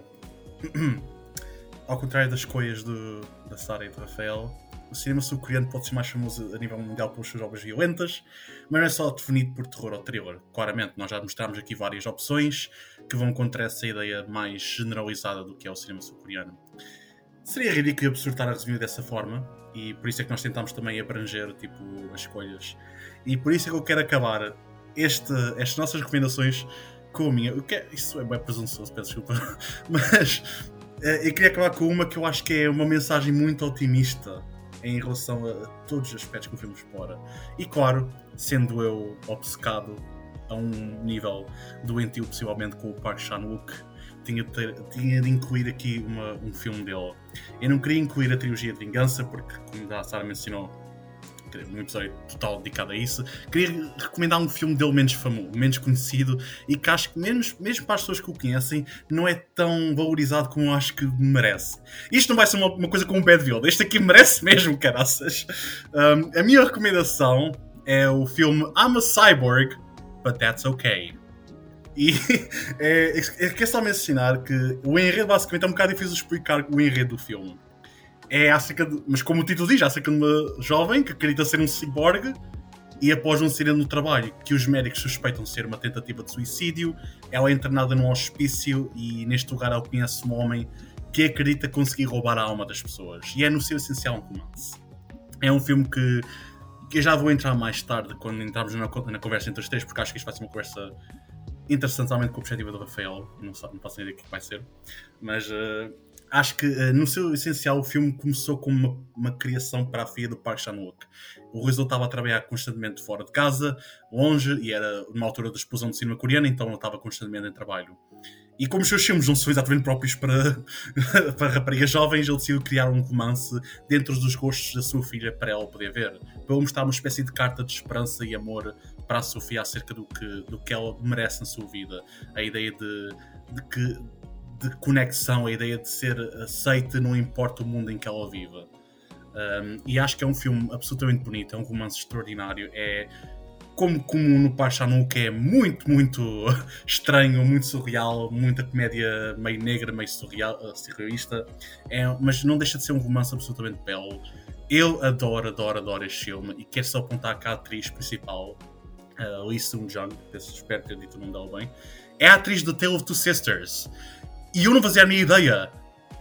A: <clears throat> ao contrário das escolhas do, da Sara e do Rafael, o cinema sul-coreano pode ser mais famoso a nível mundial pelas suas obras violentas, mas não é só definido por terror ou thriller. Claramente, nós já mostramos aqui várias opções que vão contra essa ideia mais generalizada do que é o cinema sul-coreano. Seria ridículo e absurdo estar a resumir dessa forma, e por isso é que nós tentamos também abranger tipo, as escolhas. E por isso é que eu quero acabar este, estas nossas recomendações com a minha. O que é, isso é bem presunçoso, peço desculpa. <laughs> Mas eh, eu queria acabar com uma que eu acho que é uma mensagem muito otimista em relação a todos os aspectos que o filme explora. E claro, sendo eu obcecado a um nível doentio, possivelmente com o Park Chan-wook, tinha, tinha de incluir aqui uma, um filme dele. Eu não queria incluir a trilogia de Vingança, porque, como a Sara mencionou, um episódio total dedicado a isso. Queria recomendar um filme dele menos famoso, menos conhecido e que acho que, menos, mesmo para as pessoas que o conhecem, não é tão valorizado como eu acho que merece. Isto não vai ser uma, uma coisa como o Bad Build, este aqui <laughs> merece mesmo, caraças. Um, a minha recomendação é o filme I'm a Cyborg, but That's Okay. E <laughs> é, é, é, só mencionar que o enredo basicamente é um bocado difícil de explicar o enredo do filme é acerca de, mas como o título diz, é acerca de uma jovem que acredita ser um cyborg e após um acidente no trabalho que os médicos suspeitam ser uma tentativa de suicídio, ela é internada num hospício e neste lugar ela conhece um homem que acredita conseguir roubar a alma das pessoas. E é no seu essencial um romance. É um filme que, que eu já vou entrar mais tarde quando entrarmos na, na conversa entre os três, porque acho que isto vai ser uma conversa interessante, com a perspectiva do Rafael. Não, não faço ideia do que vai ser, mas. Uh, acho que uh, no seu essencial o filme começou como uma, uma criação para a filha do Park Chan-wook. O Rizzo estava a trabalhar constantemente fora de casa, longe, e era numa altura da explosão do cinema coreano, então ele estava constantemente em trabalho. E como os seus filmes não são exatamente próprios para, <laughs> para raparigas jovens, ele decidiu criar um romance dentro dos gostos da sua filha para ela poder ver. Para mostrar uma espécie de carta de esperança e amor para a Sofia acerca do que, do que ela merece na sua vida. A ideia de, de, que, de conexão, a ideia de ser aceite, não importa o mundo em que ela viva. Um, e acho que é um filme absolutamente bonito, é um romance extraordinário. É como comum no Pachanu, que é muito, muito <laughs> estranho, muito surreal, muita comédia meio negra, meio surreal, uh, surrealista, é, mas não deixa de ser um romance absolutamente belo. Eu adoro, adoro, adoro este filme e quero só apontar cá a atriz principal, uh, Lee Seung Jung, espero ter dito o nome dela bem, é a atriz do Tale of Two Sisters. E eu não fazia a minha ideia.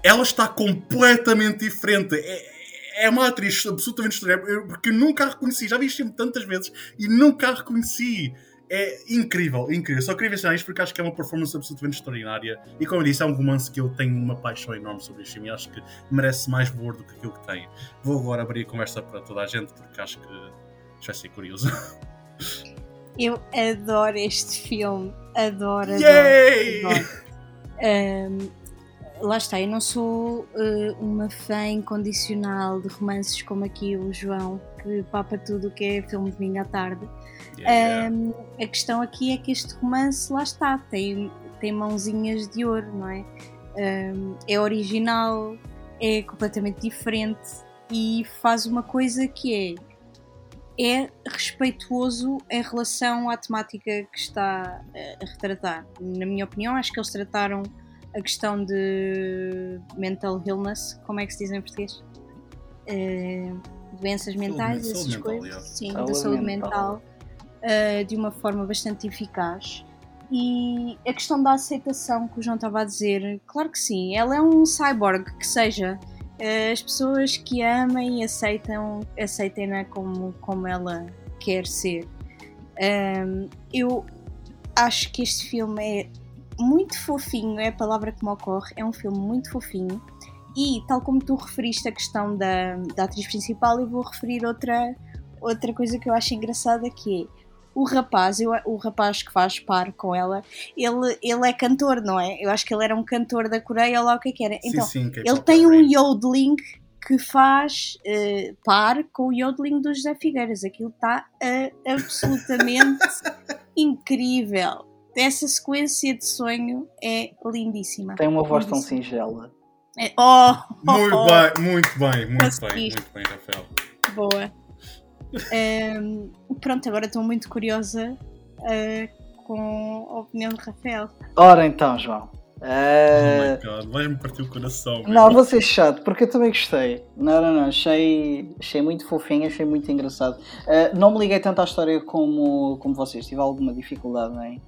A: Ela está completamente diferente. É, é uma atriz absolutamente estranha, porque eu nunca a reconheci. Já vi este filme tantas vezes e nunca a reconheci. É incrível, incrível. Só queria mencionar isto porque acho que é uma performance absolutamente extraordinária. E como eu disse, é um romance que eu tenho uma paixão enorme sobre este filme e acho que merece mais valor do que aquilo que tem. Vou agora abrir a conversa para toda a gente porque acho que já ser curioso.
C: Eu adoro este filme. Adoro, adoro.
A: Yay!
C: adoro. Um, lá está, eu não sou uh, uma fã incondicional de romances como aqui o João, que papa tudo o que é filme de domingo à tarde.
A: Yeah,
C: Um, a questão aqui é que este romance, lá está, tem, tem mãozinhas de ouro, não é? Um, é original, é completamente diferente e faz uma coisa que é é respeituoso em relação à temática que está a retratar. Na minha opinião, acho que eles trataram a questão de mental illness, como é que se diz em português? Uh, doenças mentais,
A: saúde
C: essas
A: mental,
C: coisas,
A: yeah.
C: sim,
B: Saúde
C: da saúde
B: mental.
C: mental, uh, de uma forma bastante eficaz. E a questão da aceitação que o João estava a dizer, claro que sim, ela é um cyborg que seja. Uh, As pessoas que amem e aceitam, aceitem-na como, como ela quer ser. Um, eu acho que este filme é muito fofinho, é a palavra que me ocorre. É um filme muito fofinho. E, tal como tu referiste a questão da, da atriz principal, eu vou referir outra, outra coisa que eu acho engraçada que é o rapaz, eu, o rapaz que faz par com ela, ele, ele é cantor, não é? Eu acho que ele era um cantor da Coreia, ou lá o que é que era.
A: Sim,
C: Então,
A: sim, K-pop
C: ele tem um
A: é
C: yodeling que faz eh, par com o yodeling do José Figueiras. Aquilo está eh, absolutamente <laughs> incrível. Essa sequência de sonho é lindíssima.
B: Tem uma voz tão singela.
C: É- oh,
A: Muito
C: oh,
A: bem, muito bem, muito bem, muito bem, Rafael.
C: Boa. Ehm, pronto, agora estou muito curiosa eh, com a opinião de Rafael.
B: Ora então, João.
A: Oh
B: Eh,
A: my god, vais-me partir o coração.
B: Não, vou ser chato, porque eu também gostei. Não, não, não. Achei, achei muito fofinho, achei muito engraçado. Eh, não me liguei tanto à história como, como vocês. Tive alguma dificuldade em,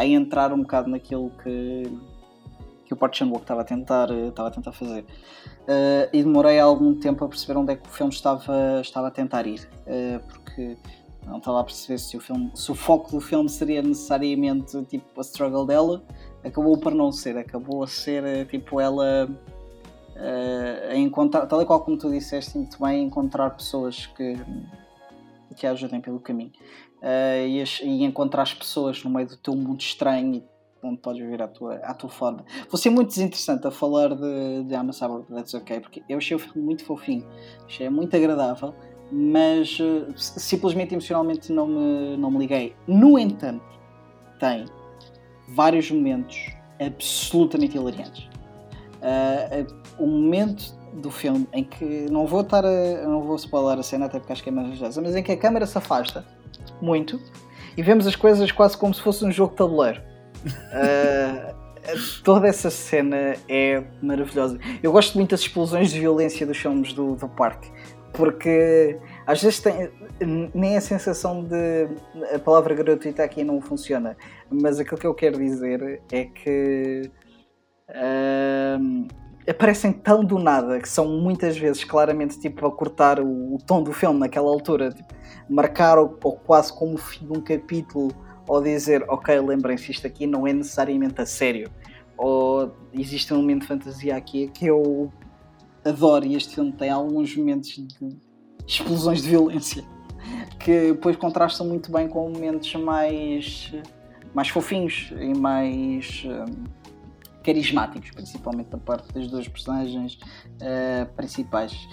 B: em entrar um bocado naquilo que, que o Park Chan-wook estava a tentar, eh, estava a tentar fazer. Eh, e demorei algum tempo a perceber onde é que o filme estava, estava a tentar ir. Eh, porque não estava a perceber se o, filme, se o foco do filme seria necessariamente tipo a struggle dela. Acabou por não ser, acabou a ser tipo ela eh, a encontrar, tal e qual como tu disseste muito bem, encontrar pessoas que, que a ajudem pelo caminho Eh, e, e encontrar as pessoas no meio do teu mundo estranho onde podes viver à tua, à tua forma. Vou ser muito desinteressante a falar de, de a Cyborg That's Ok, porque eu achei o filme muito fofinho, achei muito agradável, mas eh, simplesmente emocionalmente não me, não me liguei. No entanto, tem vários momentos absolutamente hilariantes. Ah, o momento do filme em que não vou estar a, não vou spoiler a cena até porque acho que é maravilhosa, mas em que a câmera se afasta muito e vemos as coisas quase como se fosse um jogo de tabuleiro. Ah, toda essa cena é maravilhosa. Eu gosto muito das explosões de violência dos filmes do, do parque porque às vezes tem nem a sensação de a palavra gratuita aqui não funciona, mas aquilo que eu quero dizer é que ahm, aparecem tão do nada que são muitas vezes claramente tipo a cortar o, o tom do filme naquela altura, tipo, marcar ou quase como o fim de um capítulo ou dizer ok, lembrem-se isto aqui não é necessariamente a sério ou existe um elemento de fantasia aqui que eu adoro e este filme tem alguns momentos de explosões de violência que depois contrastam muito bem com momentos mais mais fofinhos e mais hum, carismáticos, principalmente da parte das duas personagens uh, principais.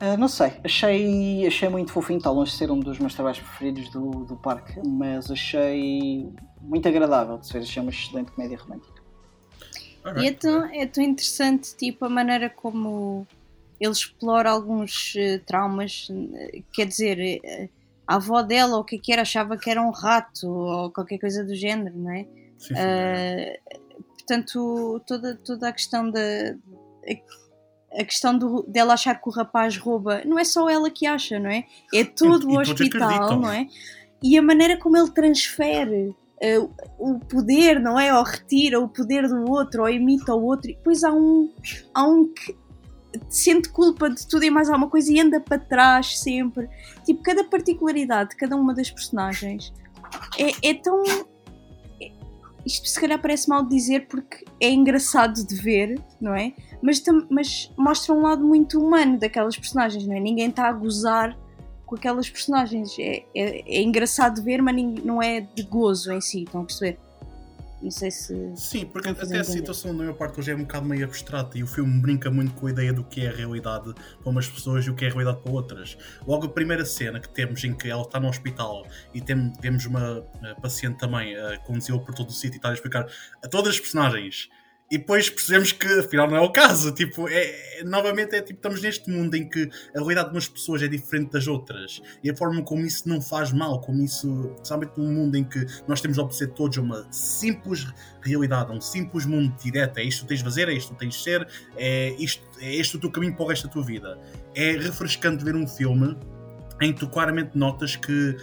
B: Uh, não sei, achei, achei muito fofinho, está longe de ser um dos meus trabalhos preferidos do, do parque, mas achei muito agradável de se ver, achei uma excelente comédia romântica.
C: E é tão, é tão interessante tipo, a maneira como ele explora alguns uh, traumas, quer dizer, uh, a avó dela, ou o que é que era, achava que era um rato, ou qualquer coisa do género, não é? Sim, sim, é. portanto, toda, toda a questão da a questão do, dela achar que o rapaz rouba, não é só ela que acha, não é? É todo <laughs> e, o hospital, não é? E a maneira como ele transfere uh, o poder, não é? Ou retira o poder do outro, ou imita o outro, e depois há um, há um que sente culpa de tudo e mais alguma coisa e anda para trás sempre. Tipo, cada particularidade de cada uma das personagens é, é tão. É, isto se calhar parece mal dizer porque é engraçado de ver, não é? Mas, mas mostra um lado muito humano daquelas personagens, não é? Ninguém está a gozar com aquelas personagens. É, é, é engraçado de ver, mas não é de gozo em si, estão a perceber? Não sei se.
A: Sim, porque até a situação da minha parte hoje é um bocado meio abstrata e o filme brinca muito com a ideia do que é a realidade para umas pessoas e o que é a realidade para outras. Logo, a primeira cena que temos em que ela está no hospital e tem, temos uma paciente também a conduzi-la por todo o sítio e está a explicar a todas as personagens e depois percebemos que afinal não é o caso. Tipo, é, é, novamente é tipo, estamos neste mundo em que a realidade de umas pessoas é diferente das outras. E a forma como isso não faz mal, como isso, sabe, num mundo em que nós temos de obedecer todos a uma simples realidade, um simples mundo direto. É isto que tens de fazer, é isto que tens de ser, é, isto, é este o teu caminho para o resto da tua vida. É refrescante ver um filme em que tu claramente notas que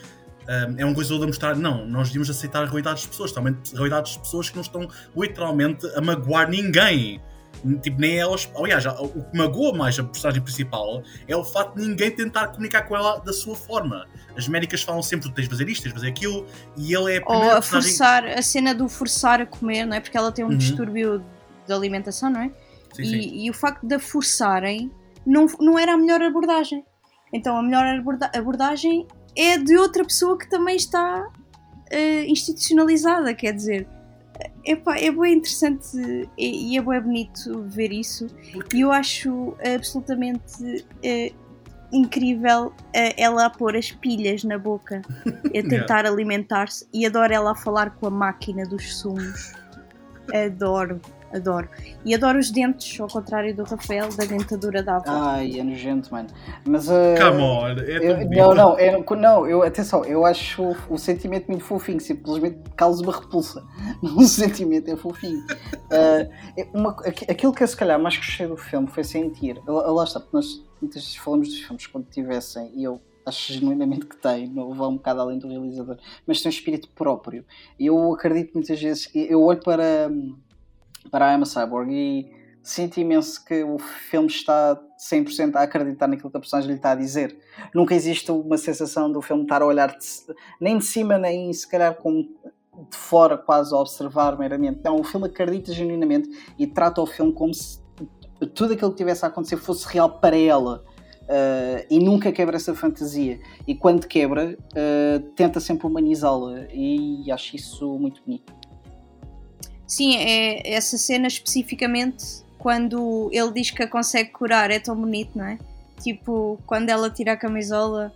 A: é um coisa de mostrar, não, nós devíamos aceitar a realidade das pessoas, também realidades de pessoas que não estão literalmente a magoar ninguém. Tipo, nem elas. Aliás, o que magoa mais a personagem principal é o facto de ninguém tentar comunicar com ela da sua forma. As médicas falam sempre: tens de fazer isto, tens de fazer aquilo, e ele é a
C: Ou a personagem... forçar, a cena do forçar a comer, não é? Porque ela tem um uhum. distúrbio de alimentação, não é? Sim, e, sim. e o facto de a forçarem não, não era a melhor abordagem. Então a melhor abordagem é de outra pessoa que também está uh, institucionalizada, quer dizer. Epá, é bem interessante e, e é bem bonito ver isso. E eu acho absolutamente uh, incrível uh, ela a pôr as pilhas na boca, <laughs> a tentar alimentar-se. E adoro ela a falar com a máquina dos sumos. Adoro adoro. E adoro os dentes, ao contrário do Rafael, da dentadura da avó.
B: Ai, é nojento, mano. Mas. Uh,
A: Come on, é
B: eu, Não, não, é, não, eu, atenção, eu acho o, o sentimento muito fofinho, simplesmente causa uma repulsa. <laughs> O sentimento é fofinho. Uh, uma, aquilo que eu se calhar mais gostei do filme foi sentir. Lá está, porque nós muitas vezes falamos dos filmes quando tivessem, e eu acho genuinamente que tem, não vá um bocado além do realizador, mas tem um espírito próprio. Eu acredito muitas vezes, eu olho para para a Emma Cyborg e sinto imenso que o filme está 100% a acreditar naquilo que a personagem lhe está a dizer. Nunca existe uma sensação do filme estar a olhar de, nem de cima, nem se calhar como de fora, quase a observar meramente. Não, o filme acredita genuinamente e trata o filme como se tudo aquilo que tivesse a acontecer fosse real para ela. Uh, e nunca quebra essa fantasia. E quando quebra, uh, tenta sempre humanizá-la. E acho isso muito bonito.
C: Sim, é essa cena especificamente quando ele diz que a consegue curar é tão bonito, não é? Tipo, quando ela tira a camisola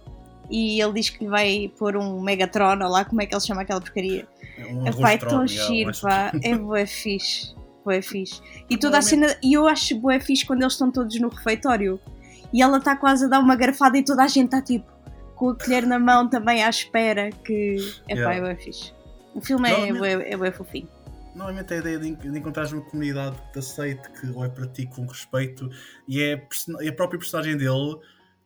C: e ele diz que lhe vai pôr um Megatron, ou lá como é que ele chama aquela porcaria. É um Epá, é tão giro, pá. É bué fixe. Bué fixe. E toda a cena, e eu acho bué fixe quando eles estão todos no refeitório e ela está quase a dar uma garfada e toda a gente está tipo com a colher na mão também à espera que. Epá, yeah. é bué fixe. O filme é, bué, é bué fofinho
A: normalmente a ideia de, de encontrares uma comunidade que te aceite, que olhe para ti com respeito, e é, é a própria personagem dele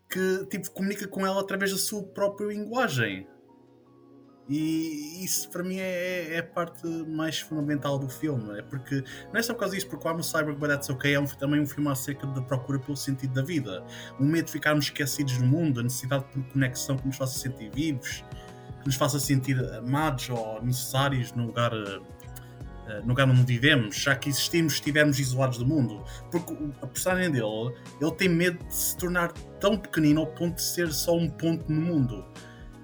A: que tipo, comunica com ela através da sua própria linguagem. E isso para mim é, é, a parte mais fundamental do filme. É porque não é só por causa disso, porque o I'm a But That's Okay é um, também um filme acerca da procura pelo sentido da vida. O medo de ficarmos esquecidos no mundo, a necessidade de conexão que nos faça sentir vivos, que nos faça sentir amados ou necessários no lugar eh, no lugar onde vivemos, já que existimos, estivermos isolados do mundo. Porque a personagem dele, ele tem medo de se tornar tão pequenino ao ponto de ser só um ponto no mundo.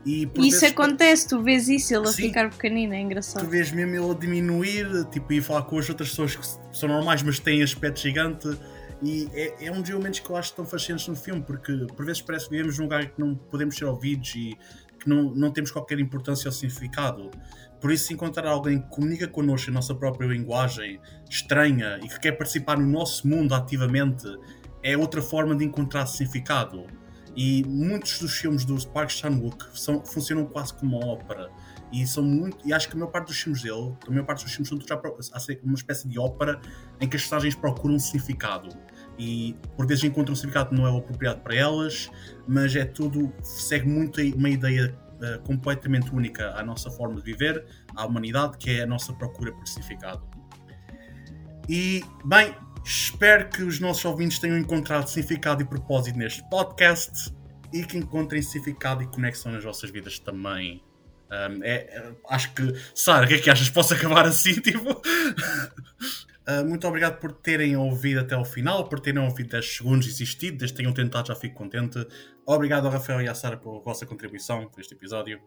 A: E
C: por isso vezes, acontece, tu vês isso, ele sim, a ficar pequenino, é engraçado.
A: Tu vês mesmo ele a diminuir, tipo, e falar com as outras pessoas que são normais, mas têm aspecto gigante. E é, é um dos elementos que eu acho tão fascinantes no filme, porque por vezes parece que vivemos num lugar que não podemos ser ouvidos e que não, não temos qualquer importância ou significado. Por isso, encontrar alguém que comunica connosco a nossa própria linguagem estranha e que quer participar no nosso mundo ativamente é outra forma de encontrar significado. E muitos dos filmes do Park Chan-wook funcionam quase como uma ópera. E são muito. E acho que a maior parte dos filmes dele, a maior parte dos filmes são já uma espécie de ópera em que as personagens procuram um significado. E por vezes encontram um significado que não é o apropriado para elas, mas é tudo. segue muito uma ideia uh, completamente única à nossa forma de viver, à humanidade, que é a nossa procura por significado. E, bem, Espero que os nossos ouvintes tenham encontrado significado e propósito neste podcast e que encontrem significado e conexão nas vossas vidas também. Um, é, é, acho que, Sara, o que é que achas? Posso acabar assim? <laughs> Tipo? Uh, muito obrigado por terem ouvido até ao final, por terem ouvido 10 segundos existido, desde tenham tentado, já fico contente. Obrigado ao Rafael e à Sara pela vossa contribuição neste episódio.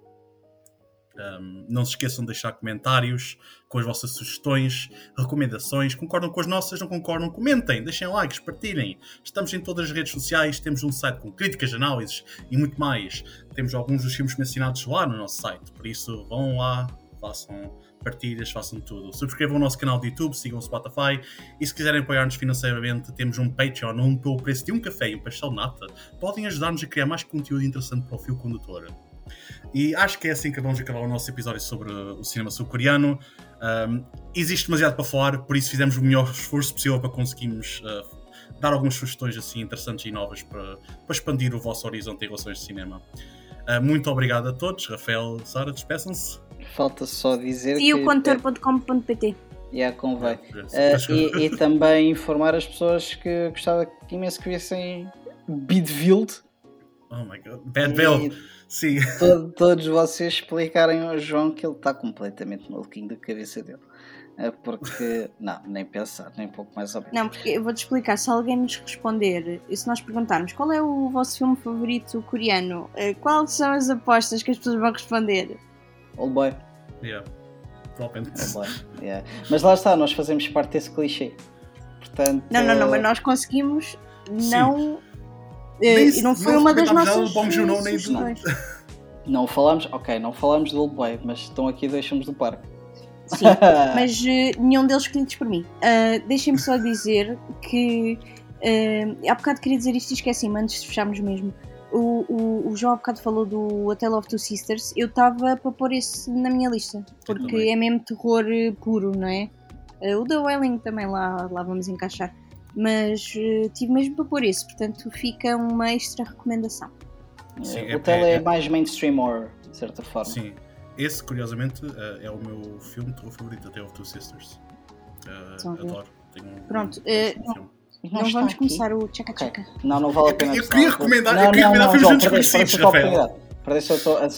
A: Um, não se esqueçam de deixar comentários com as vossas sugestões, recomendações. Concordam com as nossas? Não concordam? Comentem, deixem likes, partilhem. Estamos em todas as redes sociais, temos um site com críticas, análises e muito mais. Temos alguns dos filmes mencionados lá no nosso site, por isso vão lá, façam partilhas, façam tudo. Subscrevam o nosso canal de YouTube, sigam o Spotify e se quiserem apoiar-nos financeiramente, temos um Patreon um pelo preço de um café e um pastel de nata. Podem ajudar-nos a criar mais conteúdo interessante para o fio condutor. E acho que é assim que vamos acabar o nosso episódio sobre o cinema sul-coreano. Um, existe demasiado para falar, por isso fizemos o melhor esforço possível para conseguirmos uh, dar algumas sugestões assim interessantes e novas para, para expandir o vosso horizonte em relações de cinema. Uh, muito obrigado a todos. Rafael, Sara, despeçam-se.
B: Falta só dizer.
C: E o contor.com.pt.
B: Yeah, convém. Uh, e, e, também informar as pessoas que gostava imenso que vissem Bidfield.
A: Oh my god, Bad Bill. Sim.
B: Todo, todos vocês explicarem ao João que ele está completamente maluquinho da cabeça dele. É porque, <laughs> não, nem pensar, nem um pouco mais óbvio.
C: Não, porque eu vou-te explicar. Se alguém nos responder, e se nós perguntarmos qual é o vosso filme favorito coreano, eh, quais são as apostas que as pessoas vão responder?
B: Old Boy.
A: Yeah. Old
B: Boy. Yeah. Mas lá está, nós fazemos parte desse clichê. Portanto,
C: não, não, não, mas nós conseguimos não e não foi não uma das nossas.
A: Bong Joon nem do...
B: Não falamos, ok, não falamos do Old Boy, mas estão aqui dois filmes do parque.
C: Sim, <laughs> mas uh, nenhum deles escolhidos por mim. Uh, Deixem-me só dizer que uh, há bocado queria dizer isto e esqueci-me antes de fecharmos mesmo. O, o, o João há bocado falou do Hotel of Two Sisters. Eu estava para pôr esse na minha lista, porque é mesmo terror puro, não é? Uh, o The Wailing também lá, lá vamos encaixar mas uh, tive mesmo para pôr esse, portanto fica uma extra recomendação.
B: Sim, o é, Tele é, é, mais mainstream horror, de certa forma.
A: Sim, esse curiosamente uh, é o meu filme de favorito, até of Two Sisters. Uh, adoro. Tenho um,
C: Pronto, um, não, não vamos aqui. começar o tchaca-tchaca. Okay.
B: Não, não vale a pena.
A: Eu, eu queria recomendar, não, eu queria recomendar filmes desconhecidos, Rafael.
B: Perdeste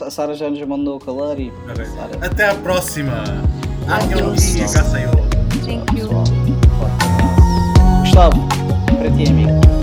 B: a Sara já nos mandou calar e.
A: Okay. Até à próxima! Adiós!
C: Thank you!
B: Gustavo, para ti, amigo.